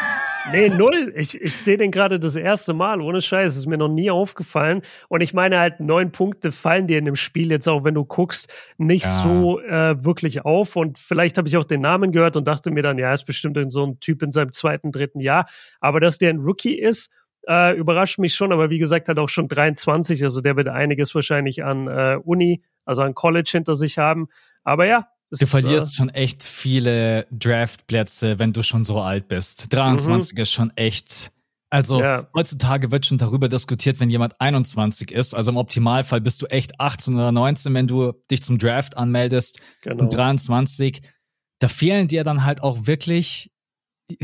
Nee, null. Ich, ich sehe den gerade das erste Mal. Ohne Scheiß. Ist mir noch nie aufgefallen. Und ich meine halt, neun Punkte fallen dir in dem Spiel jetzt auch, wenn du guckst, nicht ja. so äh, wirklich auf. Und vielleicht habe ich auch den Namen gehört und dachte mir dann, ja, ist bestimmt so ein Typ in seinem zweiten, dritten Jahr. Aber dass der ein Rookie ist, äh, überrascht mich schon. Aber wie gesagt, hat auch schon 23. Also der wird einiges wahrscheinlich an äh, Uni, also an College hinter sich haben. Aber ja,
Du verlierst äh, schon echt viele Draftplätze, wenn du schon so alt bist. 23 mhm. ist schon echt. Also ja. heutzutage wird schon darüber diskutiert, wenn jemand 21 ist. Also im Optimalfall bist du echt 18 oder 19, wenn du dich zum Draft anmeldest. Genau. Und 23, da fehlen dir dann halt auch wirklich.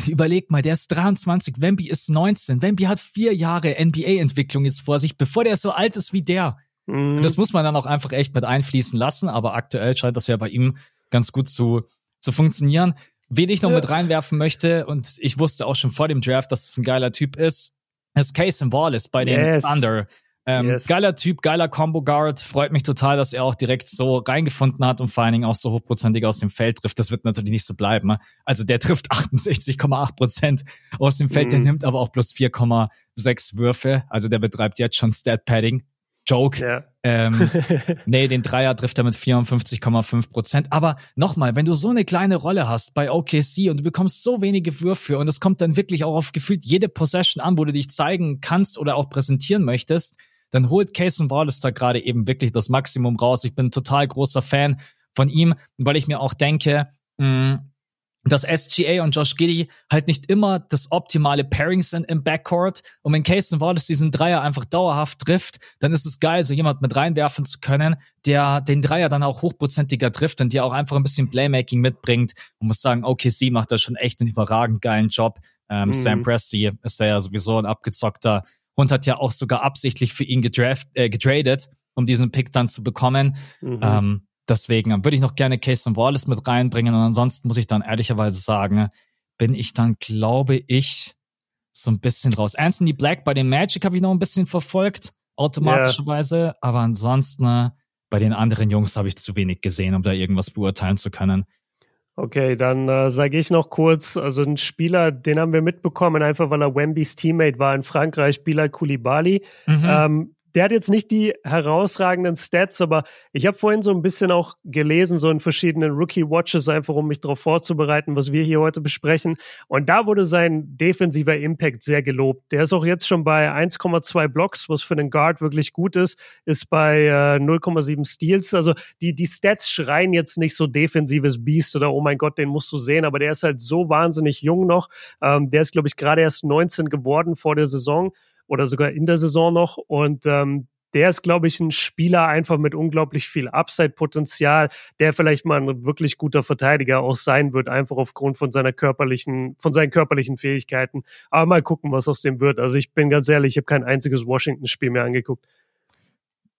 Überleg mal, der ist 23, Wemby ist 19. Wemby hat vier Jahre NBA-Entwicklung jetzt vor sich, bevor der so alt ist wie der. Mhm. Das muss man dann auch einfach echt mit einfließen lassen, aber aktuell scheint das ja bei ihm ganz gut zu, zu funktionieren. Wen ich noch ja. mit reinwerfen möchte, und ich wusste auch schon vor dem Draft, dass es ein geiler Typ ist, ist Casey Wallace bei den yes. Thunder. Ähm, yes. Geiler Typ, geiler Combo Guard. Freut mich total, dass er auch direkt so reingefunden hat und vor allen Dingen auch so hochprozentig aus dem Feld trifft. Das wird natürlich nicht so bleiben. Ne? Also der trifft 68,8 Prozent aus dem Feld, mm. der mhm. nimmt aber auch bloß 4,6 Würfe. Also der betreibt jetzt schon Stat Padding. Joke. Ja. Ähm, nee, den Dreier trifft er mit 54,5 Prozent. Aber nochmal, wenn du so eine kleine Rolle hast bei OKC und du bekommst so wenige Würfe und es kommt dann wirklich auch auf gefühlt jede Possession an, wo du dich zeigen kannst oder auch präsentieren möchtest, dann holt Case Wallace da gerade eben wirklich das Maximum raus. Ich bin ein total großer Fan von ihm, weil ich mir auch denke, mh, mm, dass SGA und Josh Giddy halt nicht immer das optimale Pairing sind im Backcourt. Und wenn Casey Wallace diesen Dreier einfach dauerhaft trifft, dann ist es geil, so jemand mit reinwerfen zu können, der den Dreier dann auch hochprozentiger trifft und dir auch einfach ein bisschen Playmaking mitbringt. Man muss sagen, OKC macht da schon echt einen überragend geilen Job. Ähm, mhm. Sam Presti ist ja sowieso ein abgezockter und hat ja auch sogar absichtlich für ihn gedraft, äh, getradet, um diesen Pick dann zu bekommen. Mhm. Ähm, Deswegen würde ich noch gerne Case and Wallace mit reinbringen. Und ansonsten muss ich dann ehrlicherweise sagen, bin ich dann, glaube ich, so ein bisschen raus. Anthony Black bei den Magic habe ich noch ein bisschen verfolgt, automatischerweise. Yeah. Aber ansonsten äh, bei den anderen Jungs habe ich zu wenig gesehen, um da irgendwas beurteilen zu können.
Okay, dann äh, sage ich noch kurz, also ein Spieler, den haben wir mitbekommen, einfach weil er Wembys Teammate war in Frankreich, Bilal Koulibaly. Mhm. Ähm, der hat jetzt nicht die herausragenden Stats, aber ich habe vorhin so ein bisschen auch gelesen, so in verschiedenen Rookie-Watches, einfach um mich darauf vorzubereiten, was wir hier heute besprechen. Und da wurde sein defensiver Impact sehr gelobt. Der ist auch jetzt schon bei 1,2 Blocks, was für einen Guard wirklich gut ist, ist bei äh, 0,7 Steals. Also die, die Stats schreien jetzt nicht so defensives Beast oder oh mein Gott, den musst du sehen, aber der ist halt so wahnsinnig jung noch. Ähm, der ist, glaube ich, gerade erst 19 geworden vor der Saison oder sogar in der Saison noch. Und ähm, der ist, glaube ich, ein Spieler einfach mit unglaublich viel Upside-Potenzial, der vielleicht mal ein wirklich guter Verteidiger auch sein wird, einfach aufgrund von seiner körperlichen, von seinen körperlichen Fähigkeiten. Aber mal gucken, was aus dem wird. Also ich bin ganz ehrlich, ich habe kein einziges Washington-Spiel mehr angeguckt.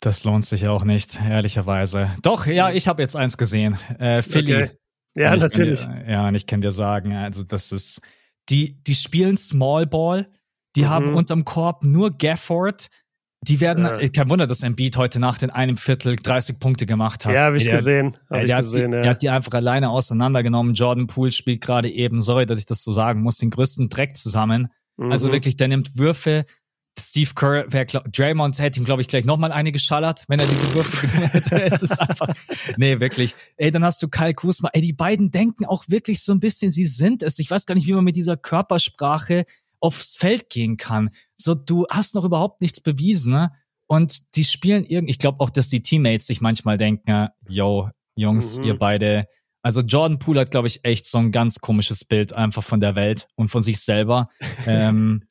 Das lohnt sich auch nicht, ehrlicherweise. Doch, ja, ich habe jetzt eins gesehen. Äh, Philly. Okay.
Ja, natürlich.
Dir, ja, und ich kann dir sagen, also das ist, die, die spielen Small Ball, die mhm. haben unterm Korb nur Gafford. Die werden, ja. kein Wunder, dass Embiid heute Nacht in einem Viertel 30 Punkte gemacht hat.
Ja, habe ich der, gesehen.
Hab der,
ich
hat
gesehen
die,
ja.
der hat die einfach alleine auseinandergenommen. Jordan Poole spielt gerade eben, sorry, dass ich das so sagen muss, den größten Dreck zusammen. Also mhm. Also wirklich, der nimmt Würfe. Steve Kerr, wer, Draymond hätte ihm, glaube ich, gleich nochmal eine geschallert, wenn er diese Würfe genommen hätte. es ist einfach, nee, wirklich. Ey, dann hast du Kyle Kuzma. Ey, die beiden denken auch wirklich so ein bisschen, sie sind es. Ich weiß gar nicht, wie man mit dieser Körpersprache aufs Feld gehen kann. So, du hast noch überhaupt nichts bewiesen, ne? Und die spielen irgendwie, ich glaube auch, dass die Teammates sich manchmal denken, yo, Jungs, mhm. ihr beide. Also Jordan Poole hat, glaube ich, echt so ein ganz komisches Bild einfach von der Welt und von sich selber. ähm,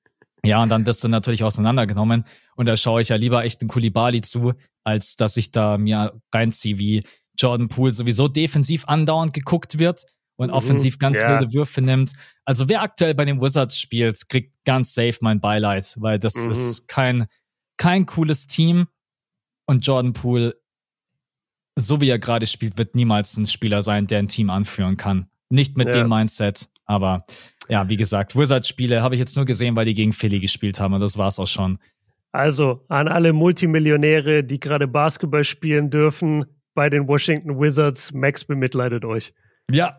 ja, und dann bist du natürlich auseinandergenommen. Und da schaue ich ja lieber echt einen Kulibali zu, als dass ich da mir reinziehe, wie Jordan Poole sowieso defensiv andauernd geguckt wird und mhm. offensiv ganz ja. wilde Würfe nimmt. Also wer aktuell bei den Wizards spielt, kriegt ganz safe mein Beileid, weil das mhm. ist kein, kein cooles Team. Und Jordan Poole, so wie er gerade spielt, wird niemals ein Spieler sein, der ein Team anführen kann. Nicht mit ja. dem Mindset, aber ja, wie gesagt, Wizards-Spiele habe ich jetzt nur gesehen, weil die gegen Philly gespielt haben und das war's auch schon.
Also an alle Multimillionäre, die gerade Basketball spielen dürfen bei den Washington Wizards, Max bemitleidet euch.
Ja,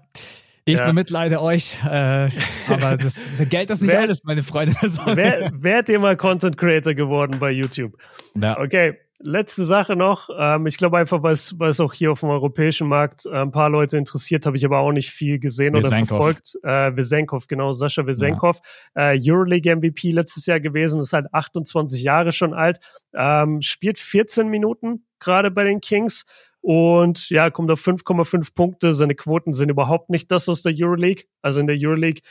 ich ja. bemitleide euch, äh, aber das, das Geld ist nicht wer, alles, meine Freunde.
wer, werdet ihr mal Content Creator geworden bei YouTube? Ja. Okay, letzte Sache noch. Ähm, ich glaube einfach, weil es auch hier auf dem europäischen Markt äh, ein paar Leute interessiert, habe ich aber auch nicht viel gesehen Wesenkov. oder verfolgt. Äh, Wesenkov, genau, Sascha Wesenkov. Ja. Äh, Euroleague MVP letztes Jahr gewesen, ist halt 28 Jahre schon alt, ähm, spielt 14 Minuten gerade bei den Kings und ja, kommt auf 5,5 Punkte. Seine Quoten sind überhaupt nicht das aus der Euroleague. Also in der Euroleague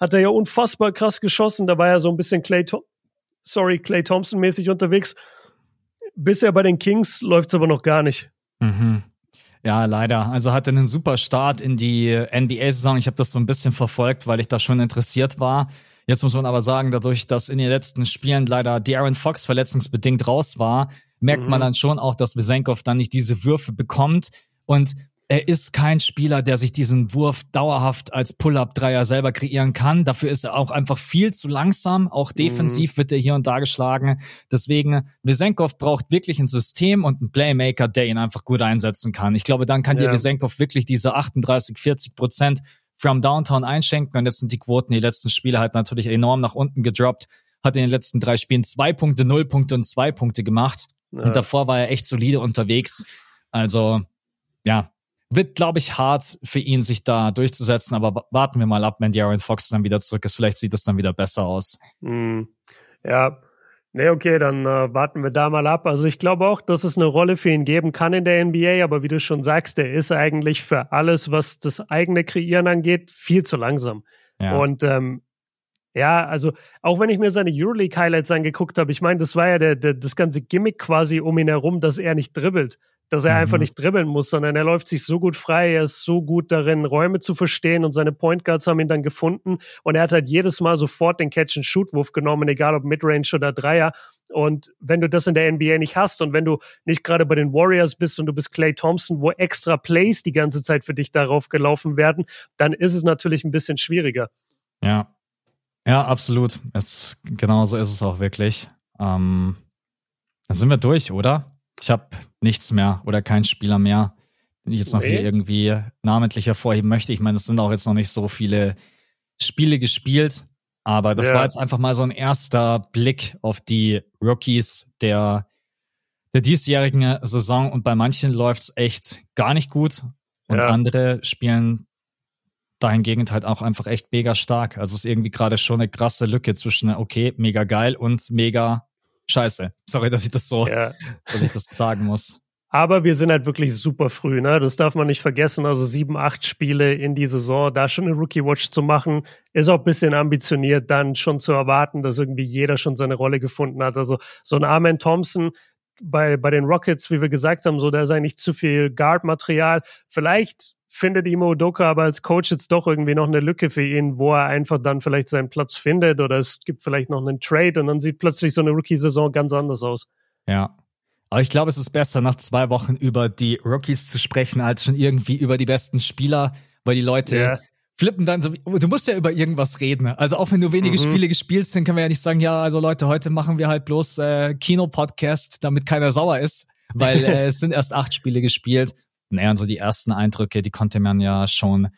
hat er ja unfassbar krass geschossen. Da war er so ein bisschen Clay, Tom sorry, Clay Thompson mäßig unterwegs. Bisher bei den Kings läuft es aber noch gar nicht.
Mhm. Ja, leider. Also hatte einen super Start in die NBA-Saison. Ich habe das so ein bisschen verfolgt, weil ich da schon interessiert war. Jetzt muss man aber sagen, dadurch, dass in den letzten Spielen leider De'Aaron Fox verletzungsbedingt raus war, merkt mhm. man dann schon auch, dass Vesenkov dann nicht diese Würfe bekommt. Und er ist kein Spieler, der sich diesen Wurf dauerhaft als Pull-up-Dreier selber kreieren kann. Dafür ist er auch einfach viel zu langsam. Auch defensiv mhm. wird er hier und da geschlagen. Deswegen, Vesenkov braucht wirklich ein System und einen Playmaker, der ihn einfach gut einsetzen kann. Ich glaube, dann kann ja. dir Vesenkov wirklich diese 38, 40 Prozent from Downtown einschenken. Und jetzt sind die Quoten die letzten Spiele halt natürlich enorm nach unten gedroppt. Hat in den letzten drei Spielen zwei Punkte, null Punkte und zwei Punkte gemacht. Ja. Und davor war er echt solide unterwegs. Also, ja, wird, glaube ich, hart für ihn, sich da durchzusetzen, aber warten wir mal ab, wenn Darren Fox dann wieder zurück ist. Vielleicht sieht es dann wieder besser aus.
Mm, ja, nee, okay, dann äh, warten wir da mal ab. Also ich glaube auch, dass es eine Rolle für ihn geben kann in der NBA, aber wie du schon sagst, er ist eigentlich für alles, was das eigene Kreieren angeht, viel zu langsam. Ja. Und ähm, ja, also auch wenn ich mir seine Euroleague-Highlights angeguckt habe, ich meine, das war ja der, der, das ganze Gimmick quasi um ihn herum, dass er nicht dribbelt dass er mhm. einfach nicht dribbeln muss, sondern er läuft sich so gut frei, er ist so gut darin, Räume zu verstehen und seine Point Guards haben ihn dann gefunden und er hat halt jedes Mal sofort den Catch-and-Shoot-Wurf genommen, egal ob Midrange oder Dreier. Und wenn du das in der NBA nicht hast und wenn du nicht gerade bei den Warriors bist und du bist Clay Thompson, wo extra Plays die ganze Zeit für dich darauf gelaufen werden, dann ist es natürlich ein bisschen schwieriger.
Ja, ja, absolut. Es, genau so ist es auch wirklich. Ähm, dann sind wir durch, oder? Ich habe nichts mehr oder kein Spieler mehr, den ich jetzt noch nee. hier irgendwie namentlich hervorheben möchte. Ich meine, es sind auch jetzt noch nicht so viele Spiele gespielt, aber das ja. war jetzt einfach mal so ein erster Blick auf die Rookies der, der diesjährigen Saison und bei manchen läuft's echt gar nicht gut und ja. andere spielen dahingegen halt auch einfach echt mega stark. Also es ist irgendwie gerade schon eine krasse Lücke zwischen okay, mega geil und mega scheiße. Sorry, dass ich das so, ja. dass ich das sagen muss.
Aber wir sind halt wirklich super früh, ne? Das darf man nicht vergessen. Also sieben, acht Spiele in die Saison, da schon eine Rookie Watch zu machen, ist auch ein bisschen ambitioniert, dann schon zu erwarten, dass irgendwie jeder schon seine Rolle gefunden hat. Also so ein Armin Thompson bei, bei den Rockets, wie wir gesagt haben, so, da ist eigentlich zu viel Guard-Material. Vielleicht findet Imo Udoka aber als Coach jetzt doch irgendwie noch eine Lücke für ihn, wo er einfach dann vielleicht seinen Platz findet oder es gibt vielleicht noch einen Trade und dann sieht plötzlich so eine Rookie-Saison ganz anders aus.
Ja. Aber ich glaube, es ist besser, nach zwei Wochen über die Rookies zu sprechen, als schon irgendwie über die besten Spieler, weil die Leute yeah. flippen dann so, du musst ja über irgendwas reden. Also auch wenn du wenige mhm. Spiele gespielt hast, dann können wir ja nicht sagen, ja, also Leute, heute machen wir halt bloß äh, Kino-Podcast, damit keiner sauer ist, weil äh, es sind erst acht Spiele gespielt naja, und so die ersten Eindrücke, die konnte man ja schon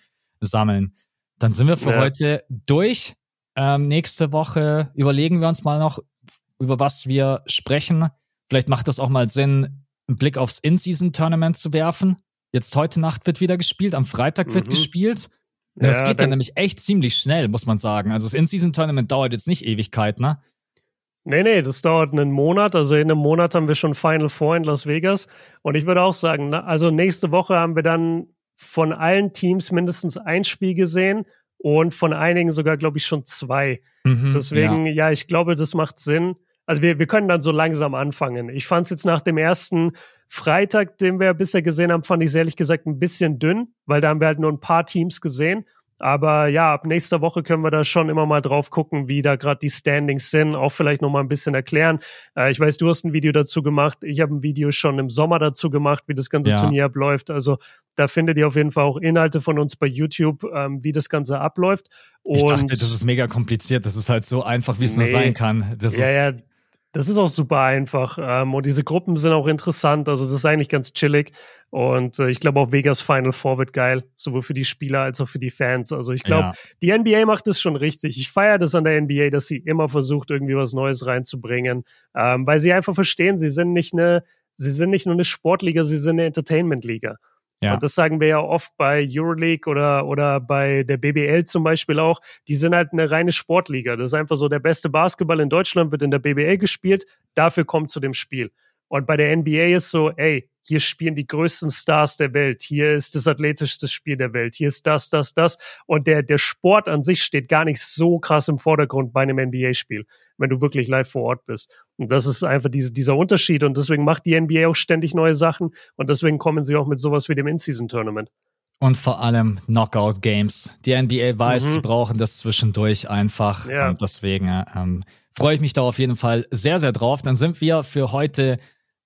sammeln. Dann sind wir für ja. heute durch. Ähm, nächste Woche überlegen wir uns mal noch, über was wir sprechen. Vielleicht macht das auch mal Sinn, einen Blick aufs In-Season-Tournament zu werfen. Jetzt heute Nacht wird wieder gespielt, am Freitag mhm. wird gespielt. Das ja, geht dann nämlich echt ziemlich schnell, muss man sagen. Also das In-Season-Tournament dauert jetzt nicht Ewigkeit, ne?
Nee, nee, das dauert einen Monat. Also in einem Monat haben wir schon Final Four in Las Vegas. Und ich würde auch sagen, also nächste Woche haben wir dann von allen Teams mindestens ein Spiel gesehen und von einigen sogar, glaube ich, schon zwei. Mhm, Deswegen, ja. ja. ich glaube, das macht Sinn. Also wir, wir können dann so langsam anfangen. Ich fand es jetzt nach dem ersten Freitag, den wir bisher gesehen haben, fand ich ehrlich gesagt ein bisschen dünn, weil da haben wir halt nur ein paar Teams gesehen. Aber ja, ab nächster Woche können wir da schon immer mal drauf gucken, wie da gerade die Standings sind, auch vielleicht noch mal ein bisschen erklären. Äh, ich weiß, du hast ein Video dazu gemacht. Ich habe ein Video schon im Sommer dazu gemacht, wie das ganze ja. Turnier abläuft. Also da findet ihr auf jeden Fall auch Inhalte von uns bei YouTube, ähm, wie das Ganze abläuft.
Und ich dachte, das ist mega kompliziert. Das ist halt so einfach, wie es nee. nur sein kann. Das
ja,
ist
ja, das ist auch super einfach. Ähm, und diese Gruppen sind auch interessant. Also das ist eigentlich ganz chillig. Und äh, ich glaube auch Vegas Final Four wird geil, sowohl für die Spieler als auch für die Fans. Also ich glaube, ja. die NBA macht das schon richtig. Ich feiere das an der NBA, dass sie immer versucht, irgendwie was Neues reinzubringen, ähm, weil sie einfach verstehen, sie sind nicht eine, sie sind nicht nur eine Sportliga, sie sind eine Entertainment-Liga. Ja. Und das sagen wir ja oft bei Euroleague oder, oder bei der BBL zum Beispiel auch. Die sind halt eine reine Sportliga. Das ist einfach so, der beste Basketball in Deutschland wird in der BBL gespielt. Dafür kommt zu dem Spiel. Und bei der NBA ist so, ey, hier spielen die größten Stars der Welt, hier ist das athletischste Spiel der Welt, hier ist das, das, das. Und der, der Sport an sich steht gar nicht so krass im Vordergrund bei einem NBA-Spiel, wenn du wirklich live vor Ort bist. Und das ist einfach diese, dieser Unterschied. Und deswegen macht die NBA auch ständig neue Sachen. Und deswegen kommen sie auch mit sowas wie dem In-Season-Tournament.
Und vor allem Knockout Games. Die NBA weiß, mhm. sie brauchen das zwischendurch einfach. Ja. Und deswegen ähm, freue ich mich da auf jeden Fall sehr, sehr drauf. Dann sind wir für heute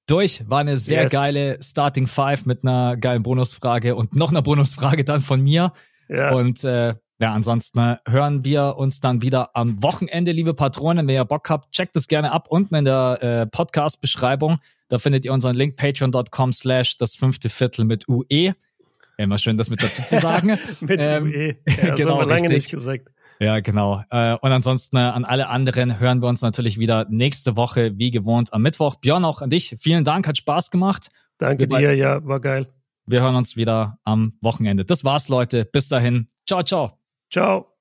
durch. War eine sehr yes. geile Starting Five mit einer geilen Bonusfrage und noch einer Bonusfrage dann von mir. Ja. Und äh, ja, ansonsten äh, hören wir uns dann wieder am Wochenende, liebe Patronen. Wenn ihr Bock habt, checkt es gerne ab unten in der äh, Podcast-Beschreibung. Da findet ihr unseren Link patreon.com slash das fünfte Viertel mit UE. Immer schön, das mit dazu zu sagen.
mit ähm, UE. Ja, genau, das haben wir lange nicht gesagt.
Ja, genau. Äh, und ansonsten äh, an alle anderen hören wir uns natürlich wieder nächste Woche, wie gewohnt, am Mittwoch. Björn, auch an dich. Vielen Dank, hat Spaß gemacht.
Danke dir, ja, war geil.
Wir hören uns wieder am Wochenende. Das war's, Leute. Bis dahin. Ciao, ciao.
Ciao.